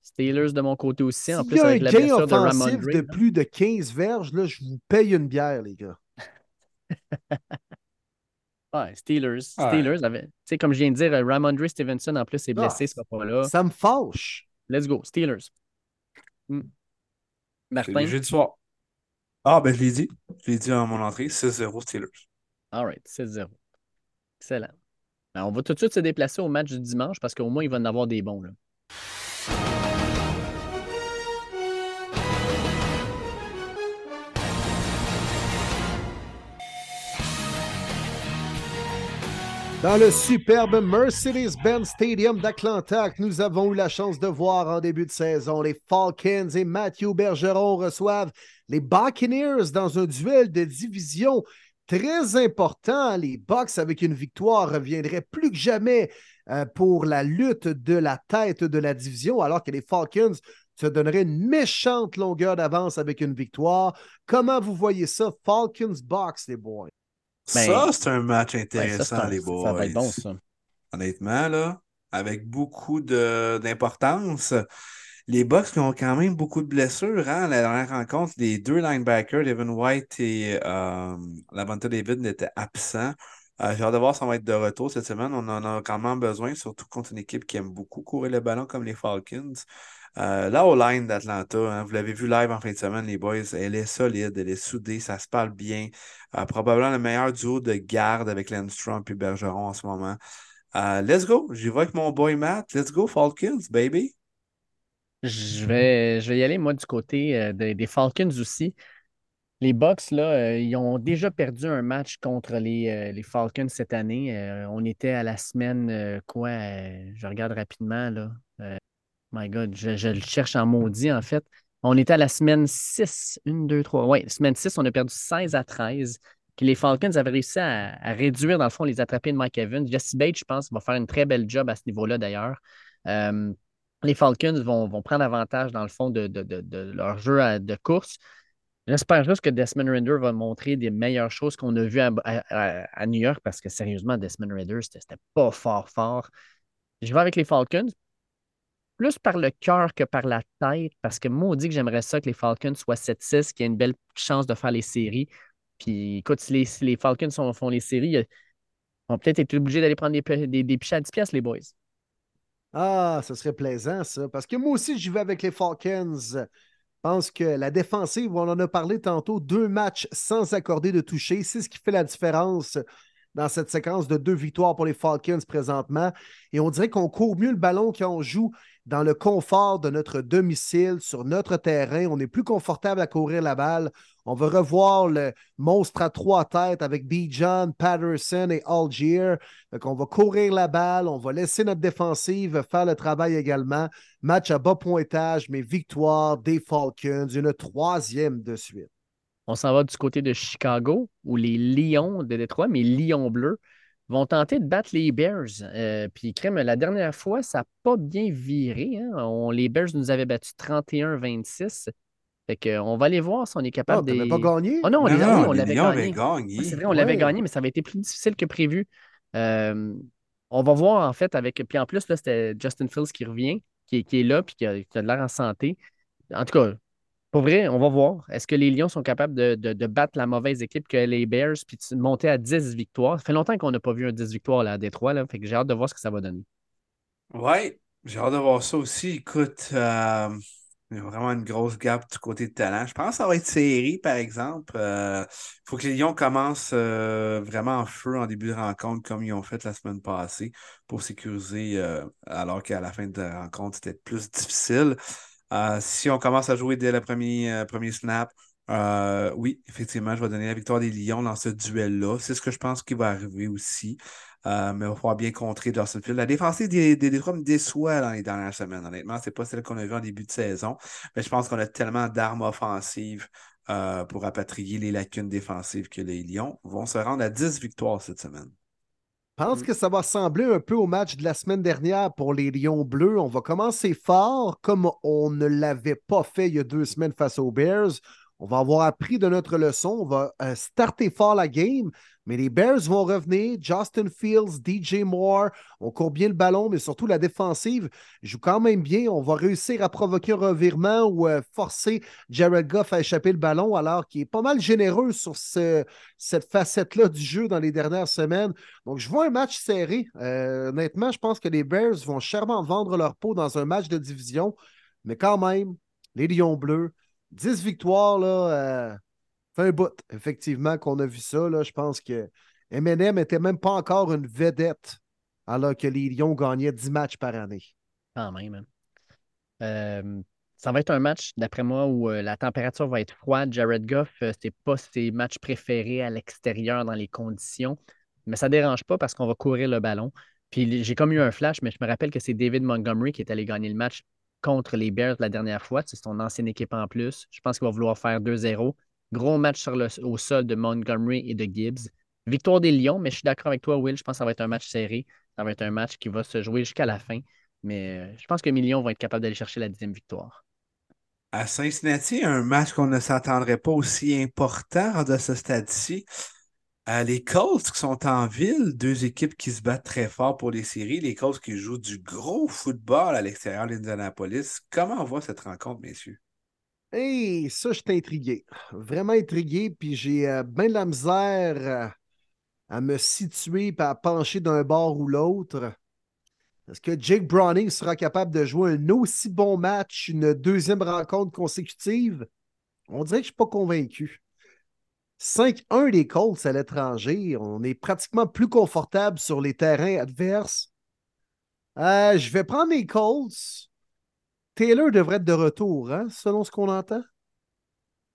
Steelers de mon côté aussi, en plus y a un avec la blessure de Ramondre. de plus de 15 verges, là, je vous paye une bière, les gars. Ouais, Steelers. Ouais. Steelers avait. Tu sais, comme je viens de dire, euh, Ramondre Stevenson en plus est blessé, Ah, ce sera pas là. Ça me fâche. Let's go, Steelers. Hmm. Martin? le jeudi soir. Ah, ben je l'ai dit. Je l'ai dit à mon entrée, 6-0 Steelers. All right, 6-0. Excellent. Ben, on va tout de suite se déplacer au match du dimanche parce qu'au moins, il va en avoir des bons. Là. Dans le superbe Mercedes-Benz Stadium d'Atlanta nous avons eu la chance de voir en début de saison, les Falcons et Matthew Bergeron reçoivent les Buccaneers dans un duel de division très important. Les Bucks, avec une victoire, reviendraient plus que jamais euh, pour la lutte de la tête de la division, alors que les Falcons Ça donnerait une méchante longueur d'avance avec une victoire. Comment vous voyez ça? Falcons Box, les boys? Ben, ça, c'est un match Ouais, intéressant, ça, les ça boys. va être bon, ça. Honnêtement, là, avec beaucoup d'importance. Les Bucks qui ont quand même beaucoup de blessures. Hein? La dernière rencontre, les deux linebackers, Devin White et euh, Lavonta David, étaient absents. Euh, j'ai hâte de voir si on va être de retour cette semaine. On en a quand même besoin, surtout contre une équipe qui aime beaucoup courir le ballon comme les Falcons. Euh, là, au line d'Atlanta, hein, vous l'avez vu live en fin de semaine, les boys, elle est solide, elle est soudée, ça se parle bien. Euh, probablement le meilleur duo de garde avec Landstrom et Bergeron en ce moment. Euh, let's go, j'y vais avec mon boy Matt. Let's go, Falcons, baby. Je vais, je vais y aller, moi, du côté euh, des, Falcons aussi. Les Bucks, là, ils ont déjà perdu un match contre les, les Falcons cette année. On était à la semaine, quoi, je regarde rapidement, là. My God, je, je le cherche en maudit, en fait. On était à la semaine 6, 1, 2, 3. Oui, semaine 6, on a perdu 16 à 13. Puis les Falcons avaient réussi à, à réduire, dans le fond, les attrapés de Mike Evans. Jesse Bates, je pense, va faire une très belle job à ce niveau-là, d'ailleurs. Euh, les Falcons vont, vont prendre avantage, dans le fond, de, de- de- de leur jeu de course. J'espère juste que Desmond Rinder va montrer des meilleures choses qu'on a vues à, à- New York parce que sérieusement, Desmond Rinder, c'était pas fort, fort. Je vais avec les Falcons, plus par le cœur que par la tête, parce que maudit que j'aimerais ça que les Falcons soient 7-6, qu'il y ait une belle chance de faire les séries. Puis écoute, si les, Falcons font les séries, euh, on va peut-être être obligés d'aller prendre des, des, des à 10 piastres, les boys. Ah, ce serait plaisant, ça. Parce que moi aussi, j'y vais avec les Falcons. Je pense que la défensive, on en a parlé tantôt, deux matchs sans accorder de toucher, c'est ce qui fait la différence dans cette séquence de deux victoires pour les Falcons présentement. Et on dirait qu'on court mieux le ballon quand on joue dans le confort de notre domicile, sur notre terrain. On est plus confortable à courir la balle. On va revoir le monstre à trois têtes avec Bijan, Patterson et Algier. Donc, on va courir la balle, on va laisser notre défensive faire le travail également. Match à bas pointage, mais victoire des Falcons, une troisième de suite. On s'en va du côté de Chicago, où les Lions de Détroit, mais Lions bleus, vont tenter de battre les Bears. Euh, puis, crème, la dernière fois, ça n'a pas bien viré. hein. On- les Bears nous avaient battu 31-26. Fait que, on va aller voir si on est capable de. pas gagné? Oh non, on, Non, les- non, oui, on les l'avait gagné. c'est vrai, on l'avait gagné, mais ça avait été plus difficile que prévu. Euh, on va voir, en fait, avec. Puis en plus, là, c'était Justin Fields qui revient, qui, est- qui est là, puis qui a, qui a de l'air en santé. En tout cas, pour vrai, on va voir. Est-ce que les Lions sont capables de, de- battre la mauvaise équipe que les Bears, puis de monter à 10 victoires? Ça fait longtemps qu'on n'a pas vu un 10 victoires là, à Détroit, là, fait que j'ai hâte de voir ce que ça va donner. Ouais, j'ai hâte de voir ça aussi. Écoute, euh, il y a vraiment une grosse gap du côté de talent. Je pense que ça va être série, par exemple. Il faut que les Lions commencent euh, vraiment en feu en début de rencontre, comme ils ont fait la semaine passée, pour sécuriser, euh, alors qu'à la fin de la rencontre, c'était plus difficile. Euh, si on commence à jouer dès le premier, euh, premier snap, euh, oui, effectivement, je vais donner la victoire des Lions dans ce duel-là. C'est ce que je pense qui va arriver aussi. Mais il va falloir bien contrer Justin Fields. La défensive des, des Détroits me déçoit dans les dernières semaines, honnêtement. C'est pas celle qu'on a vue en début de saison. Mais je pense qu'on a tellement d'armes offensives pour rapatrier les lacunes défensives que les Lions vont se rendre à 10 victoires cette semaine. Je pense que ça va ressembler un peu au match de la semaine dernière pour les Lions bleus. On va commencer fort, comme on ne l'avait pas fait il y a deux semaines face aux Bears. On va avoir appris de notre leçon. On va euh, starter fort la game, mais les Bears vont revenir. Justin Fields, DJ Moore, on court bien le ballon, mais surtout la défensive joue quand même bien. On va réussir à provoquer un revirement ou euh, forcer Jared Goff à échapper le ballon, alors qu'il est pas mal généreux sur ce- cette facette-là du jeu dans les dernières semaines. Donc, je vois un match serré. Euh, honnêtement, je pense que les Bears vont chèrement vendre leur peau dans un match de division. Mais quand même, les Lions bleus, 10 victoires, là, euh, fait un effectivement, qu'on a vu ça. Là. Je pense que M&M n'était même pas encore une vedette, alors que les Lions gagnaient 10 matchs par année. Quand même. hein. Euh, ça va être un match, d'après moi, où euh, la température va être froide. Jared Goff, c'est pas ses matchs préférés à l'extérieur dans les conditions, mais ça dérange pas parce qu'on va courir le ballon. Puis j'ai comme eu un flash, mais je me rappelle que c'est David Montgomery qui est allé gagner le match contre les Bears la dernière fois. C'est son ancienne équipe en plus. Je pense qu'il va vouloir faire 2-0. Gros match sur le- au sol de Montgomery et de Gibbs. Victoire des Lions, mais je suis d'accord avec toi, Will. Je pense que ça va être un match serré. Ça va être un match qui va se jouer jusqu'à la fin. Mais euh, je pense que mes Lions vont être capables d'aller chercher la dixième victoire. À Cincinnati, un match qu'on ne s'attendrait pas aussi important de ce stade-ci. Euh, les Colts qui sont en ville, deux équipes qui se battent très fort pour les séries. Les Colts qui jouent du gros football à l'extérieur d'Indianapolis. Comment on voit cette rencontre, messieurs? Hey, ça, je suis intrigué. Vraiment intrigué, puis j'ai euh, bien de la misère euh, à me situer et à pencher d'un bord ou l'autre. Est-ce que Jake Browning sera capable de jouer un aussi bon match, une deuxième rencontre consécutive? On dirait que je ne suis pas convaincu. 5-1 les Colts à l'étranger. On est pratiquement plus confortable sur les terrains adverses. Euh, je vais prendre les Colts. Taylor devrait être de retour, hein, selon ce qu'on entend?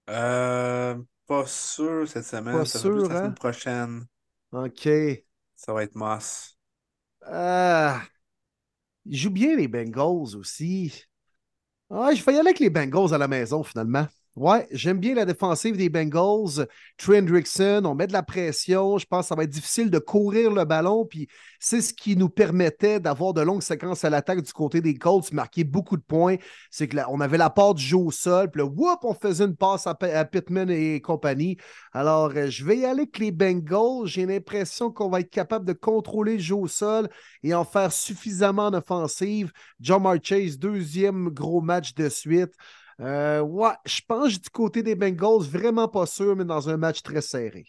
Euh, pas sûr cette semaine. Pas Ça sûr, la hein? semaine prochaine. OK. Ça va être Moss. Euh, ils jouent bien les Bengals aussi. Ah, je vais y aller avec les Bengals à la maison finalement. Ouais, j'aime bien la défensive des Bengals. Trey Hendrickson, on met de la pression. Je pense que ça va être difficile de courir le ballon. Puis c'est ce qui nous permettait d'avoir de longues séquences à l'attaque du côté des Colts, marquer beaucoup de points. C'est que là, on avait la part du jeu au sol. Puis là, whoop, on faisait une passe à Pittman et compagnie. Alors, euh, je vais y aller avec les Bengals. J'ai l'impression qu'on va être capable de contrôler le jeu au sol et en faire suffisamment en offensive. John Chase, deuxième gros match de suite. Euh, ouais, je pense du côté des Bengals, vraiment pas sûr, mais dans un match très serré.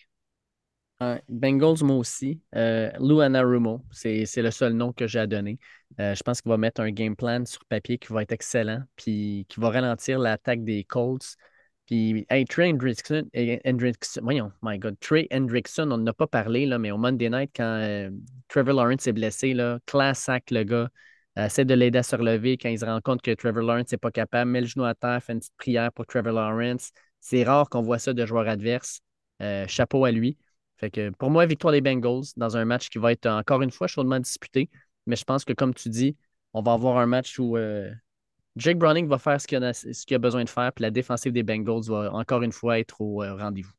Bengals, moi aussi. Euh, Lou Anarumo, c'est le seul nom que j'ai à donner. Euh, je pense qu'il va mettre un game plan sur papier qui va être excellent, puis qui va ralentir l'attaque des Colts. Puis, hey, Trey Hendrickson, eh, Hendrickson, voyons, my God, Trey Hendrickson, on n'en a pas parlé, là, mais au Monday night, quand euh, Trevor Lawrence est blessé, là, class le gars, essaie de l'aider à se relever quand il se rend compte que Trevor Lawrence n'est pas capable, met le genou à terre, fait une petite prière pour Trevor Lawrence. C'est rare qu'on voit ça de joueurs adverses. Euh, chapeau à lui. Fait que pour moi, victoire des Bengals dans un match qui va être encore une fois chaudement disputé. Mais je pense que, comme tu dis, on va avoir un match où euh, Jake Browning va faire ce qu'il a, a besoin de faire, puis la défensive des Bengals va encore une fois être au euh, rendez-vous.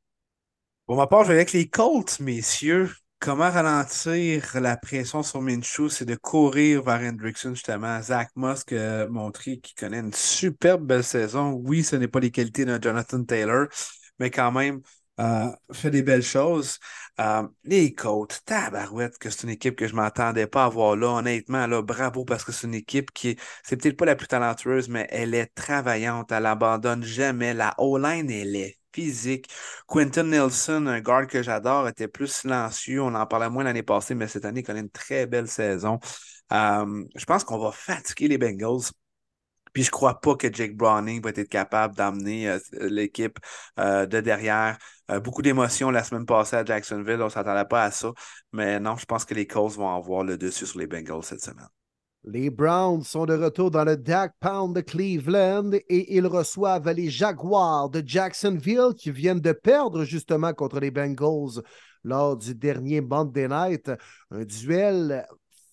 Pour ma part, je vais avec les Colts, messieurs. Comment ralentir la pression sur Minshew, c'est de courir vers Hendrickson, justement. Zach Musk a montré qu'il connaît une superbe belle saison. Oui, ce n'est pas les qualités de Jonathan Taylor, mais quand même, euh, fait des belles choses. Euh, les Colts, tabarouette, que c'est une équipe que je ne m'attendais pas à voir là. Honnêtement, là, bravo, parce que c'est une équipe qui est, c'est peut-être pas la plus talentueuse, mais elle est travaillante. Elle abandonne jamais. La O-line, elle est physique. Quentin Nelson, un guard que j'adore, était plus silencieux. On en parlait moins l'année passée, mais cette année, il connaît une très belle saison. Euh, je pense qu'on va fatiguer les Bengals. Puis je crois pas que Jake Browning va être capable d'amener euh, l'équipe euh, de derrière. Beaucoup d'émotions la semaine passée à Jacksonville. On ne s'attendait pas à ça. Mais non, je pense que les Colts vont avoir le dessus sur les Bengals cette semaine. Les Browns sont de retour dans le Dak Pound de Cleveland et ils reçoivent les Jaguars de Jacksonville qui viennent de perdre justement contre les Bengals lors du dernier Monday Night. Un duel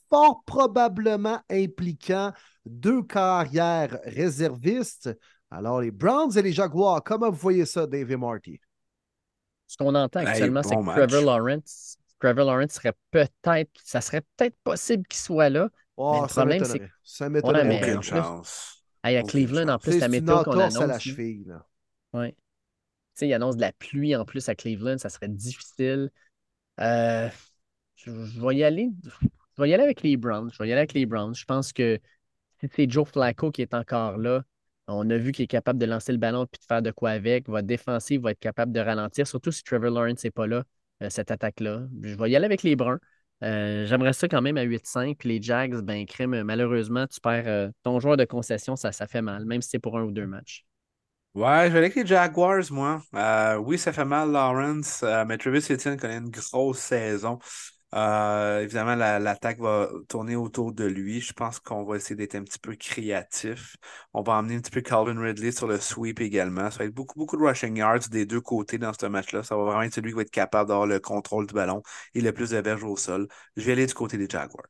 fort probablement impliquant deux carrières réservistes. Alors, les Browns et les Jaguars, comment vous voyez ça, Dave et Marty? Ce qu'on entend Hey, actuellement, c'est que match. Trevor Lawrence, Trevor Lawrence serait peut-être, ça serait peut-être possible qu'il soit là. Oh, le ça problème, m'étonnerait. Ça Ouais, m'étonnerait. mais- Aucune chance. Hey, à Aucune Cleveland, en plus, C'est la météo qu'on annonce. à la cheville. Là. Ouais. Tu sais, il annonce de la pluie en plus à Cleveland, ça serait difficile. Euh, je, je vais y aller. Je vais y aller avec les Browns. Je vais y aller avec les Browns. Je pense que si c'est Joe Flacco qui est encore là, on a vu qu'il est capable de lancer le ballon et de faire de quoi avec. Votre défensive va être capable de ralentir, surtout si Trevor Lawrence n'est pas là, euh, cette attaque-là. Je vais y aller avec les Bruns. Euh, J'aimerais ça quand même à 8-5. Puis les Jags, ben, crème, malheureusement, tu perds euh, ton joueur de concession, ça, ça fait mal, même si c'est pour un ou deux matchs. Ouais, je vais avec les Jaguars, moi. Euh, oui, ça fait mal, Lawrence, mais Travis Etienne connaît une grosse saison. Euh, évidemment, la- l'attaque va tourner autour de lui. Je pense qu'on va essayer d'être un petit peu créatif. On va emmener un petit peu Calvin Ridley sur le sweep également. Ça va être beaucoup, beaucoup de rushing yards des deux côtés dans ce match-là. Ça va vraiment être celui qui va être capable d'avoir le contrôle du ballon et le plus de verges au sol. Je vais aller du côté des Jaguars.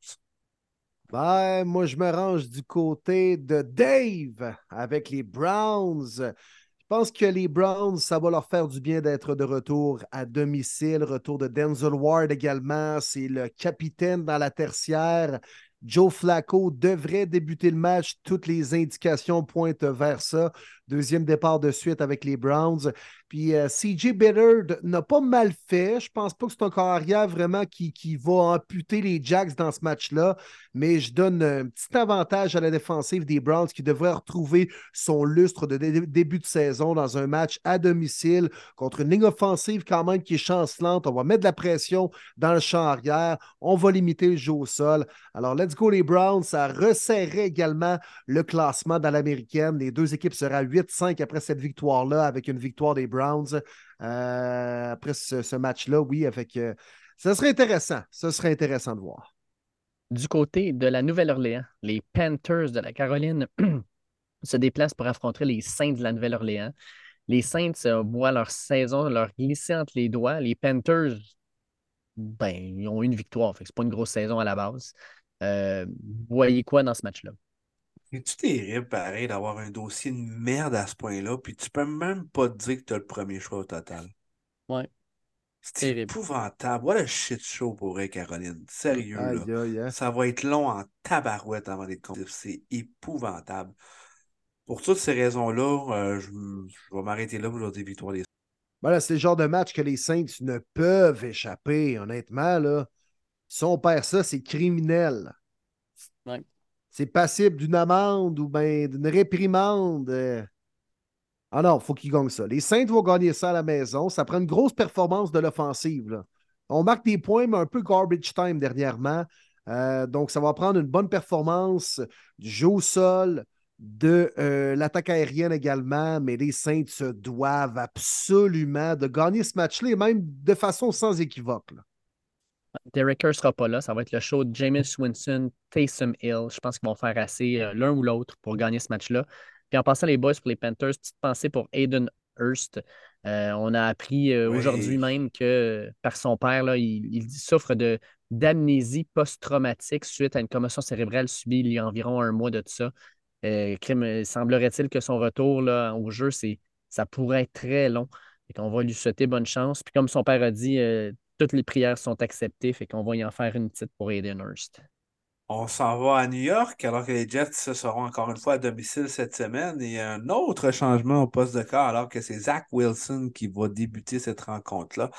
Ben, moi, je me range du côté de Dave avec les Browns. Je pense que les Browns, ça va leur faire du bien d'être de retour à domicile. Retour de Denzel Ward également. C'est le capitaine dans la tertiaire. Joe Flacco devrait débuter le match. Toutes les indications pointent vers ça. Deuxième départ de suite avec les Browns. Puis euh, CJ Biddard n'a pas mal fait. Je pense pas que c'est un carrière vraiment qui, qui va amputer les Jacks dans ce match-là. Mais je donne un petit avantage à la défensive des Browns qui devrait retrouver son lustre de début de saison dans un match à domicile contre une ligne offensive quand même qui est chancelante. On va mettre de la pression dans le champ arrière. On va limiter le jeu au sol. Alors, let's go les Browns. Ça resserrait également le classement dans l'américaine. Les deux équipes seraient à 8-5 après cette victoire-là avec une victoire des Browns. Euh, après ce, match-là, oui, avec, euh, ça serait intéressant. Ce serait intéressant de voir. Du côté de la Nouvelle-Orléans, les Panthers de la Caroline se déplacent pour affronter les Saints de la Nouvelle-Orléans. Les Saints euh, voient leur saison leur glisser entre les doigts. Les Panthers, ben, ils ont une victoire. Ce n'est pas une grosse saison à la base. vous voyez quoi dans ce match-là? C'est-tu terrible, pareil, d'avoir un dossier de merde à ce point-là, puis tu peux même pas te dire que tu as le premier choix au total? Ouais. C'est épouvantable. What a shit show pour vrai, Caroline. Sérieux, là. Hein? Ça va être long en tabarouette avant d'être compétitif. C'est épouvantable. Pour toutes ces raisons-là, euh, je, vais m'arrêter là pour leur des victoires des voilà, c'est le genre de match que les Saints ne peuvent échapper, honnêtement. Là. Si on perd ça, c'est criminel. Ouais c'est passible d'une amende ou bien d'une réprimande. Ah non, il faut qu'ils gagnent ça. Les Saints vont gagner ça à la maison. Ça prend une grosse performance de l'offensive. On marque des points, mais un peu garbage time dernièrement. Euh, donc, ça va prendre une bonne performance du jeu au sol, de euh, l'attaque aérienne également, mais les Saints se doivent absolument de gagner ce match-là même de façon sans équivoque. Derek Kerr ne sera pas là. Ça va être le show de James Winston, Taysom Hill. Je pense qu'ils vont faire assez euh, l'un ou l'autre pour gagner ce match-là. Puis en passant les boys pour les Panthers, petite pensée pour Aiden Hurst. Euh, on a appris euh, aujourd'hui même que par son père, là, il, souffre de, d'amnésie post-traumatique suite à une commotion cérébrale subie il y a environ un mois de ça. semblerait-il que son retour là, au jeu, c'est, ça pourrait être très long. Et qu'on va lui souhaiter bonne chance. Puis comme son père a dit, toutes les prières sont acceptées, fait qu'on va y en faire une petite pour Aiden Hurst. On s'en va à New York alors que les Jets seront encore une fois à domicile cette semaine. Et un autre changement au poste de corps alors que c'est Zach Wilson qui va débuter cette rencontre-là.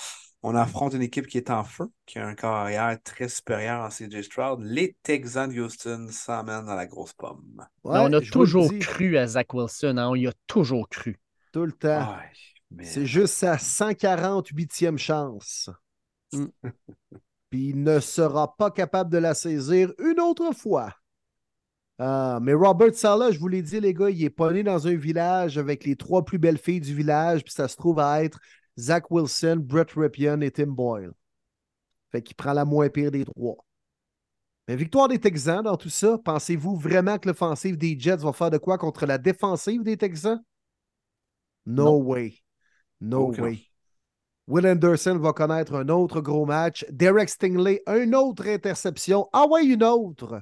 On affronte une équipe qui est en feu, qui a un carrière très supérieur en CJ Stroud. Les Texans de Houston s'emmènent dans la grosse pomme. on a toujours cru à Zach Wilson, hein? on y a toujours cru. Tout le temps. C'est juste sa 148e chance. Mm. Puis il ne sera pas capable de la saisir une autre fois. Ah, mais Robert Sala, je vous l'ai dit, les gars, il est pas né dans un village avec les trois plus belles filles du village, puis ça se trouve à être Zach Wilson, Brett Ripien et Tim Boyle. Fait qu'il prend la moins pire des trois. Mais victoire des Texans dans tout ça, pensez-vous vraiment que l'offensive des Jets va faire de quoi contre la défensive des Texans? No way. No way. Will Anderson va connaître un autre gros match. Derek Stingley, une autre interception. Ah ouais, une autre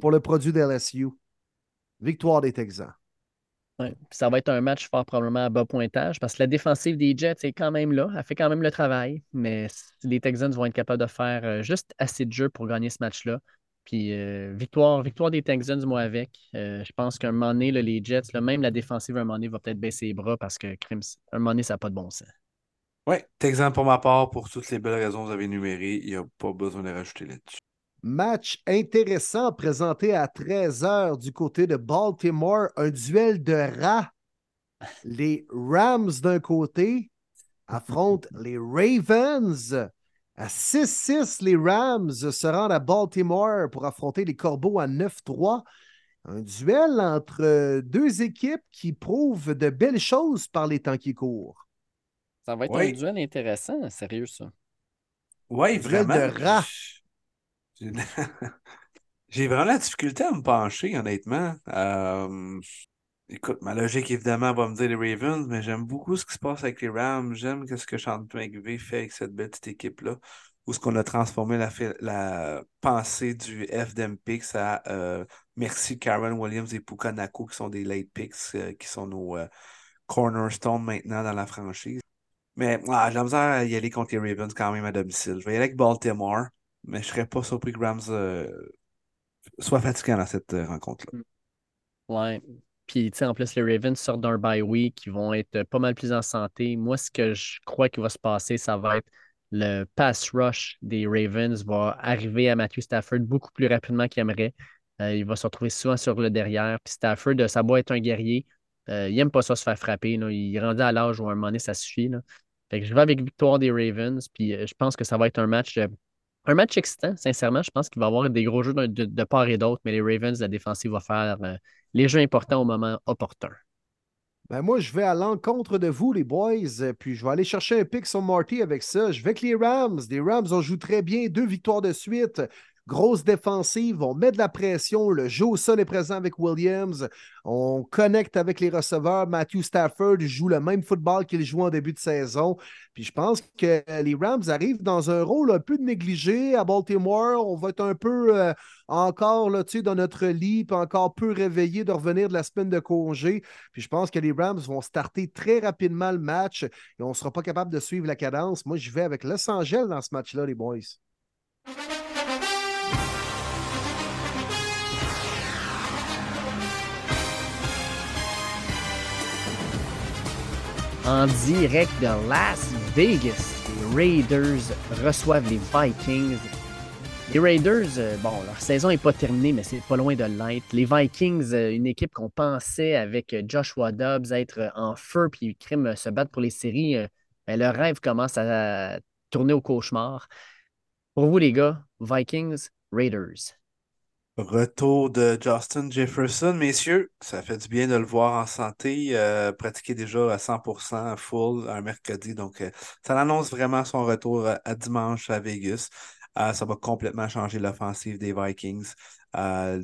pour le produit de LSU. Victoire des Texans. ça va être un match fort probablement à bas pointage parce que la défensive des Jets est quand même là. Elle fait quand même le travail, mais les Texans vont être capables de faire euh, juste assez de jeu pour gagner ce match-là. Puis euh, victoire, victoire des Texans, moi avec. Euh, je pense qu'un moment les Jets, même la défensive, un moment va peut-être baisser les bras parce que un moment ça n'a pas de bon sens. Oui, exemple pour ma part, pour toutes les belles raisons que vous avez énumérées, il n'y a pas besoin de rajouter là-dessus. Match intéressant présenté à 13h du côté de Baltimore, un duel de rats. Les Rams d'un côté affrontent les Ravens. À 6-6, les Rams se rendent à Baltimore pour affronter les Corbeaux à 9-3. Un duel entre deux équipes qui prouvent de belles choses par les temps qui courent. Ça va être un duel intéressant, sérieux, ça. Oui, vraiment. de rat. J'ai vraiment la difficulté à me pencher, honnêtement. Euh, écoute, ma logique, évidemment, va me dire les Ravens, mais j'aime beaucoup ce qui se passe avec les Rams. J'aime ce que Sean McVay fait avec cette belle petite équipe-là. Où ce qu'on a transformé la, la pensée du FDM Picks à euh, merci Karen Williams et Pukanako, qui sont des late picks, euh, qui sont nos cornerstones maintenant dans la franchise. Mais ah, j'ai la misère à y aller contre les Ravens quand même à domicile. Je vais y aller avec Baltimore, mais je ne serais pas surpris que Rams euh, soit fatiguant dans cette euh, rencontre-là. Ouais. Puis, tu sais, en plus, les Ravens sortent d'un bye week, ils vont être pas mal plus en santé. Moi, ce que je crois qu'il va se passer, ça va être le pass rush des Ravens va arriver à Matthew Stafford beaucoup plus rapidement qu'il aimerait. Euh, il va se retrouver souvent sur le derrière. Puis Stafford, ça doit être un guerrier. Euh, il n'aime pas ça se faire frapper. Il est rendu à l'âge où à un moment donné, ça suffit. Je vais avec victoire des Ravens. Puis euh, je pense que ça va être un match, un match excitant, sincèrement. Je pense qu'il va y avoir des gros jeux de, part et d'autre, mais les Ravens, la défensive va faire les jeux importants au moment opportun. Ben moi, je vais à l'encontre de vous, les boys, puis je vais aller chercher un pic sur Marty avec ça. Je vais avec les Rams. Les Rams, ont joué très bien, deux victoires de suite. Grosse défensive, on met de la pression. Le jeu au est présent avec Williams. On connecte avec les receveurs. Matthew Stafford joue le même football qu'il jouait en début de saison. Puis je pense que les Rams arrivent dans un rôle un peu négligé à Baltimore. On va être un peu euh, encore là, dans notre lit, puis encore peu réveillé de revenir de la semaine de congé. Puis je pense que les Rams vont starter très rapidement le match et on ne sera pas capable de suivre la cadence. Moi, je vais avec Los Angeles dans ce match-là, les boys. En direct de Las Vegas. Les Raiders reçoivent les Vikings. Les Raiders, euh, bon, leur saison n'est pas terminée, mais c'est pas loin de l'être. Les Vikings, euh, une équipe qu'on pensait avec euh, Joshua Dobbs être en feu puis crime se battre pour les séries, ben, leur rêve commence à tourner au cauchemar. Pour vous, les gars, Vikings, Raiders. Retour de Justin Jefferson, messieurs. Ça fait du bien de le voir en santé, euh, pratiquer déjà à 100% full un mercredi. Donc, euh, ça annonce vraiment son retour à, dimanche à Vegas. Euh, ça va complètement changer l'offensive des Vikings.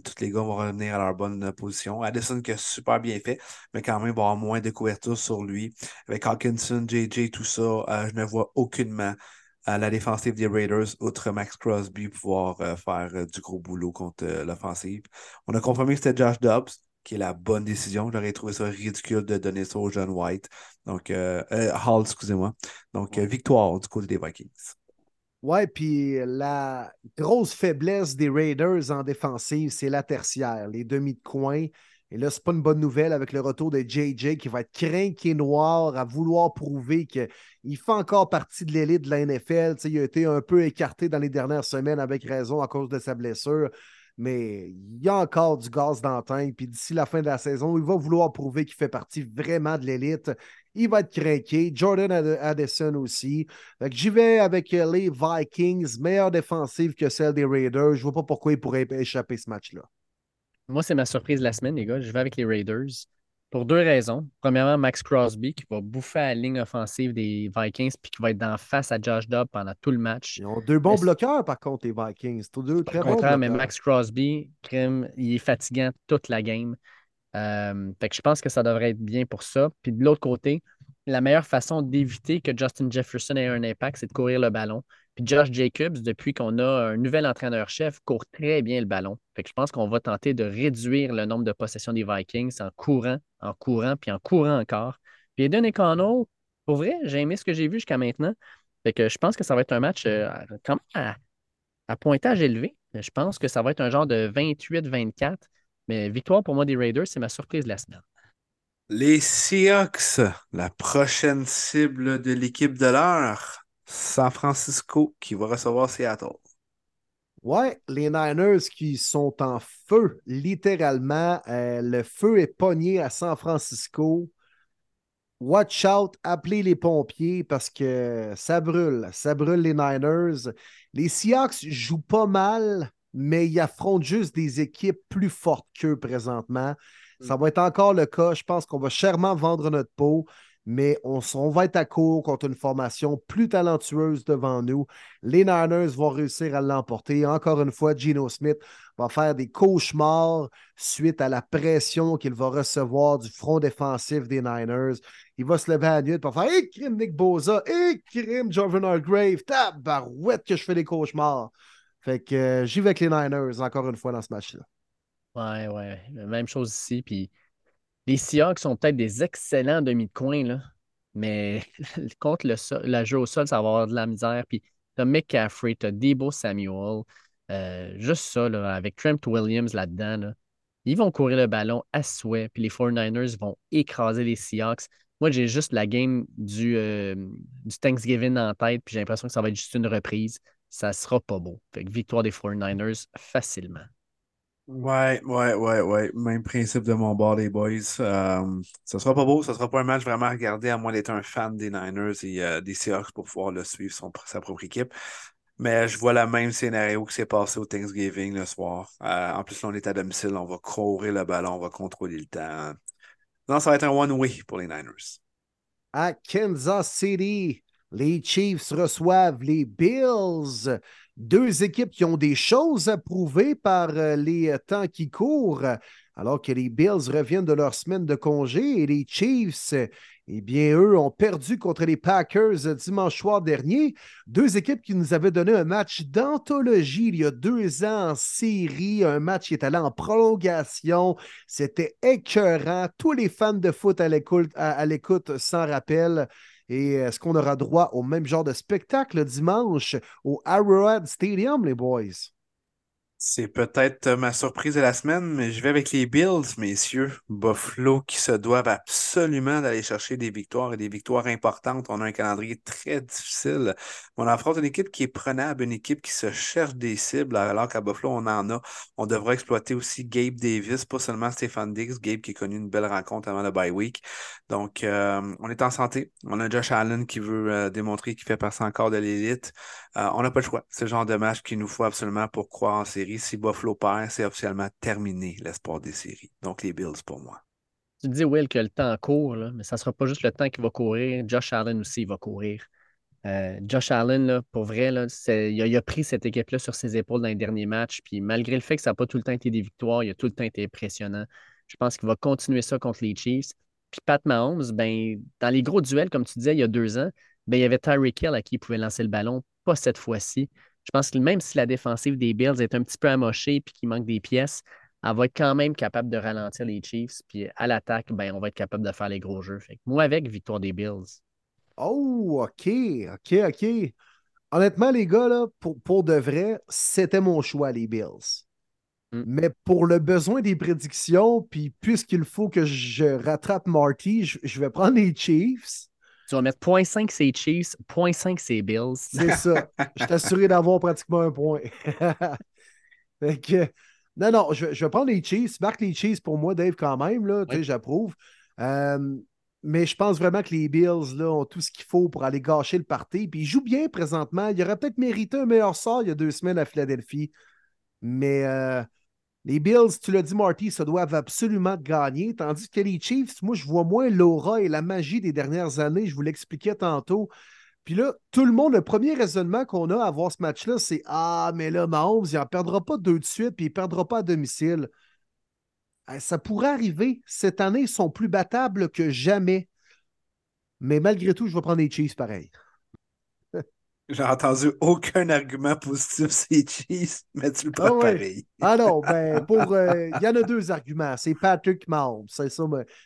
tous les gars vont revenir à leur bonne position. Addison qui a super bien fait, mais quand même, il va avoir moins de couverture sur lui. Avec Hawkinson, JJ, tout ça, je ne vois aucunement à la défensive des Raiders, outre Max Crosby, pouvoir euh, faire euh, du gros boulot contre euh, l'offensive. On a confirmé que c'était Josh Dobbs, qui est la bonne décision. J'aurais trouvé ça ridicule de donner ça au John White. Donc, Hall, excusez-moi. Donc, victoire du côté des Vikings. Ouais, puis la grosse faiblesse des Raiders en défensive, c'est la tertiaire, les demi de coin. Et là, c'est pas une bonne nouvelle avec le retour de JJ qui va être craqué noir à vouloir prouver qu'il fait encore partie de l'élite de la NFL. il a été un peu écarté dans les dernières semaines avec raison à cause de sa blessure. Mais il y a encore du gaz dans le Puis d'ici la fin de la saison, il va vouloir prouver qu'il fait partie vraiment de l'élite. Il va être craqué. Jordan Addison aussi. J'y vais avec les Vikings, meilleure défensive que celle des Raiders. Je ne vois pas pourquoi ils pourraient échapper ce match-là. Moi, c'est ma surprise de la semaine, les gars. Je vais avec les Raiders pour deux raisons. Premièrement, Max Crosby qui va bouffer à la ligne offensive des Vikings puis qui va être d'en face à Josh Dobb pendant tout le match. Ils ont deux bons bloqueurs, par contre, les Vikings. Deux très bons mais Max Crosby, il est fatigant toute la game. Euh, fait que je pense que ça devrait être bien pour ça. Puis de l'autre côté, la meilleure façon d'éviter que Justin Jefferson ait un impact, c'est de courir le ballon. Puis Josh Jacobs, depuis qu'on a un nouvel entraîneur-chef, court très bien le ballon. Fait je pense qu'on va tenter de réduire le nombre de possessions des Vikings en courant, en courant, puis en courant encore. Puis Eden Econo, pour vrai, j'ai aimé ce que j'ai vu jusqu'à maintenant. Fait que je pense que ça va être un match euh, même à, pointage élevé. Je pense que ça va être un genre de 28-24. Mais victoire pour moi des Raiders, c'est ma surprise de la semaine. Les Seahawks, la prochaine cible de l'équipe de l'heure. San Francisco qui va recevoir Seattle. Ouais, les Niners qui sont en feu, littéralement. Euh, le feu est pogné à San Francisco. Watch out, appelez les pompiers parce que ça brûle. Ça brûle les Niners. Les Seahawks jouent pas mal, mais ils affrontent juste des équipes plus fortes qu'eux présentement. Ça va être encore le cas. Je pense qu'on va chèrement vendre notre peau mais on, va être à court contre une formation plus talentueuse devant nous. Les Niners vont réussir à l'emporter. Encore une fois, Geno Smith va faire des cauchemars suite à la pression qu'il va recevoir du front défensif des Niners. Il va se lever à la nuit pour faire Hé, crime Nick Boza, hé, crime Jordan Hargrave, tabarouette que je fais des cauchemars. Fait que euh, j'y vais avec les Niners encore une fois dans ce match-là. Ouais, ouais. Même chose ici. Puis les Seahawks sont peut-être des excellents demi de coin, là, mais contre le, jeu au sol, ça va avoir de la misère. Puis tu as McCaffrey, tu as Debo Samuel. Euh, juste ça, là, avec Trent Williams là-dedans. Ils vont courir le ballon à souhait, puis les 49ers vont écraser les Seahawks. Moi, j'ai juste la game du, euh, du Thanksgiving en tête, puis j'ai l'impression que ça va être juste une reprise. Ça sera pas beau. Fait que victoire des 49ers facilement. Ouais, ouais, ouais, ouais. Même principe de mon bord, les boys. Euh, ça sera pas beau, ça sera pas un match vraiment à regarder, à moins d'être un fan des Niners et euh, des Seahawks pour pouvoir le suivre son, sa propre équipe. Mais je vois le même scénario qui s'est passé au Thanksgiving le soir. Euh, en plus, là, on est à domicile, on va courir le ballon, on va contrôler le temps. Non, ça va être un one-way pour les Niners. À Kansas City, les Chiefs reçoivent les Bills. Deux équipes qui ont des choses à prouver par euh, les temps qui courent, alors que les Bills reviennent de leur semaine de congé et les Chiefs, eh bien, eux ont perdu contre les Packers dimanche soir dernier. Deux équipes qui nous avaient donné un match d'anthologie il y a deux ans en série, un match qui est allé en prolongation. C'était écœurant. Tous les fans de foot à l'écoute s'en rappellent. Et est-ce qu'on aura droit au même genre de spectacle dimanche au Arrowhead Stadium, les boys? C'est peut-être euh, ma surprise de la semaine, mais je vais avec les Bills, messieurs. Buffalo qui se doivent absolument d'aller chercher des victoires et des victoires importantes. On a un calendrier très difficile. On affronte une équipe qui est prenable, une équipe qui se cherche des cibles, alors qu'à Buffalo, on en a. On devra exploiter aussi Gabe Davis, pas seulement Stéphane Diggs. Gabe qui a connu une belle rencontre avant le bye week. Donc, euh, on est en santé. On a Josh Allen qui veut euh, démontrer qu'il fait partie encore de l'élite. on n'a pas le choix. C'est le genre de match qu'il nous faut absolument pour croire en série si Buffalo perd, c'est officiellement terminé l'espoir des séries. Donc, les Bills pour moi. Tu dis, Will, que le temps court, mais ça ne sera pas juste le temps qui va courir. Josh Allen aussi va courir. Euh, Josh Allen, pour vrai, il, a, pris cette équipe-là sur ses épaules dans les derniers matchs. Puis malgré le fait que ça n'a pas tout le temps été des victoires, il a tout le temps été impressionnant. Je pense qu'il va continuer ça contre les Chiefs. Puis Pat Mahomes, ben, dans les gros duels, comme tu disais il y a deux ans, ben, il y avait Tyreek Hill à qui il pouvait lancer le ballon, pas cette fois-ci. Je pense que même si la défensive des Bills est un petit peu amochée et qu'il manque des pièces, elle va être quand même capable de ralentir les Chiefs. Puis à l'attaque, ben, on va être capable de faire les gros jeux. Fait moi, avec victoire des Bills. Oh, OK, OK, OK. Honnêtement, les gars, là, pour, pour de vrai, c'était mon choix, les Bills. Mm. Mais pour le besoin des prédictions, puis puisqu'il faut que je rattrape Marty, je, je vais prendre les Chiefs. Tu vas mettre 0.5 c'est Chiefs, 0.5 c'est Bills. C'est ça. je t'assurais d'avoir pratiquement un point. non, non, je, vais prendre les Chiefs. Marque les Chiefs pour moi, Dave, quand même. Là, J'approuve. Euh, mais je pense vraiment que les Bills là, ont tout ce qu'il faut pour aller gâcher le party. Puis ils jouent bien présentement. Il aurait peut-être mérité un meilleur sort il y a deux semaines à Philadelphie. Mais euh, les Bills, tu l'as dit, Marty, ça doivent absolument gagner, tandis que les Chiefs, moi, je vois moins l'aura et la magie des dernières années. Je vous l'expliquais tantôt. Puis là, tout le monde, le premier raisonnement qu'on a à voir ce match-là, c'est Ah, mais là, Mahomes, il n'en perdra pas deux de suite, puis il ne perdra pas à domicile. Eh, ça pourrait arriver. Cette année, ils sont plus battables que jamais. Mais malgré tout, je vais prendre les Chiefs pareil. J'ai entendu aucun argument positif c'est Chiefs, mais tu le prends ah pareil. Ah non, ben, pour. Euh, il y en a deux arguments. C'est Patrick Mahomes. C'est ça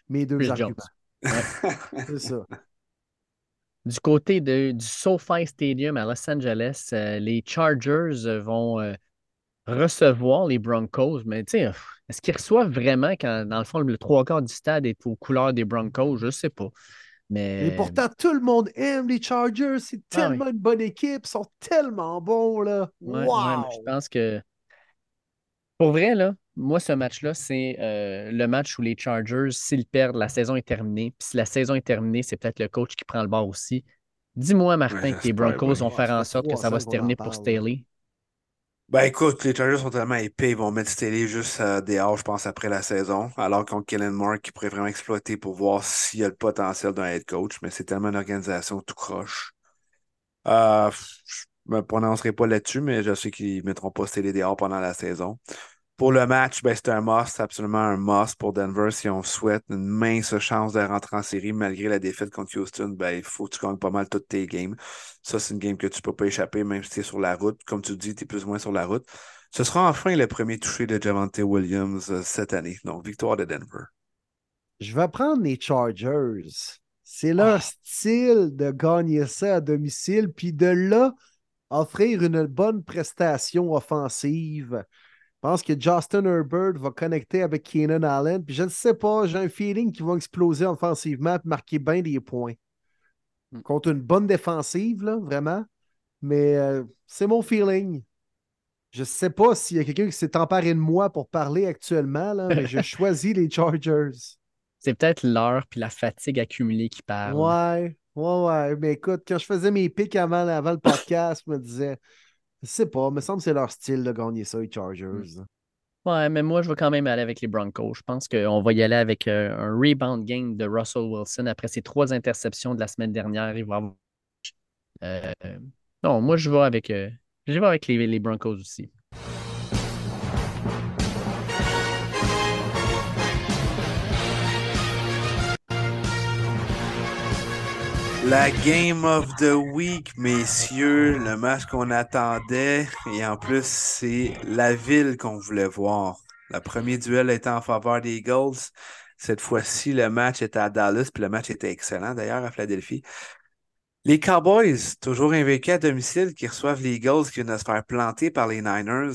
mes deux arguments. c'est ça. Du côté de, du SoFi Stadium à Los Angeles, euh, les Chargers vont euh, recevoir les Broncos. Mais tu sais, est-ce qu'ils reçoivent vraiment quand, dans le fond, le trois quarts du stade est aux couleurs des Broncos? Je ne sais pas. Mais... pourtant, tout le monde aime les Chargers. C'est ah tellement une bonne équipe. Ils sont tellement bons, là. wow! je pense que pour vrai, là, moi, ce match-là, c'est euh, le match où les Chargers, s'ils perdent, la saison est terminée. Puis si la saison est terminée, c'est peut-être le coach qui prend le bord aussi. Dis-moi, Martin, que les Broncos vont faire en sorte que ça va se terminer pour Staley. Ben écoute, les Chargers sont tellement épais, ils vont mettre Staley juste euh, dehors, je pense, après la saison. Alors qu'on Kellen Moore qui pourrait vraiment exploiter pour voir s'il y a le potentiel d'un head coach, mais c'est tellement une organisation tout croche. Euh, je me prononcerai pas là-dessus, mais je sais qu'ils mettront pas Staley dehors pendant la saison. Pour le match, ben, c'est un must, absolument un must pour Denver si on souhaite une mince chance de rentrer en série malgré la défaite contre Houston. Ben, il faut que tu gagnes pas mal toutes tes games. Ça, c'est une game que tu peux pas échapper, même si tu es sur la route. Comme tu dis, tu es plus ou moins sur la route. Ce sera enfin le premier touché de Javante Williams euh, cette année. Donc, victoire de Denver. Je vais prendre les Chargers. C'est leur ah. style de gagner ça à domicile, puis de là, offrir une bonne prestation offensive pense que Justin Herbert va connecter avec Keenan Allen. Puis je ne sais pas, j'ai un feeling qu'ils vont exploser offensivement et marquer bien des points. Hmm. Contre une bonne défensive, là, vraiment. Mais euh, c'est mon feeling. Je ne sais pas s'il y a quelqu'un qui s'est emparé de moi pour parler actuellement, là, mais je choisis les Chargers. C'est peut-être l'heure puis la fatigue accumulée qui parle. Ouais, ouais, ouais. Mais écoute, quand je faisais mes pics avant, avant le podcast, je me disais, je sais pas, me semble que c'est leur style de gagner ça, les Chargers. Ouais, mais moi, je vais quand même aller avec les Broncos. Je pense qu'on va y aller avec euh, un rebound game de Russell Wilson après ses trois interceptions de la semaine dernière. Il va avoir... Euh, non, moi, je vais avec, euh, je vais avec les, les Broncos aussi. La Game of the Week, messieurs, le match qu'on attendait. Et en plus, c'est la ville qu'on voulait voir. Le premier duel était en faveur des Eagles. Cette fois-ci, le match était à Dallas, puis le match était excellent d'ailleurs à Philadelphie. Les Cowboys, toujours invaincus à domicile, qui reçoivent les Eagles qui viennent de se faire planter par les Niners.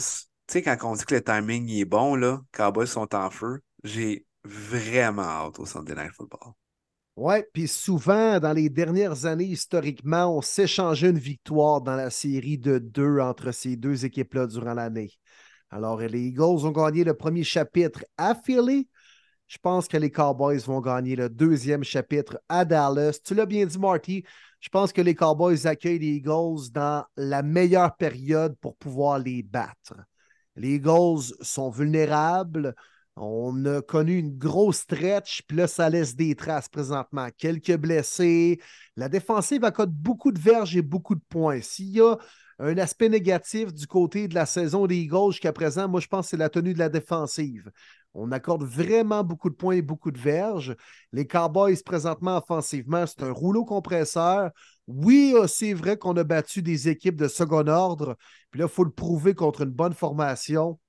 Tu sais, quand on dit que le timing est bon, là, Cowboys sont en feu, j'ai vraiment hâte au Sunday Night Football. Oui, puis souvent, dans les dernières années, historiquement, on s'échangeait une victoire dans la série de deux entre ces deux équipes-là durant l'année. Alors, les Eagles ont gagné le premier chapitre à Philly. Je pense que les Cowboys vont gagner le deuxième chapitre à Dallas. Tu l'as bien dit, Marty. Je pense que les Cowboys accueillent les Eagles dans la meilleure période pour pouvoir les battre. Les Eagles sont vulnérables. On a connu une grosse stretch, puis là, ça laisse des traces présentement. Quelques blessés. La défensive accorde beaucoup de verges et beaucoup de points. S'il y a un aspect négatif du côté de la saison des Eagles jusqu'à présent, moi, je pense que c'est la tenue de la défensive. On accorde vraiment beaucoup de points et beaucoup de verges. Les Cowboys, présentement, offensivement, c'est un rouleau compresseur. Oui, c'est vrai qu'on a battu des équipes de second ordre. Puis là, il faut le prouver contre une bonne formation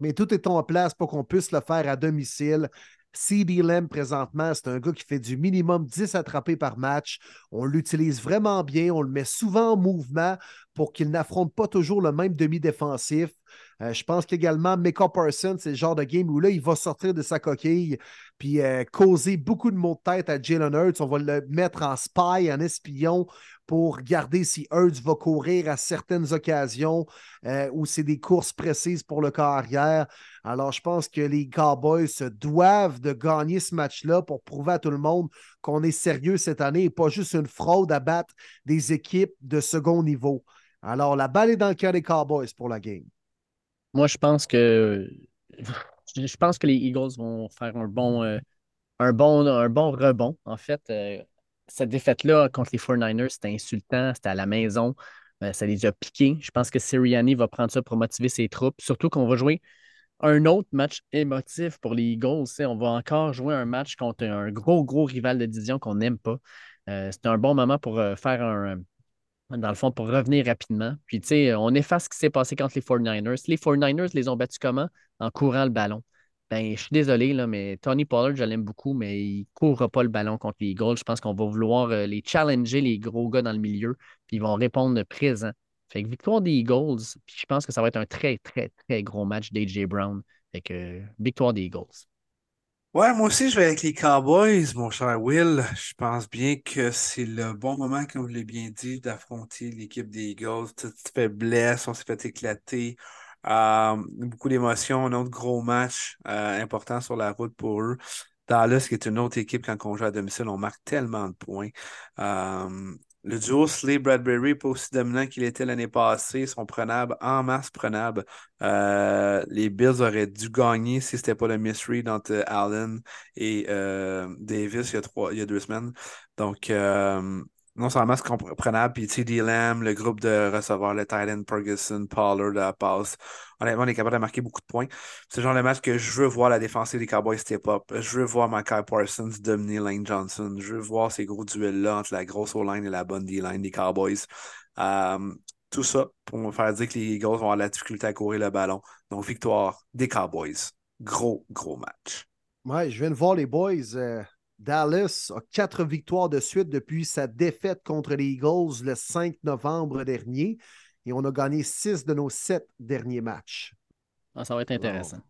mais tout est en place pour qu'on puisse le faire à domicile. CD Lamb, présentement, c'est un gars qui fait du minimum 10 attrapés par match. On l'utilise vraiment bien. On le met souvent en mouvement pour qu'il n'affronte pas toujours le même demi-défensif. Euh, je pense qu'également, Micah Parsons, c'est le genre de game où là, il va sortir de sa coquille puis euh, causer beaucoup de mots de tête à Jalen Hurts. On va le mettre en spy, en espion pour regarder si Hurts va courir à certaines occasions euh, ou c'est des courses précises pour le corps arrière. Alors, je pense que les Cowboys se doivent de gagner ce match-là pour prouver à tout le monde qu'on est sérieux cette année et pas juste une fraude à battre des équipes de second niveau. Alors, la balle est dans le cœur des Cowboys pour la game. Moi, je pense que je pense que les Eagles vont faire un bon, euh, un bon, un bon rebond. En fait, euh, cette défaite-là contre les 49ers, c'était insultant, c'était à la maison, euh, ça les a piqués. Je pense que Sirianni va prendre ça pour motiver ses troupes, surtout qu'on va jouer un autre match émotif pour les Eagles. On va encore jouer un match contre un gros, gros rival de division qu'on n'aime pas. c'est un bon moment pour faire un, dans le fond, pour revenir rapidement. Puis, tu sais, on efface ce qui s'est passé contre les 49ers. Les 49ers les ont battus comment? En courant le ballon. Ben, je suis désolé, là, mais Tony Pollard, je l'aime beaucoup, mais il ne courra pas le ballon contre les Eagles. Je pense qu'on va vouloir euh, les challenger, les gros gars dans le milieu, puis ils vont répondre présent. Fait que victoire des Eagles, puis je pense que ça va être un très, très, très gros match d'AJ Brown. Fait que victoire des Eagles. Ouais, moi aussi, je vais avec les Cowboys, mon cher Will. Je pense bien que c'est le bon moment, comme vous l'avez bien dit, d'affronter l'équipe des Eagles. Toute faiblesse, on s'est fait éclater. Euh, beaucoup d'émotions, un autre gros match euh, important sur la route pour eux. Dallas, qui est une autre équipe, quand on joue à domicile, on marque tellement de points. Euh, le duo Slay Bradbury, pas aussi dominant qu'il était l'année passée, sont prenables, en masse prenables. Euh, les Bills auraient dû gagner si ce n'était pas le misread entre Allen et euh, Davis il y, a trois, il deux semaines. Donc, euh, non seulement c'est comprenable, puis TD Lamb, le groupe de receveurs, le Titan Ferguson, Pollard, la passe. Honnêtement, on est capable de marquer beaucoup de points. C'est le genre de match que je veux voir la défensive des Cowboys step up. Je veux voir Michael Parsons dominer Lane Johnson. Je veux voir ces gros duels-là entre la grosse O-line et la bonne D-line des Cowboys. Euh, tout ça pour me faire dire que les Eagles vont avoir la difficulté à courir le ballon. Donc, victoire des Cowboys. Gros, gros match. Ouais, je viens de voir les boys. Euh, Dallas a quatre victoires de suite depuis sa défaite contre les Eagles le 5 novembre dernier et on a gagné six de nos sept derniers matchs. Ah, ça va être intéressant.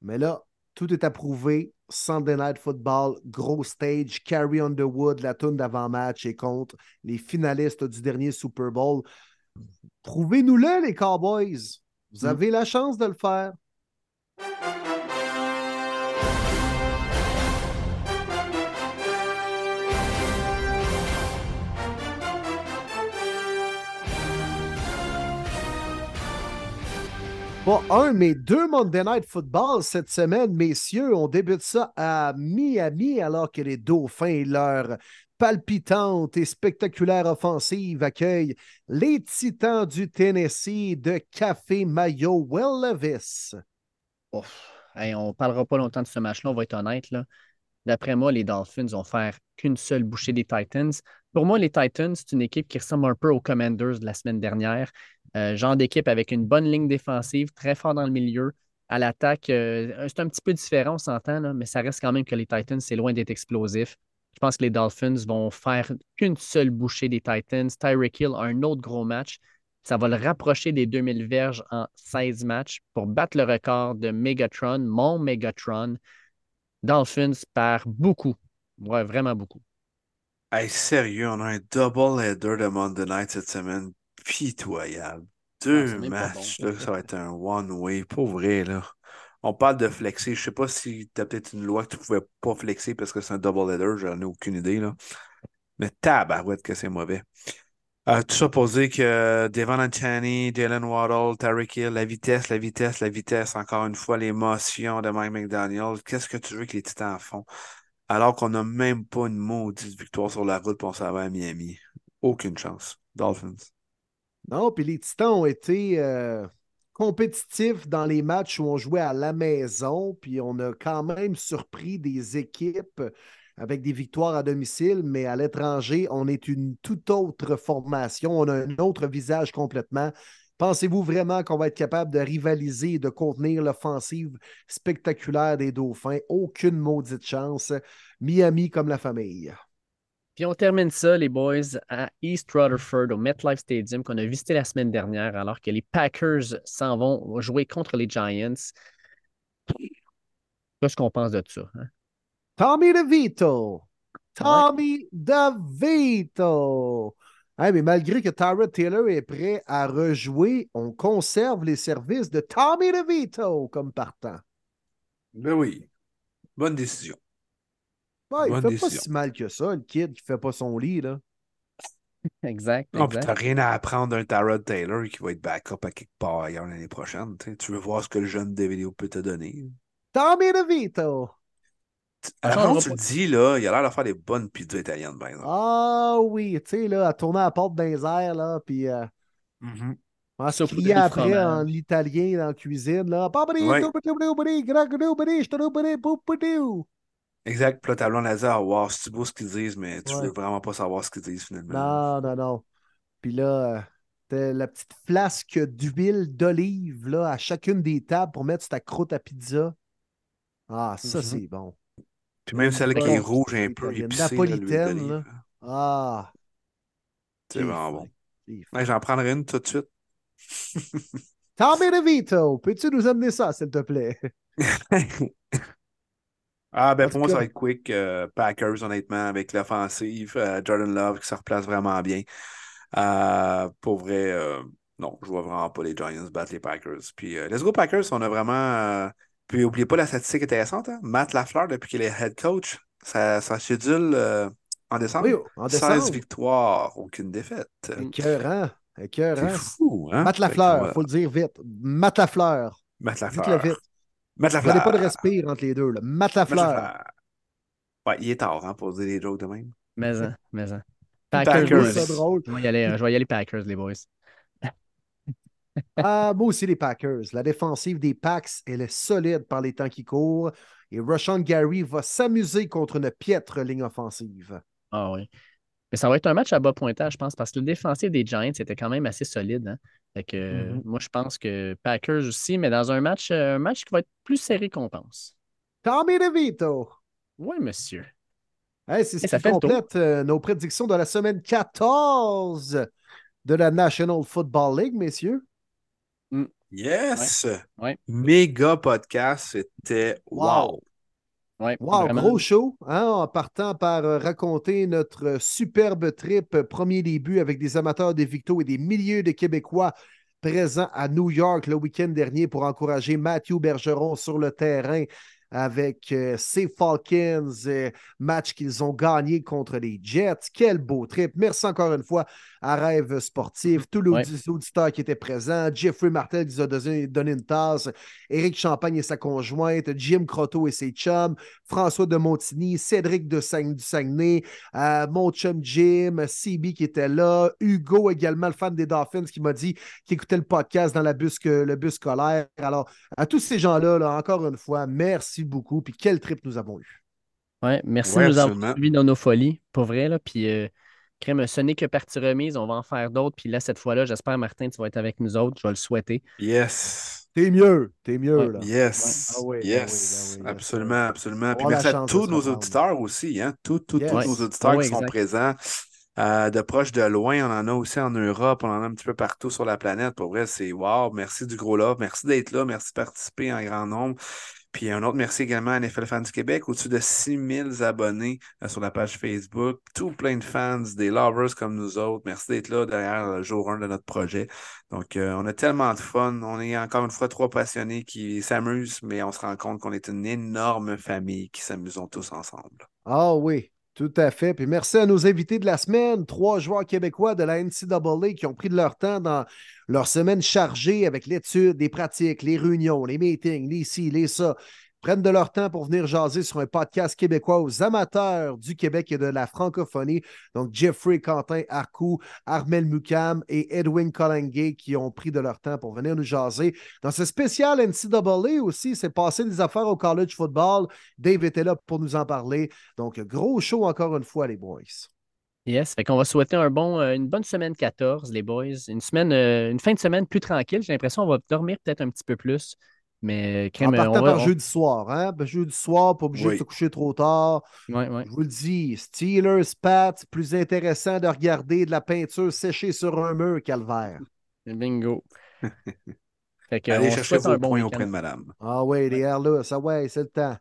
Mais là, tout est approuvé. Sunday Night Football, gros stage, Carrie Underwood, la tune d'avant-match et contre les finalistes du dernier Super Bowl. Prouvez-nous-le, les Cowboys. Vous Mm. avez la chance de le faire. Pas un, mais deux Monday Night Football cette semaine, messieurs. On débute ça à Miami alors que les Dauphins, leur palpitante et spectaculaire offensive, accueillent les Titans du Tennessee de Café Mayo Will Levis. On ne parlera pas longtemps de ce match-là, on va être honnête. là. D'après moi, les Dolphins vont faire qu'une seule bouchée des Titans. Pour moi, les Titans, c'est une équipe qui ressemble un peu aux Commanders de la semaine dernière. Euh, genre d'équipe avec une bonne ligne défensive, très fort dans le milieu. À l'attaque, euh, c'est un petit peu différent, on s'entend, mais ça reste quand même que les Titans, c'est loin d'être explosif. Je pense que les Dolphins vont faire qu'une seule bouchée des Titans. Tyreek Hill a un autre gros match. Ça va le rapprocher des 2000 verges en 16 matchs pour battre le record de Megatron, mon Megatron. Dolphins par beaucoup. Ouais, vraiment beaucoup. Hey, sérieux, on a un double header de Monday Night cette semaine. Pitoyable. Deux Ah, pas matchs, bon. là, ça va être un one-way. Pour vrai, là. On parle de flexer. Je sais pas si t'as peut-être une loi que tu pouvais pas flexer parce que c'est un double header. J'en ai aucune idée, là. Mais tabarouette que c'est mauvais. Euh, tout ça pour dire que Devon Anthony, Jalen Waddle, Tyreek Hill, la vitesse, la vitesse, la vitesse, encore une fois, l'émotion de Mike McDaniel. Qu'est-ce que tu veux que les Titans font? Alors qu'on n'a même pas une maudite victoire sur la route pour s'en va à Miami. Aucune chance. Dolphins. Non, puis les Titans ont été euh, compétitifs dans les matchs où on jouait à la maison, puis on a quand même surpris des équipes avec des victoires à domicile, mais à l'étranger, on est une toute autre formation, on a un autre visage complètement. Pensez-vous vraiment qu'on va être capable de rivaliser et de contenir l'offensive spectaculaire des Dauphins? Aucune maudite chance. Miami comme la famille. Puis on termine ça, les boys, à East Rutherford, au MetLife Stadium, qu'on a visité la semaine dernière, alors que les Packers s'en vont jouer contre les Giants. Qu'est-ce qu'on pense de ça? hein? Tommy DeVito. Tommy DeVito. Hey, mais malgré que Tyrod Taylor est prêt à rejouer, on conserve les services de Tommy DeVito comme partant. Ben oui. Bonne décision. Ouais, il Bonne fait décision. pas si mal que ça, le kid qui fait pas son lit. Là. Exact. Non, exact. t'as rien à apprendre d'un Tyrod Taylor qui va être backup à quelque part ailleurs l'année prochaine. tu veux voir ce que le jeune DVDO peut te donner. Tommy DeVito. Alors, on quand va tu le dis, là, il a l'air de faire des bonnes pizzas italiennes, par exemple. Ah oui, tu sais, là, à tourner à la porte dans les airs, là, puis euh, à se crier après fromage. en italien dans la cuisine, là. Ouais. Exact. Puis là, ta blonde dit, ah, wow, c'est beau ce qu'ils disent, mais tu Ouais. veux vraiment pas savoir ce qu'ils disent finalement. Non, non, non. Puis là, euh, t'as la petite flasque d'huile d'olive là, à chacune des tables pour mettre sur ta croûte à pizza. Ah, ça, Mhm. c'est bon. Puis même celle qui Bonne est rouge, un peu épicée, Napolitaine, là. Ah, C'est vraiment bon. Ouais, J'en prendrai une tout de suite. Tommy DeVito, peux-tu nous amener ça, s'il te plaît? Ah, ben En pour moi, ça va être quick. euh, Packers, honnêtement, avec l'offensive. euh, Jordan Love qui se replace vraiment bien. Euh, pour vrai, non, je vois vraiment pas les Giants battre les Packers. Puis, let's go Packers, on a vraiment. Puis, n'oubliez pas la statistique intéressante. Hein? Matt Lafleur, depuis qu'il est head coach, ça, ça schedule euh, en décembre. Oui, en 16 décembre. victoires, aucune défaite. Écœurant, C'est écœurant. fou, hein? Matt Lafleur, il faut le dire vite. Matt Lafleur. Matt Dites-le Lafleur. vite. Matt Lafleur. pas de respire entre les deux. Là. Matt Matt Lafleur. Ouais, il est tard hein, pour dire des jokes de même. Mais, hein, mais, hein. Packers. Packers, ça drôle. Je vais y aller, euh, je vais y aller Packers, les boys. Ah, moi aussi, les Packers. La défensive des Packs, elle est solide par les temps qui courent. Et Rashawn Gary va s'amuser contre une piètre ligne offensive. Ah oui. Mais ça va être un match à bas pointage, je pense, parce que le défensif des Giants était quand même assez solide. hein. Fait que, Mhm. moi, je pense que Packers aussi, mais dans un match, euh, un match qui va être plus serré qu'on pense. Tommy DeVito. Oui, monsieur. Hey, c'est ce ça qui complète euh, nos prédictions de la semaine 14 de la National Football League, messieurs. Yes! Ouais. Méga podcast, c'était wow! Ouais, Wow, vraiment. gros show, hein, en partant par euh, raconter notre superbe trip, euh, premier début avec des amateurs des Victos et des milliers de Québécois présents à New York le week-end dernier pour encourager Matthew Bergeron sur le terrain avec euh, ses Falcons, euh, match qu'ils ont gagné contre les Jets. Quel beau trip. Merci encore une fois à Rêve Sportif, tous les Ouais. auditeurs qui étaient présents, Jeffrey Martel qui nous a donné, donné une tasse, Éric Champagne et sa conjointe, Jim Croteau et ses chums, François de Montigny, Cédric de du Saguenay, euh, mon chum Jim, CB qui était là, Hugo également, le fan des Dolphins, qui m'a dit qu'il écoutait le podcast dans la bus, que- le bus scolaire. Alors, à tous ces gens-là, là, encore une fois, merci beaucoup. Puis quel trip nous avons eu. Ouais, merci Ouais, de nous avoir suivis dans nos folies, pour vrai. Là. Puis, euh, crème, ce n'est que partie remise. On va en faire d'autres. Puis là, cette fois-là, j'espère, Martin, tu vas être avec nous autres. Je vais le souhaiter. Yes! T'es mieux, t'es mieux, Ouais. là. Yes! Ah oui, ben yes! oui, ben oui, absolument, absolument. Puis merci à tous nos auditeurs aussi, hein? Tous, tous, Yes. tous Ouais. nos auditeurs Ouais, qui sont présents. euh, de proche, de loin, on en a aussi en Europe, on en a un petit peu partout sur la planète. Pour vrai, c'est wow. Merci du gros love. Merci d'être là. Merci de participer en grand nombre. Puis un autre merci également à NFL Fans du Québec, au-dessus de 6000 abonnés euh, sur la page Facebook. Tout plein de fans, des lovers comme nous autres. Merci d'être là derrière le jour 1 de notre projet. Donc, euh, on a tellement de fun. On est encore une fois trois passionnés qui s'amusent, mais on se rend compte qu'on est une énorme famille qui s'amusons tous ensemble. Ah oui, tout à fait. Puis merci à nos invités de la semaine, trois joueurs québécois de la NCAA qui ont pris de leur temps dans leur semaine chargée avec l'étude, les pratiques, les réunions, les meetings, les ci, les ça. Prennent de leur temps pour venir jaser sur un podcast québécois aux amateurs du Québec et de la francophonie. Donc, Jeffrey Quentin Arcou, Armel Mucam et Edwin Collinguet qui ont pris de leur temps pour venir nous jaser. Dans ce spécial NCAA aussi, c'est passé des affaires au college football. Dave était là pour nous en parler. Donc, gros show encore une fois, les boys. Yes, fait qu'on va souhaiter un bon, euh, une bonne semaine 14, les boys. Une semaine, euh, une fin de semaine plus tranquille. J'ai l'impression qu'on va dormir peut-être un petit peu plus. Mais euh, En euh, partant on va. par on- jeudi soir, hein? Ben, jeudi soir, pas obligé Oui. de se coucher trop tard. Ouais, ouais. Je vous le dis, Steelers, Pat, plus intéressant de regarder de la peinture séchée sur un mur calvaire. Bingo. Fait que, Allez chercher vos un bon points auprès de madame. Ah ouais, les là, ça ouais, c'est le temps.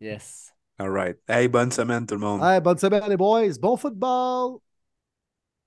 Yes. All right. Hey, bonne semaine tout le monde. Hey, bonne semaine, les boys. Bon football!